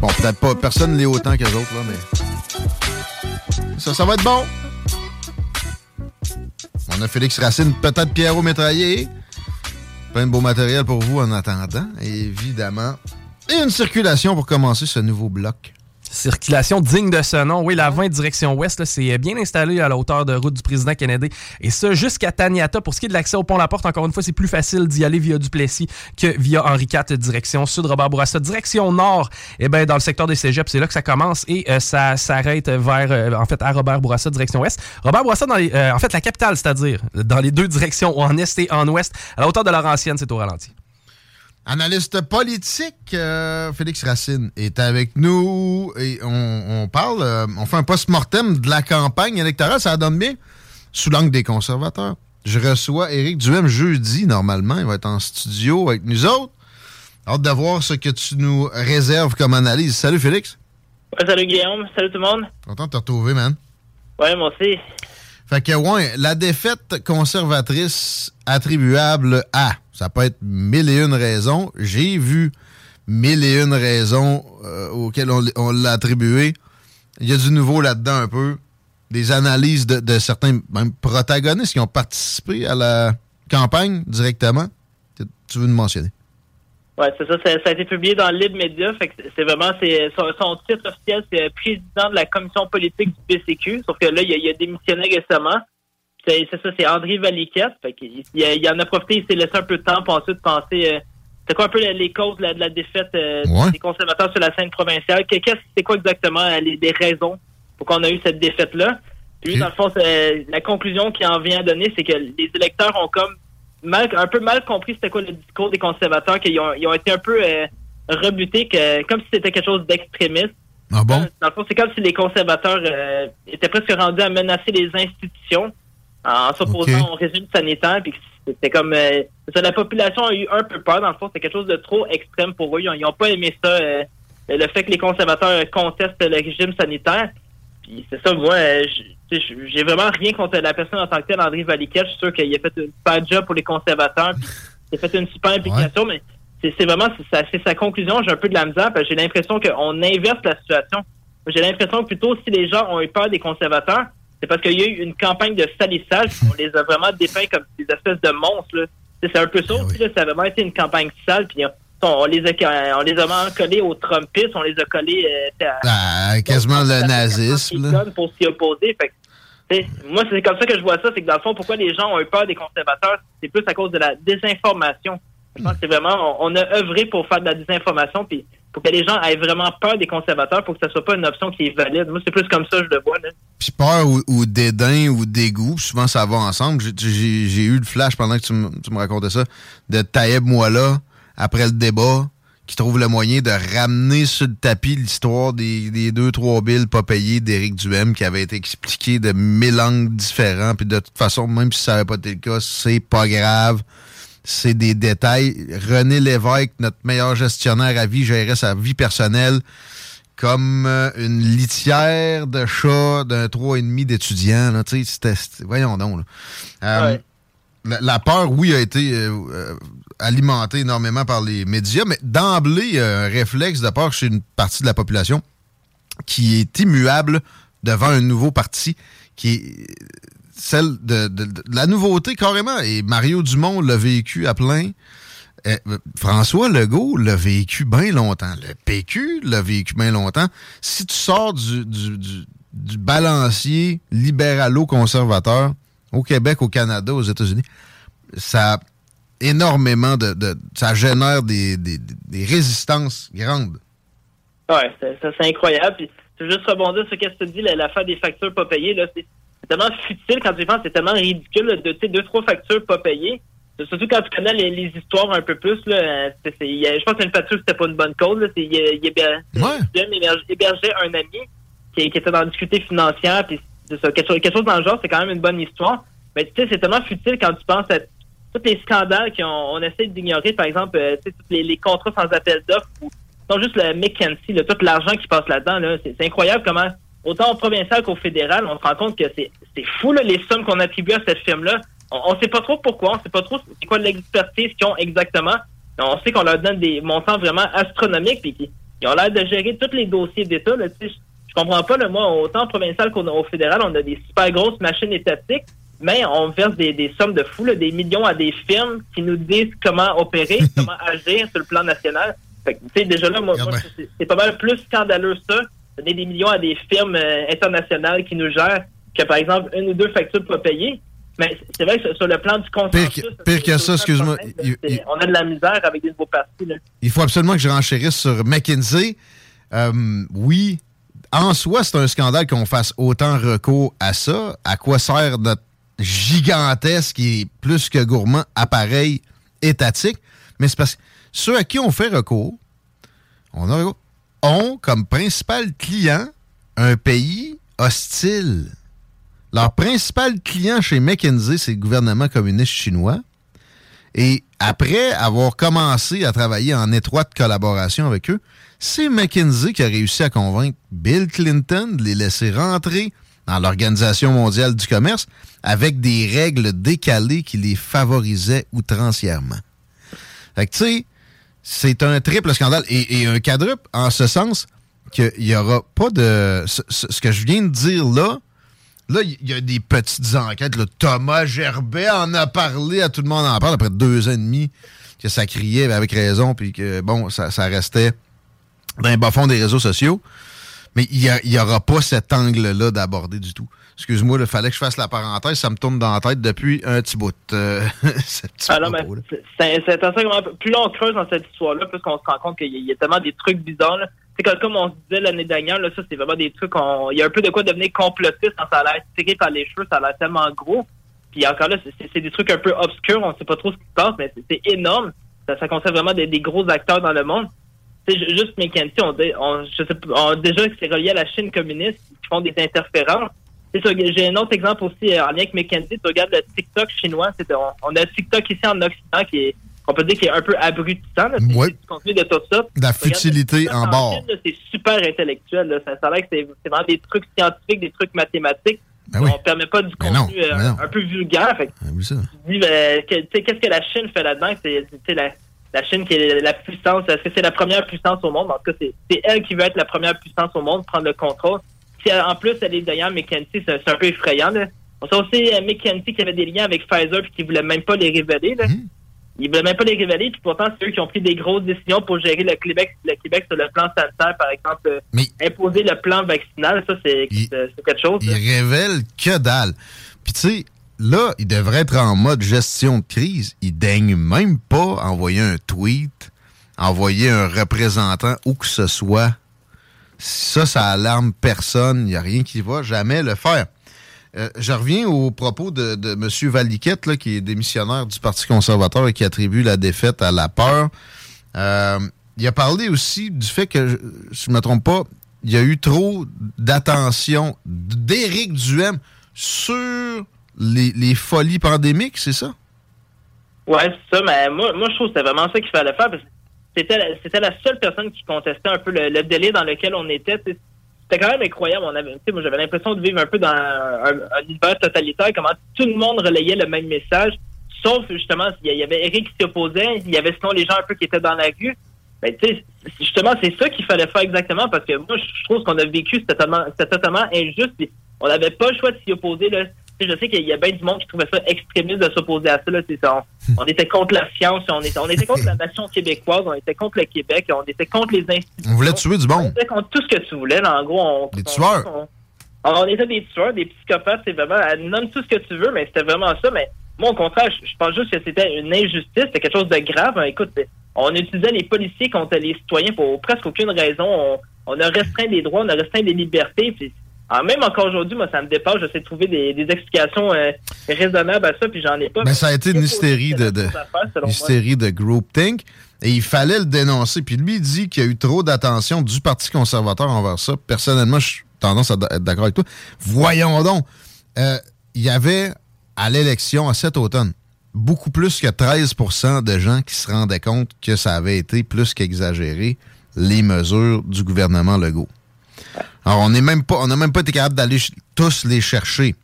Bon, peut-être pas, personne l'est autant qu'eux autres, là, mais... Ça, ça va être bon. On a Félix Racine, peut-être Pierrot Métraillé. Plein de beau matériel pour vous en attendant, évidemment. Et une circulation pour commencer ce nouveau bloc. Circulation digne de ce nom. Oui, la 20 direction ouest, c'est bien installé à la hauteur de route du président Kennedy. Et ça, jusqu'à Taniata. Pour ce qui est de l'accès au pont La Porte, encore une fois, c'est plus facile d'y aller via Duplessis que via Henri IV, direction sud, Robert Bourassa. Direction nord, eh ben, dans le secteur des cégeps, c'est là que ça commence et euh, ça s'arrête vers, euh, en fait, à Robert Bourassa, direction ouest. Robert Bourassa, dans les, euh, en fait, la capitale, c'est-à-dire dans les deux directions, en est et en ouest, à la hauteur de Laurentienne, c'est au ralenti. Analyste politique, euh, Félix Racine est avec nous et on, on parle, euh, on fait un post-mortem de la campagne électorale. Ça donne bien sous l'angle des conservateurs. Je reçois Éric Duhem jeudi, normalement. Il va être en studio avec nous autres. Hâte de voir ce que tu nous réserves comme analyse. Salut Félix. Ouais, salut Guillaume, salut tout le monde. Content de te retrouver, man. Ouais, moi aussi. Fait que, ouais, la défaite conservatrice attribuable à, ça peut être mille et une raisons. J'ai vu mille et une raisons euh, auxquelles on, l'a attribué. Il y a du nouveau là-dedans un peu. Des analyses de, de certains même protagonistes qui ont participé à la campagne directement. Tu veux nous mentionner? Ouais, c'est ça, ça, ça a été publié dans Libre Média. Fait que c'est vraiment c'est son, son titre officiel, c'est euh, président de la commission politique du PCQ. Sauf que là, il a, il a démissionné récemment. C'est ça, c'est André Valiquette. Fait qu'il il, en a profité, il s'est laissé un peu de temps pour ensuite penser. euh, c'est quoi un peu les, les causes de la, de la défaite euh, Ouais. des conservateurs sur la scène provinciale? Que- Qu'est-ce c'est quoi exactement euh, les, les raisons pour qu'on a eu cette défaite-là? Puis lui, dans le fond, c'est- la conclusion qu'il en vient à donner, c'est que les électeurs ont comme mal, un peu mal compris c'était quoi le discours des conservateurs, qu'ils ont, ils ont été un peu euh, rebutés, que, comme si c'était quelque chose d'extrémiste. Ah bon? Dans le fond, c'est comme si les conservateurs euh, étaient presque rendus à menacer les institutions en s'opposant au régime sanitaire. Puis c'était comme euh, c'est ça, la population a eu un peu peur. Dans le fond, c'était quelque chose de trop extrême pour eux. Ils n'ont pas aimé ça, euh, le fait que les conservateurs contestent le régime sanitaire. Puis c'est ça, moi, euh, j- tu sais, j'ai vraiment rien contre la personne en tant que telle, André Valiquette. Je suis sûr qu'il a fait une super job pour les conservateurs. puis il a fait une super implication, mais c'est vraiment c'est sa, conclusion. J'ai un peu de la misère parce que j'ai l'impression qu'on inverse la situation. J'ai l'impression que plutôt si les gens ont eu peur des conservateurs, c'est parce qu'il y a eu une campagne de salissage. On les a vraiment dépeints comme des espèces de monstres. C'est un peu ça aussi. là. Ça a vraiment été une campagne sale. Puis on, les a, on les a collés aux Trumpistes. On les a collés euh, à, Ah, quasiment le nazisme. là. pour s'y opposer. Fait que, moi, c'est comme ça que je vois ça. C'est que dans le fond, pourquoi les gens ont eu peur des conservateurs, c'est plus à cause de la désinformation. Je pense que c'est vraiment, on, on a œuvré pour faire de la désinformation, puis pour que les gens aient vraiment peur des conservateurs, pour que ça soit pas une option qui est valide. Moi, c'est plus comme ça, je le vois. Là. Puis peur ou, ou dédain ou dégoût, souvent ça va ensemble. J'ai- eu le flash pendant que tu me tu me racontais ça, de Taïeb Moala, après le débat, qui trouve le moyen de ramener sur le tapis l'histoire des, des deux, trois billes pas payées d'Éric Duhem, qui avait été expliqué de mille angles différents. Puis de toute façon, même si ça n'avait pas été le cas, c'est pas grave. C'est des détails. René Lévesque, notre meilleur gestionnaire à vie, gérait sa vie personnelle comme euh, une litière de chat d'un trois et demi d'étudiants. là, tu sais, c'était- c'était- Voyons donc. là. Euh, la, la peur, oui, a été euh, euh, alimentée énormément par les médias, mais d'emblée, un réflexe de peur chez une partie de la population qui est immuable devant un nouveau parti, qui est celle de, la nouveauté carrément. Et Mario Dumont l'a vécu à plein. Euh, François Legault l'a vécu bien longtemps. Le PQ l'a vécu bien longtemps. Si tu sors du, du, balancier libéralo-conservateur au Québec, au Canada, aux États-Unis, ça énormément de... de- ça génère des, des- des résistances grandes. Ouais, c'est incroyable. Puis, je veux juste rebondir sur ce que tu dis, la- l'affaire des factures pas payées. Là, c'est tellement futile quand tu y penses, c'est tellement ridicule là, de deux, trois factures pas payées. Surtout quand tu connais les, les histoires un peu plus. Là, c'est- il y a- je pense que une facture, c'était pas une bonne cause. Là, il, il héber- Jim héberge- hébergeait un ami qui, qui était dans la difficulté financière. Puis ça, quelque, chose, quelque chose dans le genre, c'est quand même une bonne histoire. Mais tu sais, c'est tellement futile quand tu penses à tous les scandales qu'on on essaie d'ignorer. Par exemple, euh, les, contrats sans appel d'offres ou non juste le McKenzie, tout l'argent qui passe là-dedans. Là, c'est, incroyable comment, autant au provincial qu'au fédéral, on se rend compte que c'est, fou les sommes qu'on attribue à cette firme-là. On ne sait pas trop pourquoi, on sait pas trop c'est quoi l'expertise qu'ils ont exactement. On sait qu'on leur donne des montants vraiment astronomiques puis qu'ils ils ont l'air de gérer tous les dossiers d'État. Je, comprends pas, là, moi, autant au provincial qu'au fédéral, on a des super grosses machines étatiques, mais on verse des, des sommes de fous, là, des millions à des firmes qui nous disent comment opérer, [LAUGHS] comment agir sur le plan national. Fait que, tu sais, déjà là, moi, moi, c'est- pas mal plus scandaleux ça, donner des millions à des firmes euh, internationales qui nous gèrent que, par exemple, une ou deux factures pas payées. Mais c'est vrai que sur- le plan du consensus... Pire pire que ça, excuse-moi. On a de la misère avec des nouveaux partis. Là. Il faut absolument que je renchérisse sur McKinsey. Euh, oui, en soi, c'est un scandale qu'on fasse autant recours à ça. À quoi sert notre gigantesque et plus que gourmand appareil étatique? Mais c'est parce que ceux à qui on fait recours, ont comme principal client un pays hostile. Leur principal client chez McKinsey, c'est le gouvernement communiste chinois. Et après avoir commencé à travailler en étroite collaboration avec eux, c'est McKinsey qui a réussi à convaincre Bill Clinton de les laisser rentrer dans l'Organisation mondiale du commerce avec des règles décalées qui les favorisaient outrancièrement. Fait que, tu sais, c'est un triple scandale et, un quadruple en ce sens qu'il n'y aura pas de... Ce, que je viens de dire là, là, il y a des petites enquêtes. Thomas Gerbet en a parlé, à tout le monde en parle après deux ans et demi, que ça criait avec raison, puis que, bon, ça, ça restait dans les bas-fonds des réseaux sociaux. Mais il n'y aura pas cet angle-là d'aborder du tout. Excuse-moi, il fallait que je fasse la parenthèse, ça me tourne dans la tête depuis un petit bout. euh, [LAUGHS] Alors, mais c'est- plus on creuse dans cette histoire-là, plus on se rend compte qu'il y, a- il y a tellement des trucs bizarres. C'est comme, comme on se disait l'année dernière, là, ça c'est vraiment des trucs. on- Il y a un peu de quoi devenir complotiste quand ça a l'air tiré par les cheveux, ça a l'air tellement gros. Puis encore là, c'est- des trucs un peu obscurs, on sait pas trop ce qui se passe, mais c'est- c'est énorme. Ça, ça concerne vraiment des, des gros acteurs dans le monde. Juste McKenzie, on, dit- on, je sais, on- déjà que c'est relié à la Chine communiste, qui font des interférences. J'ai un autre exemple aussi euh, en lien avec McKenzie. Tu regardes le TikTok chinois. On, on a TikTok ici en Occident qui est, on peut dire, qui est un peu abrutissant. là. Ouais. du contenu de tout ça. La futilité TikTok en bord. C'est super intellectuel. là. Ça, ça a l'air que c'est vraiment des trucs scientifiques, des trucs mathématiques. Ben oui. On permet pas du non, contenu euh, un peu vulgaire. Fait Ah oui, ça. tu dis, ben, qu'est-ce que la Chine fait là-dedans? C'est la, la Chine qui est la puissance. Est-ce que c'est la première puissance au monde? En tout cas, c'est elle qui veut être la première puissance au monde, prendre le contrôle. Si elle- en plus, elle est derrière McKenzie, c'est un peu effrayant. Là. On sait aussi euh, McKenzie qui avait des liens avec Pfizer puis qui voulait même pas les révéler. Là. Mmh. Ils voulaient même pas les révéler, puis pourtant, c'est eux qui ont pris des grosses décisions pour gérer le Québec, le Québec sur le plan sanitaire, par exemple. euh, Imposer le plan vaccinal, ça, c'est quelque chose. Il là. révèle que dalle. Puis tu sais, là, il devrait être en mode gestion de crise. Il daigne même pas envoyer un tweet, envoyer un représentant où que ce soit. Ça, ça alarme personne. Il n'y a rien qui va jamais le faire. Euh, je reviens au propos de, M. Valiquette, qui est démissionnaire du Parti conservateur et qui attribue la défaite à la peur. Euh, il a parlé aussi du fait que, je ne me trompe pas, il y a eu trop d'attention d'Éric Duhem sur les, folies pandémiques, c'est ça? Ouais, c'est ça, mais moi, moi je trouve que c'était vraiment ça qu'il fallait faire c'était la, seule personne qui contestait un peu le, délai dans lequel on était. C'était quand même incroyable. On avait, moi, j'avais l'impression de vivre un peu dans un, un univers totalitaire, comment tout le monde relayait le même message, sauf justement, il y avait Eric qui s'y opposait, il y avait sinon les gens un peu qui étaient dans la rue. Ben, justement, c'est ça qu'il fallait faire exactement parce que moi, je trouve qu'on a vécu, c'était totalement, totalement injuste. on n'avait pas le choix de s'y opposer. Là. Je sais qu'il y a bien du monde qui trouvait ça extrémiste de s'opposer à ça. Là. On, on était contre la science, on était, on était contre la nation québécoise, on était contre le Québec, on était contre les institutions. On voulait tuer du On monde. était contre tout ce que tu voulais. Là. En gros, on, Des on- tueurs. on, on était des tueurs, des psychopathes, c'est vraiment, nomme tout ce que tu veux, mais c'était vraiment ça. Mais moi, au contraire, je, je pense juste que c'était une injustice, c'était quelque chose de grave. Hein, Écoute, on utilisait les policiers contre les citoyens pour presque aucune raison. On, on a restreint des droits, on a restreint des libertés. Puis, ah, même encore aujourd'hui, moi, ça me dépasse. J'essaie de trouver des, des explications euh, raisonnables à ça, puis j'en ai pas. Mais ça a été une hystérie de, de, hystérie de groupthink. Et il fallait le dénoncer. Puis lui, il dit qu'il y a eu trop d'attention du Parti conservateur envers ça. Personnellement, je suis tendance à être d'accord avec toi. Voyons donc. Euh, il y avait, à l'élection, à cet automne, beaucoup plus que 13% de gens qui se rendaient compte que ça avait été plus qu'exagéré, les mesures du gouvernement Legault. Alors, on n'est même pas, on n'a même pas été capable d'aller tous les chercher.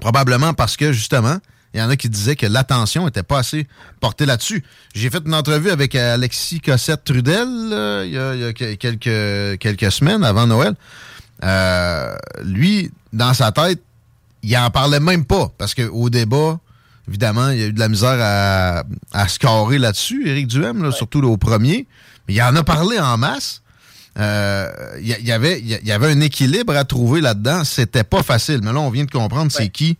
Probablement parce que, justement, il y en a qui disaient que l'attention n'était pas assez portée là-dessus. J'ai fait une entrevue avec Alexis Cossette-Trudel il y a, il y a que- quelques, quelques semaines avant Noël. Euh, lui, dans sa tête, il en parlait même pas parce qu'au débat, évidemment, il y a eu de la misère à, à scorer là-dessus, Éric Duhem, là, surtout là, au premier. Mais il en a parlé en masse. Euh, Il y, avait, il y avait un équilibre à trouver là-dedans. C'était pas facile. Mais là, on vient de comprendre c'est qui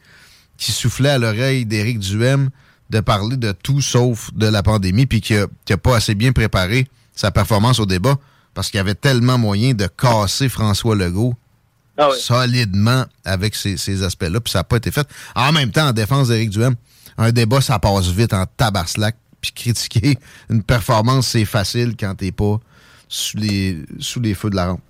qui soufflait à l'oreille d'Éric Duhem de parler de tout sauf de la pandémie, puis qui a, qui a pas assez bien préparé sa performance au débat parce qu'il y avait tellement moyen de casser François Legault Ah oui. solidement avec ces, ces aspects-là, puis ça n'a pas été fait. En même temps, en défense d'Éric Duhem, un débat, ça passe vite en tabarslac, puis critiquer une performance, c'est facile quand t'es pas sous les, sous les feux de la rampe.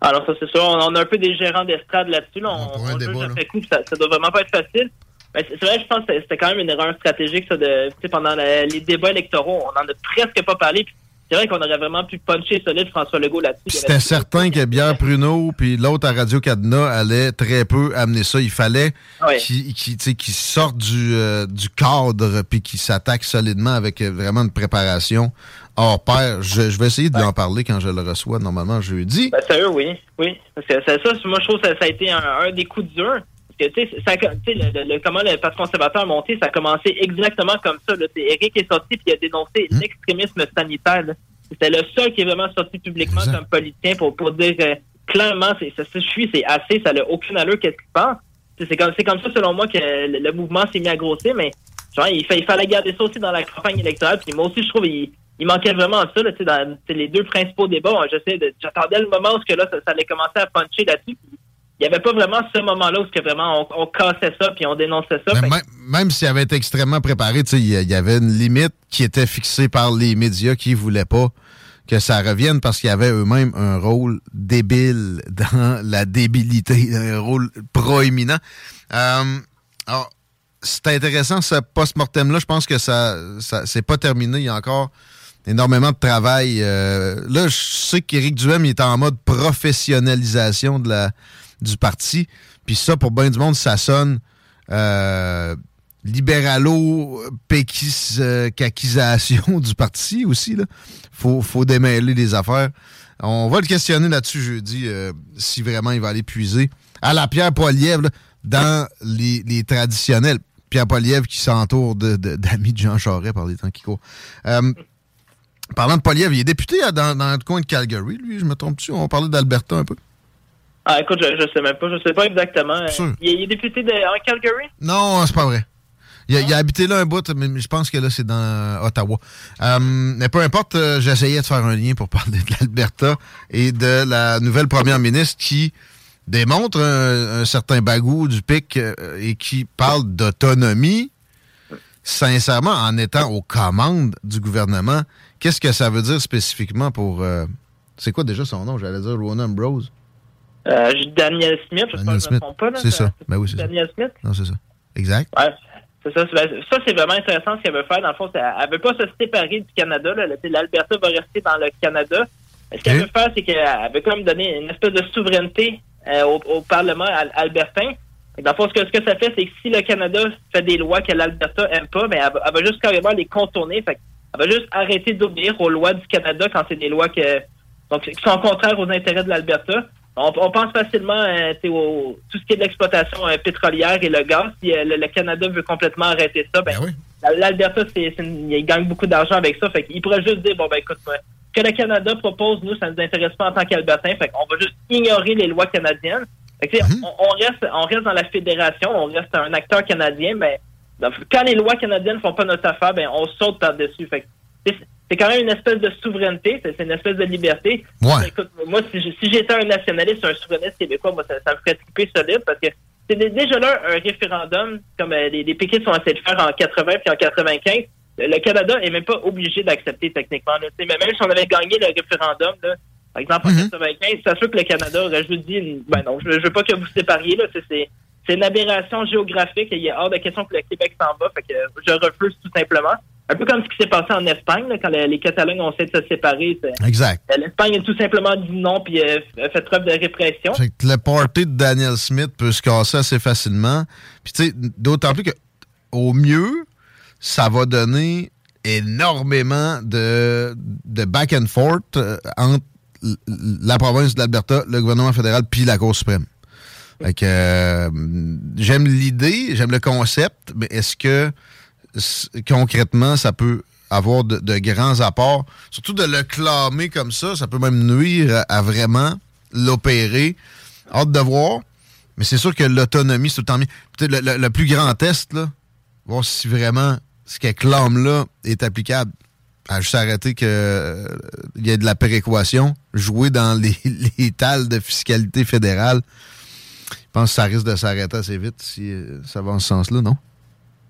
Alors ça c'est sûr, on, on a un peu des gérants d'estrade là-dessus. Là. On, on juge après coup, ça, ça doit vraiment pas être facile. Mais c'est vrai, je pense que c'était quand même une erreur stratégique ça, de pendant la- les débats électoraux, on en a presque pas parlé. puis C'est vrai qu'on aurait vraiment pu puncher solide François Legault là-dessus. C'était certain que Bière Pruneau puis l'autre à Radio Cadena allait très peu amener ça. Il fallait Ouais. qu'il qu'il, tu sais, qu'il sorte du, euh, du cadre puis qu'il s'attaque solidement avec euh, vraiment une préparation hors pair. Je, je vais essayer de lui en parler quand je le reçois normalement jeudi. Ben, sérieux, oui. Oui. Parce que c'est ça, moi, je trouve que ça, ça a été un, un des coups durs. Que, tu sais, le, le- comment le Parti conservateur a monté, ça a commencé exactement comme ça. Là. Eric est sorti puis il a dénoncé Hum. l'extrémisme sanitaire. C'était le seul qui est vraiment sorti publiquement comme politicien pour, pour dire euh, clairement, c'est, ça suffit, c'est assez, ça n'a aucune allure, qu'est-ce qu'il pense. C'est comme, c'est comme ça, selon moi, que le, le mouvement s'est mis à grossir, mais genre, il, fa- il fallait garder ça aussi dans la campagne électorale. Puis moi aussi, je trouve il, il manquait vraiment de ça. Là, tu sais, dans les deux principaux débats, hein, de- j'attendais le moment où que là, ça, ça allait commencer à puncher là-dessus. Puis Il n'y avait pas vraiment ce moment-là où que vraiment on, on cassait ça puis on dénonçait ça. Même, même s'il avait été extrêmement préparé, tu sais, il y, avait une limite qui était fixée par les médias qui voulaient pas que ça revienne parce qu'ils avaient eux-mêmes un rôle débile [LAUGHS] dans la débilité, un rôle proéminent. Euh, alors, c'est intéressant ce post-mortem-là. Je pense que ça, ça c'est pas terminé. Il y a encore énormément de travail. Euh, là, je sais qu'Éric Duhem il est en mode professionnalisation de la, du parti. Puis ça, pour bien du monde, ça sonne euh, libéralo péquis euh, caquisation du parti aussi. Là. Faut, faut démêler les affaires. On va le questionner là-dessus jeudi, euh, si vraiment il va aller puiser à la Pierre Poilievre, dans les, traditionnels. Pierre Poilievre qui s'entoure d'amis de, Jean Charest par les temps qui courent. Euh, parlant de Poilievre, il est député dans, dans le coin de Calgary, lui, je me trompe-tu? On parlait d'Alberta un peu. Ah, écoute, je, je sais même pas. Je sais pas exactement. Euh, Sûr. Il, est- il est député de, en Calgary? Non, c'est pas vrai. Il a, il a habité là un bout, mais je pense que là, c'est dans Ottawa. Euh, mais peu importe, euh, j'essayais de faire un lien pour [LAUGHS] parler de l'Alberta et de la nouvelle première ministre qui démontre un, un certain bagou du pic et qui parle d'autonomie, sincèrement, en étant aux commandes du gouvernement. Qu'est-ce que ça veut dire spécifiquement pour... euh, c'est quoi déjà son nom? J'allais dire Rona Ambrose. Euh, Daniel Smith, je Daniel Smith. pas. C'est ça. Ben oui, c'est ça. Daniel Smith? Non, c'est ça. Exact. Ouais. C'est ça, c'est- ça, c'est vraiment intéressant ce qu'elle veut faire. Dans le fond, elle veut pas se séparer du Canada. L'Alberta va rester dans le Canada. Ce qu'elle veut faire, c'est qu'elle veut quand même donner une espèce de souveraineté euh, au, au Parlement al- albertain. Et Dans le fond, ce que, ce que ça fait, c'est que si le Canada fait des lois que l'Alberta aime pas, ben, elle, va, elle va juste carrément les contourner. Fait elle va juste arrêter d'obéir aux lois du Canada quand c'est des lois que, donc, qui sont contraires aux intérêts de l'Alberta. On, on pense facilement euh, au tout ce qui est de l'exploitation euh, pétrolière et le gaz. Si euh, le, le Canada veut complètement arrêter ça, ben, la- l'Alberta, c'est, c'est une- il gagne beaucoup d'argent avec ça. Fait qu'il pourrait juste dire, bon, ben écoute, que le Canada propose, nous, ça nous intéresse pas en tant qu'Albertain. Fait qu'on va juste ignorer les lois canadiennes. Fait que, tu sais, on, on reste, on reste dans la fédération, on reste un acteur canadien, mais donc, quand les lois canadiennes font pas notre affaire, ben on saute par-dessus. Fait que, c'est quand même une espèce de souveraineté, c'est une espèce de liberté. Ouais. Écoute, moi, si j'étais un nationaliste, un souverainiste québécois, moi, ça, ça me ferait triper solide parce que c'est dé- déjà là un référendum, comme euh, les, les péquistes ont essayé de faire en 80 puis en 95. Le le Canada est même pas obligé d'accepter techniquement. Là. Mais même si on avait gagné le référendum, là, par exemple en 95, ça se peut que le Canada aurait juste dit ben non, je, je veux pas que vous sépariez. Là. C'est c'est une aberration géographique. Il est hors de question que le Québec s'en va. Fait que je refuse tout simplement. Un peu comme ce qui s'est passé en Espagne, là, quand les, les Catalans ont essayé de se séparer. Exact. euh, L'Espagne a tout simplement dit non puis euh, a fait preuve de répression. Fait que le party de Daniel Smith peut se casser assez facilement. Puis tu sais, d'autant plus que au mieux, ça va donner énormément de, de back and forth euh, entre la province de l'Alberta, le gouvernement fédéral, puis la Cour suprême. Fait que euh, j'aime l'idée, j'aime le concept, mais est-ce que concrètement ça peut avoir de, grands apports? Surtout de le clamer comme ça, ça peut même nuire à, vraiment l'opérer. Hâte de voir. Mais c'est sûr que l'autonomie, c'est tout le mieux. Le, plus grand test, là, voir si vraiment ce qu'elle clame là est applicable. À juste arrêter que euh, y ait de la péréquation, jouer dans les, [LAUGHS] les de fiscalité fédérale. Je pense que ça risque de s'arrêter assez vite si euh, ça va en ce sens-là, non?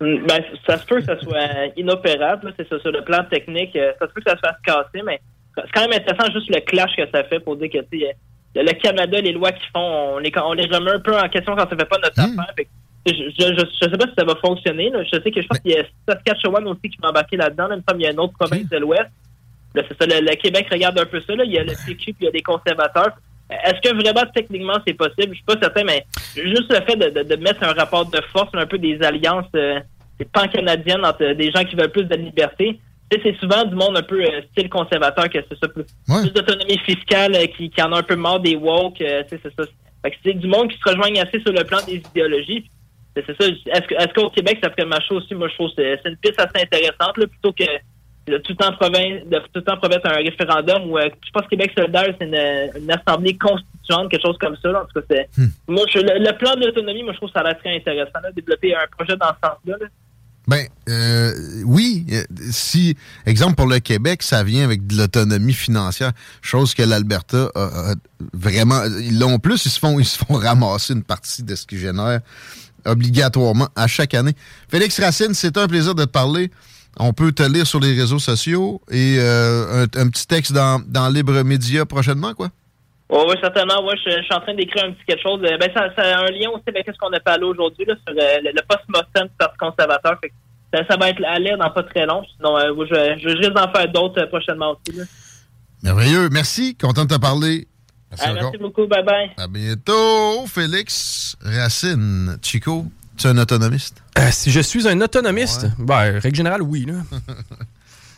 Mm, Ben, ça se peut que ça soit euh, inopérable, là, c'est ça, sur le plan technique. euh, Ça se peut que ça se fasse casser, mais c'est quand même intéressant juste le clash que ça fait pour dire que tu sais, le, le Canada, les lois qu'ils font, on les, on les remet un peu en question quand ça fait pas notre affaire. Fait je, je, je, sais pas si ça va fonctionner. là. Je sais que je pense qu'il y a Saskatchewan aussi qui va embarquer là-dedans. Là. Il y a une autre province de l'Ouest. C'est ça, le, le Québec regarde un peu ça. Là. Il y a le PQ puis il y a des conservateurs. Est-ce que vraiment techniquement c'est possible? Je suis pas certain, mais juste le fait de, de, de mettre un rapport de force, un peu des alliances euh, pan-canadiennes entre des gens qui veulent plus de liberté. C'est souvent du monde un peu euh, style conservateur que c'est ça, plus, plus d'autonomie fiscale, euh, qui, qui en a un peu marre des woke. euh, c'est ça. Fait que c'est du monde qui se rejoignent assez sur le plan des idéologies. C'est ça. Est-ce qu'au Québec, ça ferait marcher aussi? Moi, je trouve que c'est une piste assez intéressante, là, plutôt que tout temps province, de tout temps promettre un référendum où euh, je pense que Québec solidaire, c'est une, une assemblée constituante, quelque chose comme ça. Là. En tout cas, c'est. Moi, je- le, le plan de l'autonomie, moi, je trouve que ça a l'air très intéressant, là, développer un projet dans ce sens-là. là. Ben, euh, oui. euh, Si, exemple, pour le Québec, ça vient avec de l'autonomie financière, chose que l'Alberta a, a vraiment. Ils l'ont plus, ils se font, [LAUGHS] ils se font ramasser une partie de ce qu'ils génèrent obligatoirement à chaque année. Félix Racine, c'est un plaisir de te parler. On peut te lire sur les réseaux sociaux et euh, un, un petit texte dans, dans Libre Média prochainement, quoi? Oui, oui, certainement. Ouais, je, je suis en train d'écrire un petit quelque chose. Euh, Ben, ça, ça a un lien aussi avec ce qu'on a parlé aujourd'hui là, sur euh, le, le post-mortem du Parti conservateur. Fait que ça, ça va être à lire dans pas très long. Sinon, euh, je, risque d'en faire d'autres prochainement aussi. Là. Merveilleux. Merci. Content de te parler. Merci Ah, merci beaucoup. Bye bye. À bientôt, Félix Racine. Chico, tu es un autonomiste? Euh, si je suis un autonomiste, ben, règle générale, oui. Là. [LAUGHS]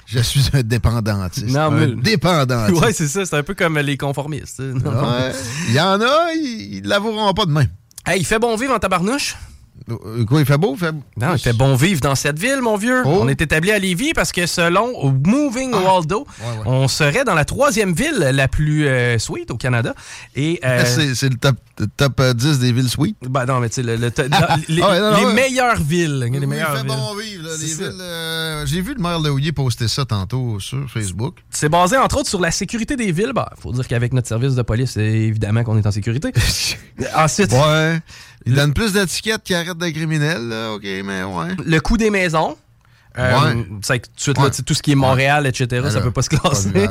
Je suis un dépendantiste. Non, un mais- dépendantiste. [LAUGHS] ouais, c'est ça. C'est un peu comme les conformistes. Ouais. Il y en a, ils, ils l'avoueront pas de même. Hey, il fait bon vivre en tabarnouche? Euh, Quoi, il fait beau? Fait... Non, il fait bon vivre dans cette ville, mon vieux. Oh. On est établi à Lévis parce que selon Moving Waldo, on serait dans la troisième ville la plus euh, sweet au Canada. Et euh, C'est le top, top euh, 10 des villes sweet. ben non, mais tu sais, le- le- dans- [LAUGHS] les, Ah ouais, non, non, les ouais. meilleures villes. les Oui, meilleures il fait villes. bon vivre. là, les C'est ça. villes, euh, J'ai vu le maire Leouillet poster ça tantôt sur Facebook. C'est basé entre autres sur la sécurité des villes. Il faut dire qu'avec notre service de police, c'est évidemment qu'on est en sécurité. [LAUGHS] Ensuite, Ouais. Il donne plus d'étiquettes qu'il arrête de criminels, là. OK, mais ouais. le coût des maisons. Euh, Ouais. c'est que tout là, tout ce qui est Montréal, etc., ça peut pas se classer. [LAUGHS]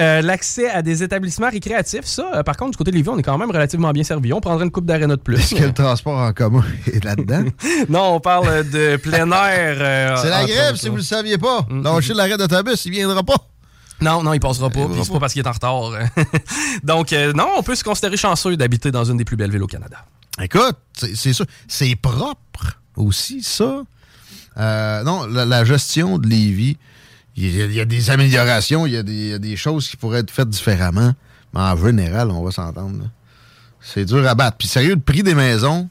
Euh, L'accès à des établissements récréatifs, ça, euh, par contre, du côté de Lévis, on est quand même relativement bien servi. On prendrait une coupe d'aréna de plus. Est-ce que le transport en commun [LAUGHS] est là-dedans? [LAUGHS] non, on parle de plein air. C'est la grève, si vous le saviez pas. Lâchez l'arrêt d'autobus, il viendra pas. Non, non, il passera pas. C'est pas parce qu'il est en retard. Donc, non, on peut se considérer chanceux d'habiter dans une des plus belles villes au Canada. Écoute, c'est sûr. C'est propre aussi, ça. Euh, non, la, gestion de Lévis, il y, a- des améliorations, il y, a des- choses qui pourraient être faites différemment. Mais en général, on va s'entendre. C'est dur à battre. Puis sérieux, le prix des maisons,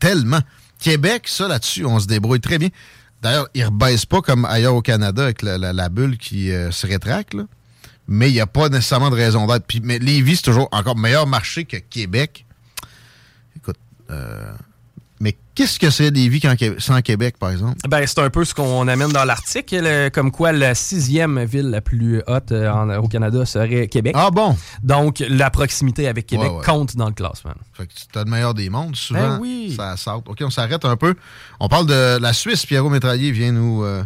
tellement. Québec, ça, là-dessus, on se débrouille très bien. D'ailleurs, ils ne rebaissent pas comme ailleurs au Canada avec la, bulle qui euh, se rétracte. Mais il n'y a pas nécessairement de raison d'être. Puis, mais Lévis, c'est toujours encore meilleur marché que Québec. Euh, mais qu'est-ce que c'est quand Qué- sans Québec, par exemple? Ben, c'est un peu ce qu'on amène dans l'article, comme quoi la sixième ville la plus haute euh, en- au Canada serait Québec. Ah bon? Donc, la proximité avec Québec Ouais, ouais. compte dans le classement. Fait que tu as le meilleur des mondes. Souvent, Ben oui. ça saute. OK, on s'arrête un peu. On parle de la Suisse. Pierrot Métraillé vient nous euh,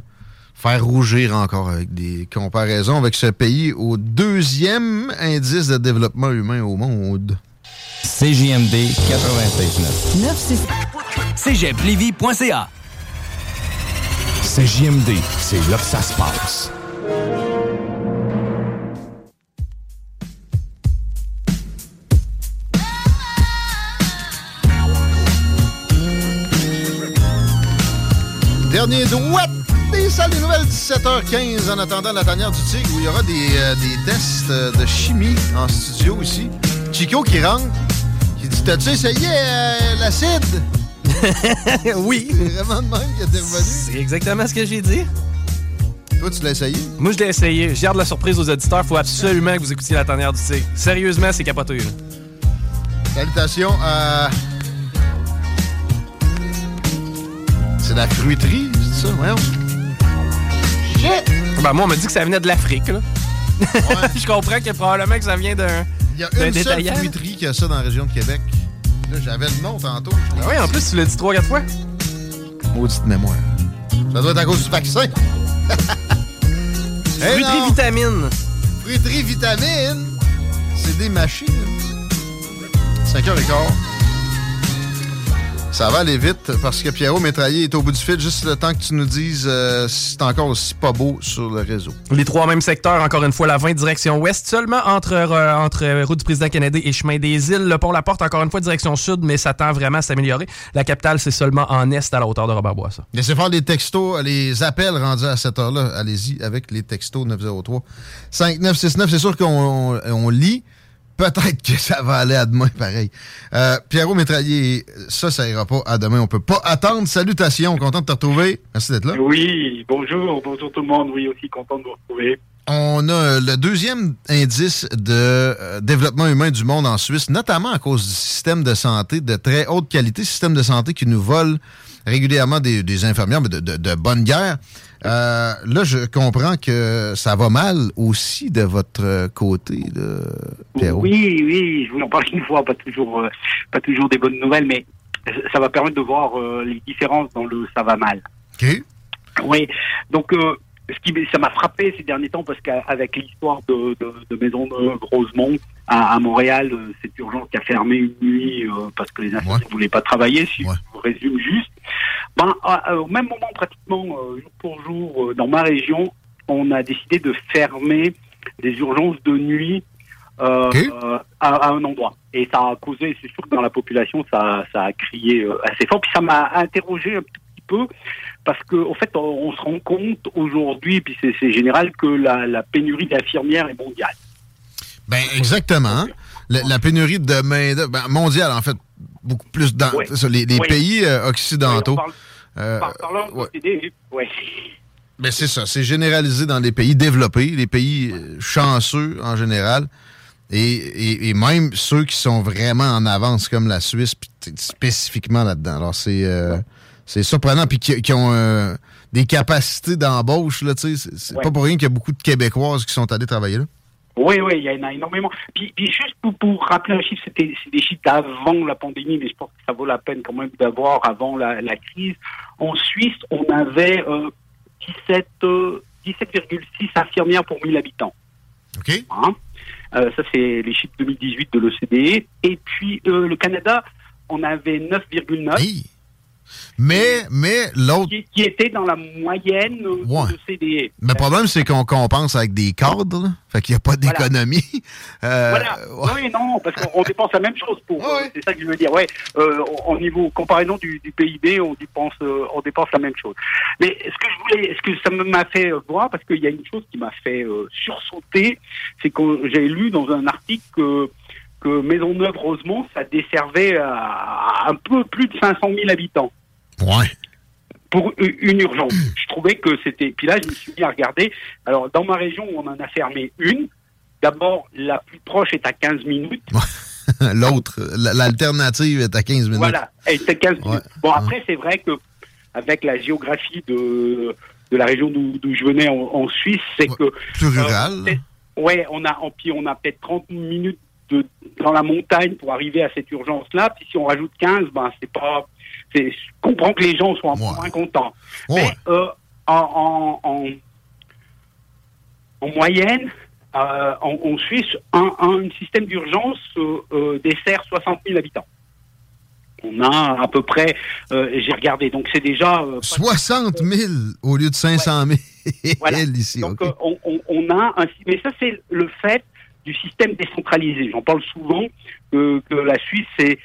faire rougir encore avec des comparaisons avec ce pays au deuxième indice de développement humain au monde. CJMD 96.9. cégeplevy.ca. CJMD, c'est là que ça se passe. Dernier droit des salles des nouvelles, 17h15, en attendant la tanière du tigre, où il y aura des, euh, des tests de chimie en studio ici. Chico qui rentre, qui dit T'as-tu essayé euh, l'acide? [LAUGHS] Oui. C'est vraiment de même qui était revenu. C'est exactement ce que j'ai dit. Toi, tu l'as essayé? Moi, je l'ai essayé. Je garde la surprise aux auditeurs. Faut absolument que vous écoutiez la tanière du tigre. Sérieusement, c'est capoté. là. Salutations à. C'est la fruiterie, c'est ça? Voyons. Shit! Ben, moi, on m'a dit que ça venait de l'Afrique. là. [LAUGHS] je comprends que probablement que ça vient d'un Il y a d'un une seule détaillant. fruiterie qui a ça dans la région de Québec. Là, j'avais le nom tantôt. Ah oui, en plus, tu l'as dit trois, quatre fois. Maudite mémoire. Ça doit être à cause du vaccin. [LAUGHS] Eh Fruiterie non! vitamine. Fruiterie vitamine. C'est des machines. 5h15. Ça va aller vite parce que Pierrot Métraillé est au bout du fil juste le temps que tu nous dises euh, si c'est encore aussi pas beau sur le réseau. Les trois mêmes secteurs, encore une fois, la 20 direction ouest, seulement entre, euh, entre route du président Kennedy et chemin des îles. Le pont La Porte, encore une fois, direction sud, mais ça tend vraiment à s'améliorer. La capitale, c'est seulement en est à la hauteur de Robert Bourassa. Laissez faire les textos, les appels rendus à cette heure-là. Allez-y avec les textos 903 5969. C'est sûr qu'on on- on lit. Peut-être que ça va aller à demain, pareil. Euh, Pierrot Métraillé, ça, ça ira pas à demain. On peut pas attendre. Salutations, content de te retrouver. Merci d'être là. Oui, bonjour, bonjour tout le monde. Oui, aussi content de vous retrouver. On a le deuxième indice de euh, développement humain du monde en Suisse, notamment à cause du système de santé de très haute qualité, système de santé qui nous vole régulièrement des, des infirmières mais de, de- de bonne guerre. Euh, là, je comprends que ça va mal aussi de votre côté, de Pierrot. Oui, oui, je vous en parle une fois, pas toujours, euh, pas toujours des bonnes nouvelles, mais ça va permettre de voir euh, les différences dans le ça va mal. OK. Oui, donc euh, ce qui, ça m'a frappé ces derniers temps parce qu'avec l'histoire de, de, de Maisonneuve, Rosemont à, à Montréal, cette urgence qui a fermé une nuit parce que les infirmiers ne voulaient pas travailler, si je vous résume juste. Ben, à- au même moment, pratiquement euh, jour pour jour, euh, dans ma région, on a décidé de fermer des urgences de nuit euh, euh, à, à un endroit. Et ça a causé, c'est sûr que dans la population, ça, ça a crié euh, assez fort. Puis ça m'a interrogé un petit peu parce que, au fait, on, on se rend compte aujourd'hui, puis c'est c'est général, que la, la pénurie d'infirmières est mondiale. Ben, exactement. La, la pénurie de main mondiale, en fait, beaucoup plus dans ça, les, pays euh, occidentaux. On parle- euh, Par- ouais. ben, c'est ça, c'est généralisé dans les pays développés, les pays euh, chanceux en général. Et, et- et même ceux qui sont vraiment en avance, comme la Suisse, spécifiquement là-dedans. Alors, c'est euh, surprenant, puis qui, qui ont euh, des capacités d'embauche, là, tu sais. C'est c'est Ouais. pas pour rien qu'il y a beaucoup de Québécoises qui sont allées travailler là. Oui, oui, il y en a énormément. Puis, puis juste pour, pour rappeler un chiffre, c'était c'est des chiffres d'avant la pandémie, mais je pense que ça vaut la peine quand même d'avoir avant la, la crise. En Suisse, on avait euh, 17, euh, 17,6 infirmières pour 1000 habitants. OK. Hein? Euh, ça, c'est les chiffres 2018 de l'OCDE. Et puis, euh, le Canada, on avait 9,9. Mais, mais l'autre. Qui, qui était dans la moyenne euh, Ouais. de l'OCDE. Mais le problème, c'est qu'on compense avec des cadres, là. Fait qu'il n'y a pas Voilà. d'économie. [LAUGHS] Euh, Voilà. Oui, non, parce qu'on on dépense la même chose pour. euh, C'est ça que je veux dire. Ouais. Euh, au niveau comparaison du, du PIB, on dépense, euh, on dépense la même chose. Mais ce que je voulais, ce que ça m'a fait voir, parce qu'il y a une chose qui m'a fait sursauter, c'est que j'ai lu dans un article que, que Maisonneuve-Rosemont, ça desservait à un peu plus de 500 000 habitants. Ouais. Pour une urgence. Je trouvais que c'était. Puis là, je me suis mis à regarder. Alors, dans ma région, on en a fermé une. D'abord, la plus proche est à 15 minutes. [LAUGHS] L'autre, l'alternative est à 15 minutes. Voilà, elle était 15 minutes. Ouais. Bon, après, c'est vrai que avec la géographie de, de la région d'où je venais en, en Suisse, c'est que. Plus rural. Euh, ouais, on a, en, puis on a peut-être 30 minutes de, dans la montagne pour arriver à cette urgence-là. Puis si on rajoute 15, ben, c'est pas. Je comprends que les gens peu moins contents. Mais euh, en, en, en, en moyenne, euh, en, en Suisse, un, un système d'urgence euh, euh, dessert 60 000 habitants. On a à peu près, euh, j'ai regardé, donc c'est déjà... euh, pas- 60 000 au lieu de 500 000 Voilà. [LAUGHS] ici. Donc euh, on, on- on a un, mais ça c'est le fait du système décentralisé. J'en parle souvent que la Suisse c'est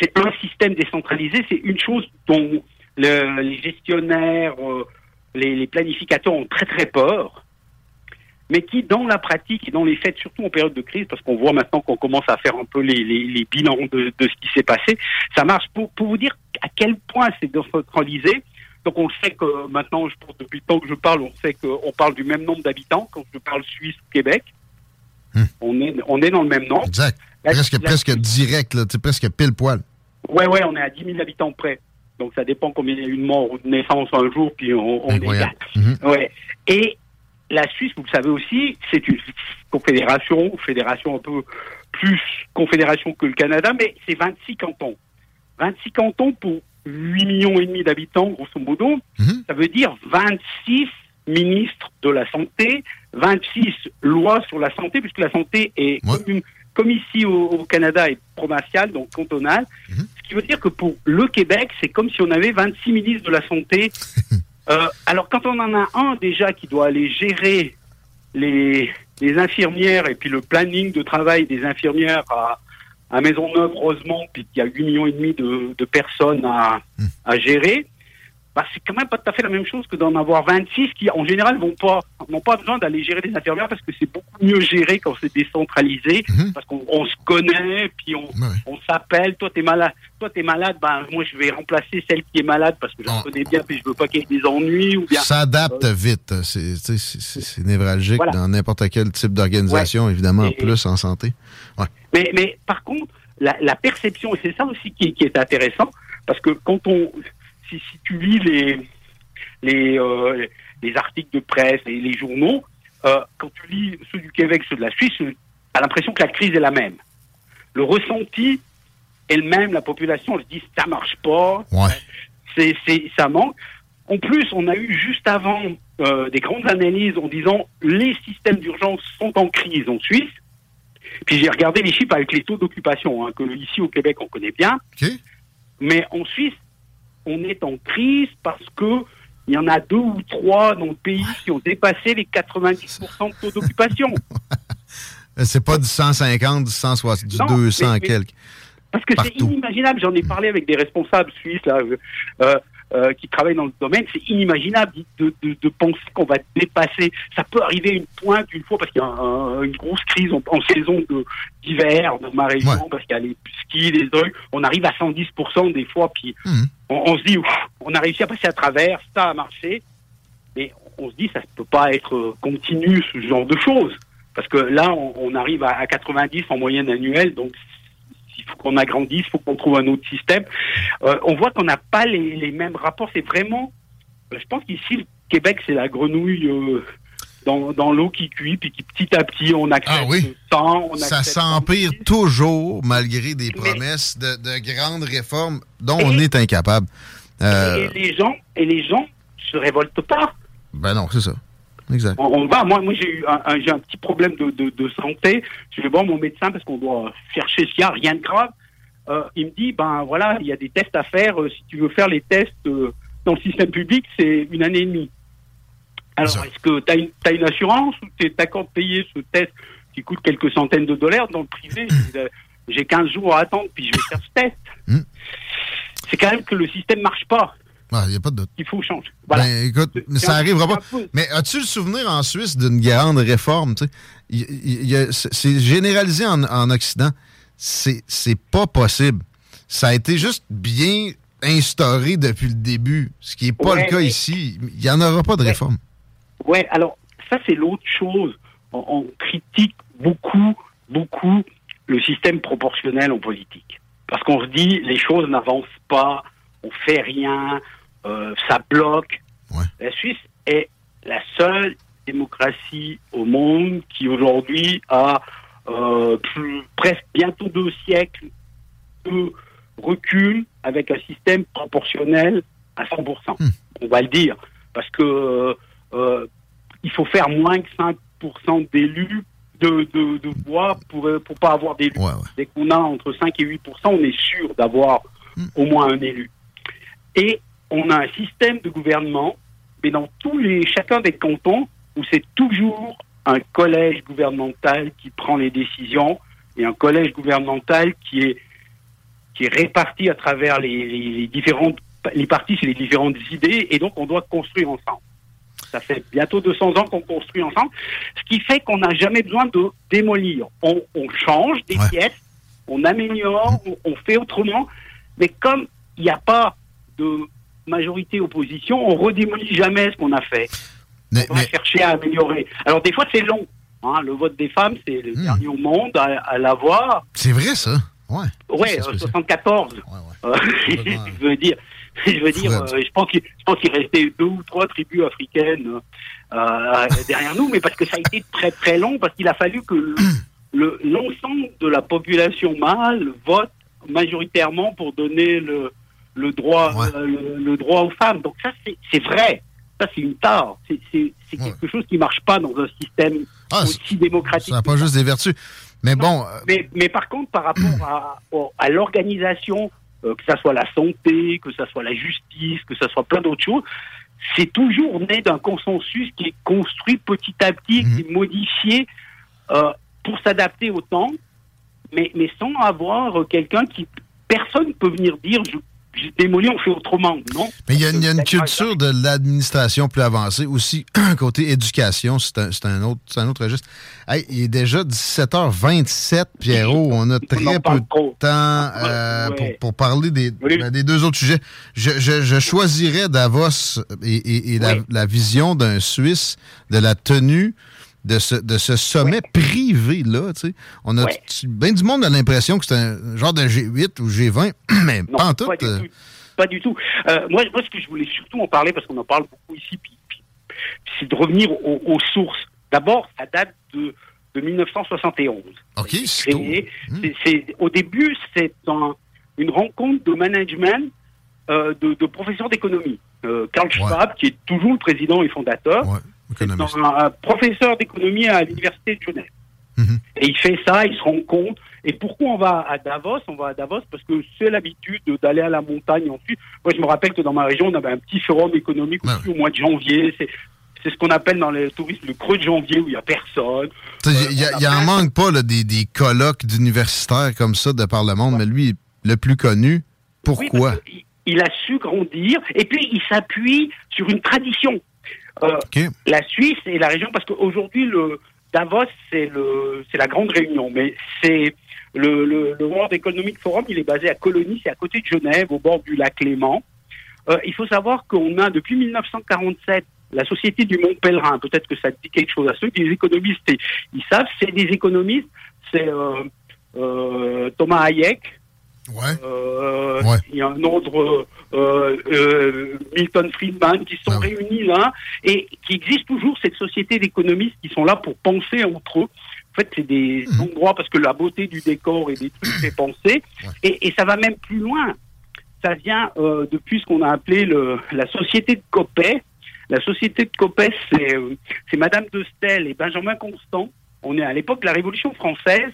c'est un système décentralisé. C'est une chose dont le- les gestionnaires, euh, les, les planificateurs ont très très peur, mais qui dans la pratique et dans les faits, surtout en période de crise, parce qu'on voit maintenant qu'on commence à faire un peu les, les, les bilans de, de ce qui s'est passé, ça marche. Pour, pour vous dire à quel point c'est décentralisé. Donc on sait que maintenant, je pense depuis le temps que je parle, on sait qu'on parle du même nombre d'habitants quand je parle Suisse ou Québec. On est on est dans le même nombre. Exact. Presque, direct, là, presque pile poil. Ouais ouais, on est à 10 000 habitants près. Donc ça dépend combien il y a eu de morts ou de naissances un jour, puis on, est. Ouais. Et la Suisse, vous le savez aussi, c'est une confédération, fédération un peu plus confédération que le Canada, mais c'est 26 cantons. 26 cantons pour 8 millions et demi d'habitants, grosso modo. Ça veut dire 26 ministres de la santé, 26 lois sur la santé, puisque la santé est comme, comme ici au, au Canada est provinciale, donc cantonale. Ce qui veut dire que pour le Québec, c'est comme si on avait 26 ministres de la santé. [LAUGHS] Euh, alors quand on en a un déjà qui doit aller gérer les, les infirmières et puis le planning de travail des infirmières à, à Maisonneuve, Rosemont, puis qu'il y a 8 millions et demi de, de personnes à, à gérer, bah, c'est quand même pas tout à fait la même chose que d'en avoir 26 qui, en général, vont pas, n'ont pas besoin d'aller gérer des infirmières parce que c'est beaucoup mieux géré quand c'est décentralisé, parce qu'on on se connaît, puis on, on s'appelle, toi t'es malade, toi t'es malade, ben, moi je vais remplacer celle qui est malade parce que je la connais bien, puis je veux pas qu'il y ait des ennuis, ou bien. S'adapte Euh, vite. C'est sais, c'est- névralgique Voilà. dans n'importe quel type d'organisation, évidemment, en plus en santé. Ouais. Mais, mais par contre, la, la perception, et c'est ça aussi qui, qui est intéressant, parce que quand on, si, si tu lis les, les, euh, les articles de presse et les journaux, euh, quand tu lis ceux du Québec, ceux de la Suisse, tu as l'impression que la crise est la même. Le ressenti est le même, la population se dit ça marche pas, c'est, c'est, ça manque. En plus, on a eu juste avant euh, des grandes analyses en disant les systèmes d'urgence sont en crise en Suisse. Puis j'ai regardé les chiffres avec les taux d'occupation, hein, que ici au Québec on connaît bien. Mais en Suisse, on est en crise parce que il y en a deux ou trois dans le pays qui ont dépassé les 90% de taux d'occupation. [LAUGHS] C'est pas du 150, du 160, du Non, 200 mais- mais- quelques. Parce que c'est inimaginable. J'en ai parlé avec des responsables suisses. Là. Euh, euh, qui travaillent dans le domaine, c'est inimaginable de, de, de penser qu'on va dépasser. Ça peut arriver une pointe une fois parce qu'il y a un- une grosse crise en, en saison d'hiver dans ma région, parce qu'il y a les skis, les trucs. On arrive à 110% des fois, puis on, on se dit, ouf, on a réussi à passer à travers, ça a marché. Mais on se dit, ça ne peut pas être euh, continu, ce genre de choses. Parce que là, on, on arrive à, à 90 en moyenne annuelle, donc faut qu'on agrandisse, il faut qu'on trouve un autre système. Euh, on voit qu'on n'a pas les, les mêmes rapports. C'est vraiment, je pense qu'ici, le Québec, c'est la grenouille euh, dans, dans l'eau qui cuit, puis qui petit à petit, on accepte le temps, on Ça accepte s'empire toujours malgré des promesses de, de grandes réformes dont on est incapable. Euh, et les gens et les gens se révoltent pas. ben non, c'est ça. Exact. On, on va. Moi, moi j'ai eu un, un- petit problème de, de, de santé. Je vais voir mon médecin parce qu'on doit chercher s'il y a rien de grave. Euh, il me dit, ben voilà, il y a des tests à faire. Euh, si tu veux faire les tests euh, dans le système public, c'est une année et demie. Alors, est-ce que tu as une, assurance ou tu es d'accord de payer ce test qui coûte quelques centaines de dollars dans le privé? [CLEARS THROAT] J'ai 15 jours à attendre, puis je vais faire ce test. Hmm. C'est quand même que le système marche pas. Il n'y a pas de doute. Il faut changer. Voilà. Ben, écoute, mais ça un- arrivera c'est pas. Mais as-tu le souvenir en Suisse d'une grande réforme? C'est généralisé en, en Occident. C'est pas possible. Ça a été juste bien instauré depuis le début, ce qui n'est pas Ouais, le cas mais- ici. Il n'y en aura pas de réforme. Ouais, alors ça c'est l'autre chose. On, on critique beaucoup, beaucoup le système proportionnel en politique. Parce qu'on se dit les choses n'avancent pas, on fait rien, euh, ça bloque. La Suisse est la seule démocratie au monde qui aujourd'hui a euh, plus- presque bientôt deux siècles de recul avec un système proportionnel à 100%. On va le dire. Parce que euh, il faut faire moins que 5% d'élus de, de, de voix pour ne pas avoir d'élus. Dès qu'on a entre 5 et 8%, on est sûr d'avoir au moins un élu. Et on a un système de gouvernement, mais dans tous les chacun des cantons, où c'est toujours un collège gouvernemental qui prend les décisions et un collège gouvernemental qui est qui est réparti à travers les, les- les différentes les partis, c'est les différentes idées, et donc on doit construire ensemble. Ça fait bientôt 200 ans qu'on construit ensemble, ce qui fait qu'on n'a jamais besoin de démolir. On, on change des pièces, on améliore, on, on fait autrement, mais comme il n'y a pas de majorité-opposition, on redémolit jamais ce qu'on a fait. on va chercher à améliorer. Alors des fois c'est long. hein. le vote des femmes, c'est le dernier au monde à, à l'avoir. C'est vrai, ça? Ouais. Ouais, euh, 74. Euh, [LAUGHS] je veux dire, je veux dire, euh, je pense qu'il, je pense qu'il restait deux ou trois tribus africaines euh, derrière nous, mais parce que ça a été très très long, parce qu'il a fallu que le, l'ensemble de la population mâle vote majoritairement pour donner le, le droit, euh, le, le droit aux femmes. Donc ça, c'est, vrai. Ça, c'est une tare. C'est, c'est quelque chose qui marche pas dans un système aussi démocratique. Ça n'a pas juste des vertus. Mais bon, euh, Mais, mais par contre, par rapport à, à l'organisation, euh, que ça soit la santé, que ça soit la justice, que ça soit plein d'autres choses, c'est toujours né d'un consensus qui est construit petit à petit, qui est modifié euh, pour s'adapter au temps, mais, mais sans avoir quelqu'un qui... Personne ne peut venir dire, je, je démolis, on fait autrement, non? Mais il y a, une- il y a une culture de l'administration plus avancée aussi. [CLEARS THROAT] Côté éducation, c'est un, autre, un autre registre. Hey, il est déjà 17h27, Pierrot. On a très peu de temps euh, pour, pour parler des, ben, des deux autres sujets. Je, je, je choisirais Davos et, et- et la, la vision d'un Suisse de la tenue de ce, de ce sommet privé-là. tu sais. On a Ouais. bien du monde a l'impression que c'est un genre de G8 ou G20, [CLEARS THROAT] mais pas en tout. pas du euh, tout. Pas du tout. Euh, moi, moi, ce que je voulais surtout en parler, parce qu'on en parle beaucoup ici, puis- puis- c'est de revenir aux, aux sources. D'abord, ça date de, de 1971. OK, c'est. C'est- c'est- au début, c'est un- une rencontre de management euh, de, de professeurs d'économie. Euh, Karl Schwab, qui est toujours le président et fondateur, un, un professeur d'économie à l'université de Genève. Et il fait ça, il se rend compte. Et pourquoi on va à Davos? On va à Davos parce que c'est l'habitude de- d'aller à la montagne ensuite. Moi, je me rappelle que dans ma région, on avait un petit forum économique aussi au mois de janvier. C'est ce qu'on appelle dans le tourisme le creux de janvier où il n'y a personne. Il y, a- y en manque pas là, des, des colloques d'universitaires comme ça de par le monde, mais lui, le plus connu, pourquoi? Oui, il a su grandir et puis il s'appuie sur une tradition. Euh, La Suisse et la région, parce qu'aujourd'hui le Davos c'est la grande réunion, mais c'est le, le, le World Economic Forum, il est basé à Colonie, c'est à côté de Genève, au bord du lac Léman. Euh, il faut savoir qu'on a depuis 1947 la Société du Mont Pèlerin. Peut-être que ça dit quelque chose à ceux qui les économistes, ils savent, c'est des économistes, c'est euh, euh, Thomas Hayek. Il y a un autre Milton Friedman qui sont réunis là et qui existe toujours cette société d'économistes qui sont là pour penser entre eux. En fait, c'est des endroits parce que la beauté du décor et des trucs fait penser. Et, et ça va même plus loin. Ça vient euh, depuis ce qu'on a appelé le, la société de Copet. La société de Copet, c'est euh, c'est Madame de Stel et Benjamin Constant. On est à l'époque de la Révolution française.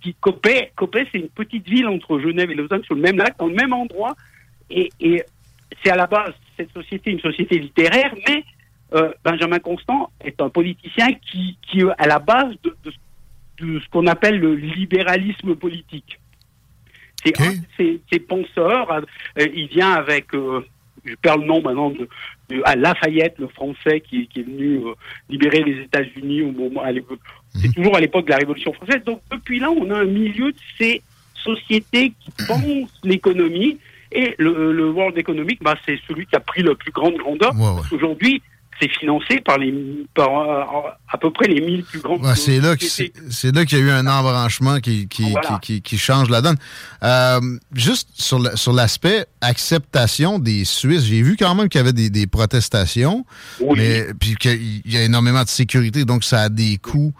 Qui Copet, Copet, c'est une petite ville entre Genève et Lausanne sur le même lac, dans le même endroit. Et, et c'est à la base cette société une société littéraire, mais euh, Benjamin Constant est un politicien qui, qui est à la base de, de, de ce qu'on appelle le libéralisme politique. C'est un de ces penseurs. euh, il vient avec, euh, je perds le nom maintenant de, de à Lafayette, le Français qui, qui est venu euh, libérer les États-Unis au moment. à l'époque- C'est toujours à l'époque de la Révolution française. Donc depuis là, on a un milieu de ces sociétés qui [CLEARS THROAT] pensent l'économie. Et le, le World Economic, bah, c'est celui qui a pris la plus grande grandeur. Aujourd'hui, c'est financé par les par euh, à peu près les 1000 plus grandes Ouais, c'est là c'est là qu'il y a eu un embranchement qui, qui, Voilà. qui, qui- qui change la donne. Euh, juste sur le- sur l'aspect acceptation des Suisses, j'ai vu quand même qu'il y avait des, des protestations, mais puis qu'il y a énormément de sécurité, donc ça a des coûts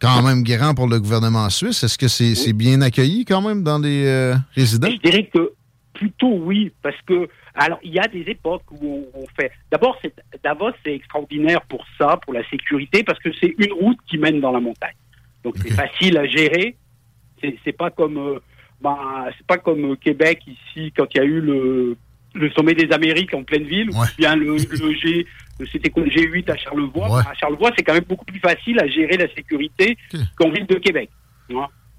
quand même grands pour le gouvernement suisse. Est-ce que c'est bien accueilli quand même dans les euh, résidents? Je dirais que plutôt oui, parce que alors il y a des époques où on, on fait. D'abord, Davos, c'est extraordinaire pour ça, pour la sécurité, parce que c'est une route qui mène dans la montagne. Donc c'est facile à gérer. C'est pas comme euh, ben, c'est pas comme euh, Québec ici quand il y a eu le le sommet des Amériques en pleine ville, ou bien le, le G, c'était le G8 à Charlevoix. À Charlevoix, c'est quand même beaucoup plus facile à gérer la sécurité qu'en ville de Québec.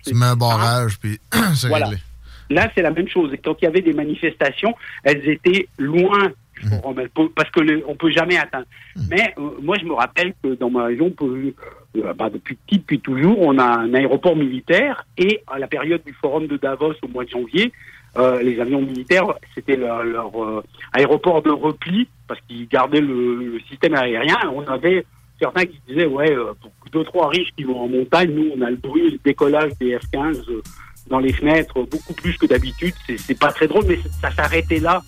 Tu mets un barrage, puis [CLEARS THROAT] c'est Voilà. réglé. Là, c'est la même chose. Et quand il y avait des manifestations, elles étaient loin du forum, peut- parce que le, on peut jamais atteindre. Mais euh, moi, je me rappelle que dans ma région, peut- euh, bah, depuis petit, depuis toujours, on a un aéroport militaire. Et à la période du forum de Davos au mois de janvier, euh, les avions militaires, c'était leur, leur, euh, aéroport de repli parce qu'ils gardaient le, le système aérien. On avait certains qui disaient, ouais, euh, pour deux trois riches qui vont en montagne, nous, on a le bruit, le décollage des F-15 euh, dans les fenêtres, beaucoup plus que d'habitude. C'est pas très drôle, mais ça s'arrêtait là.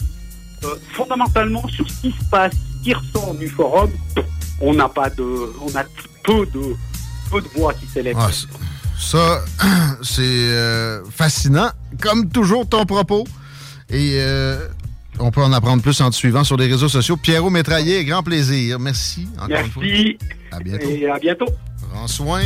Euh, fondamentalement, sur ce qui se passe, ce qui ressort du forum, on n'a pas de, on a peu de, peu de voix qui s'élèvent. Ah, ça, [CLEARS THROAT] c'est euh, fascinant. Comme toujours, ton propos. Et euh, on peut en apprendre plus en te suivant sur les réseaux sociaux. Pierrot Métraillé, grand plaisir. Merci encore une fois. Merci. À bientôt. Et à bientôt. Prends soin.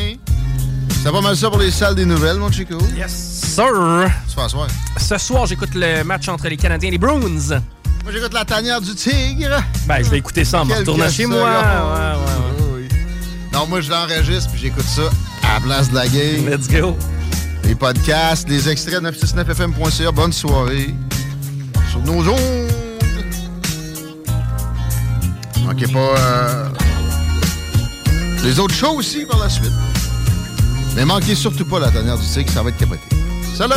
C'est pas mal ça pour les salles des nouvelles, mon Chico? Yes, sir. Pas soir. Ce soir, j'écoute le match entre les Canadiens et les Bruins. Moi, j'écoute la tanière du tigre. Ben, je vais écouter ça en me retournant chez moi. Ouais, ouais, Oui, oui. Non, moi, je l'enregistre puis j'écoute ça à la place de la game. Let's go. Les podcasts, les extraits 969fm.ca. Bonne soirée. Sur nos ondes. Manquez pas euh, les autres shows aussi par la suite. Mais manquez surtout pas la dernière du tigre, ça va être capoté. Salut!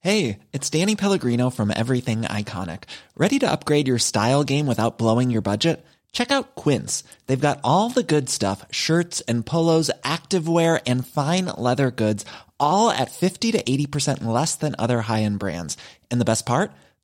Hey, it's Danny Pellegrino from Everything Iconic. Ready to upgrade your style game without blowing your budget? Check out Quince. They've got all the good stuff shirts and polos, activewear, and fine leather goods, all at 50 to 80% less than other high end brands. And the best part?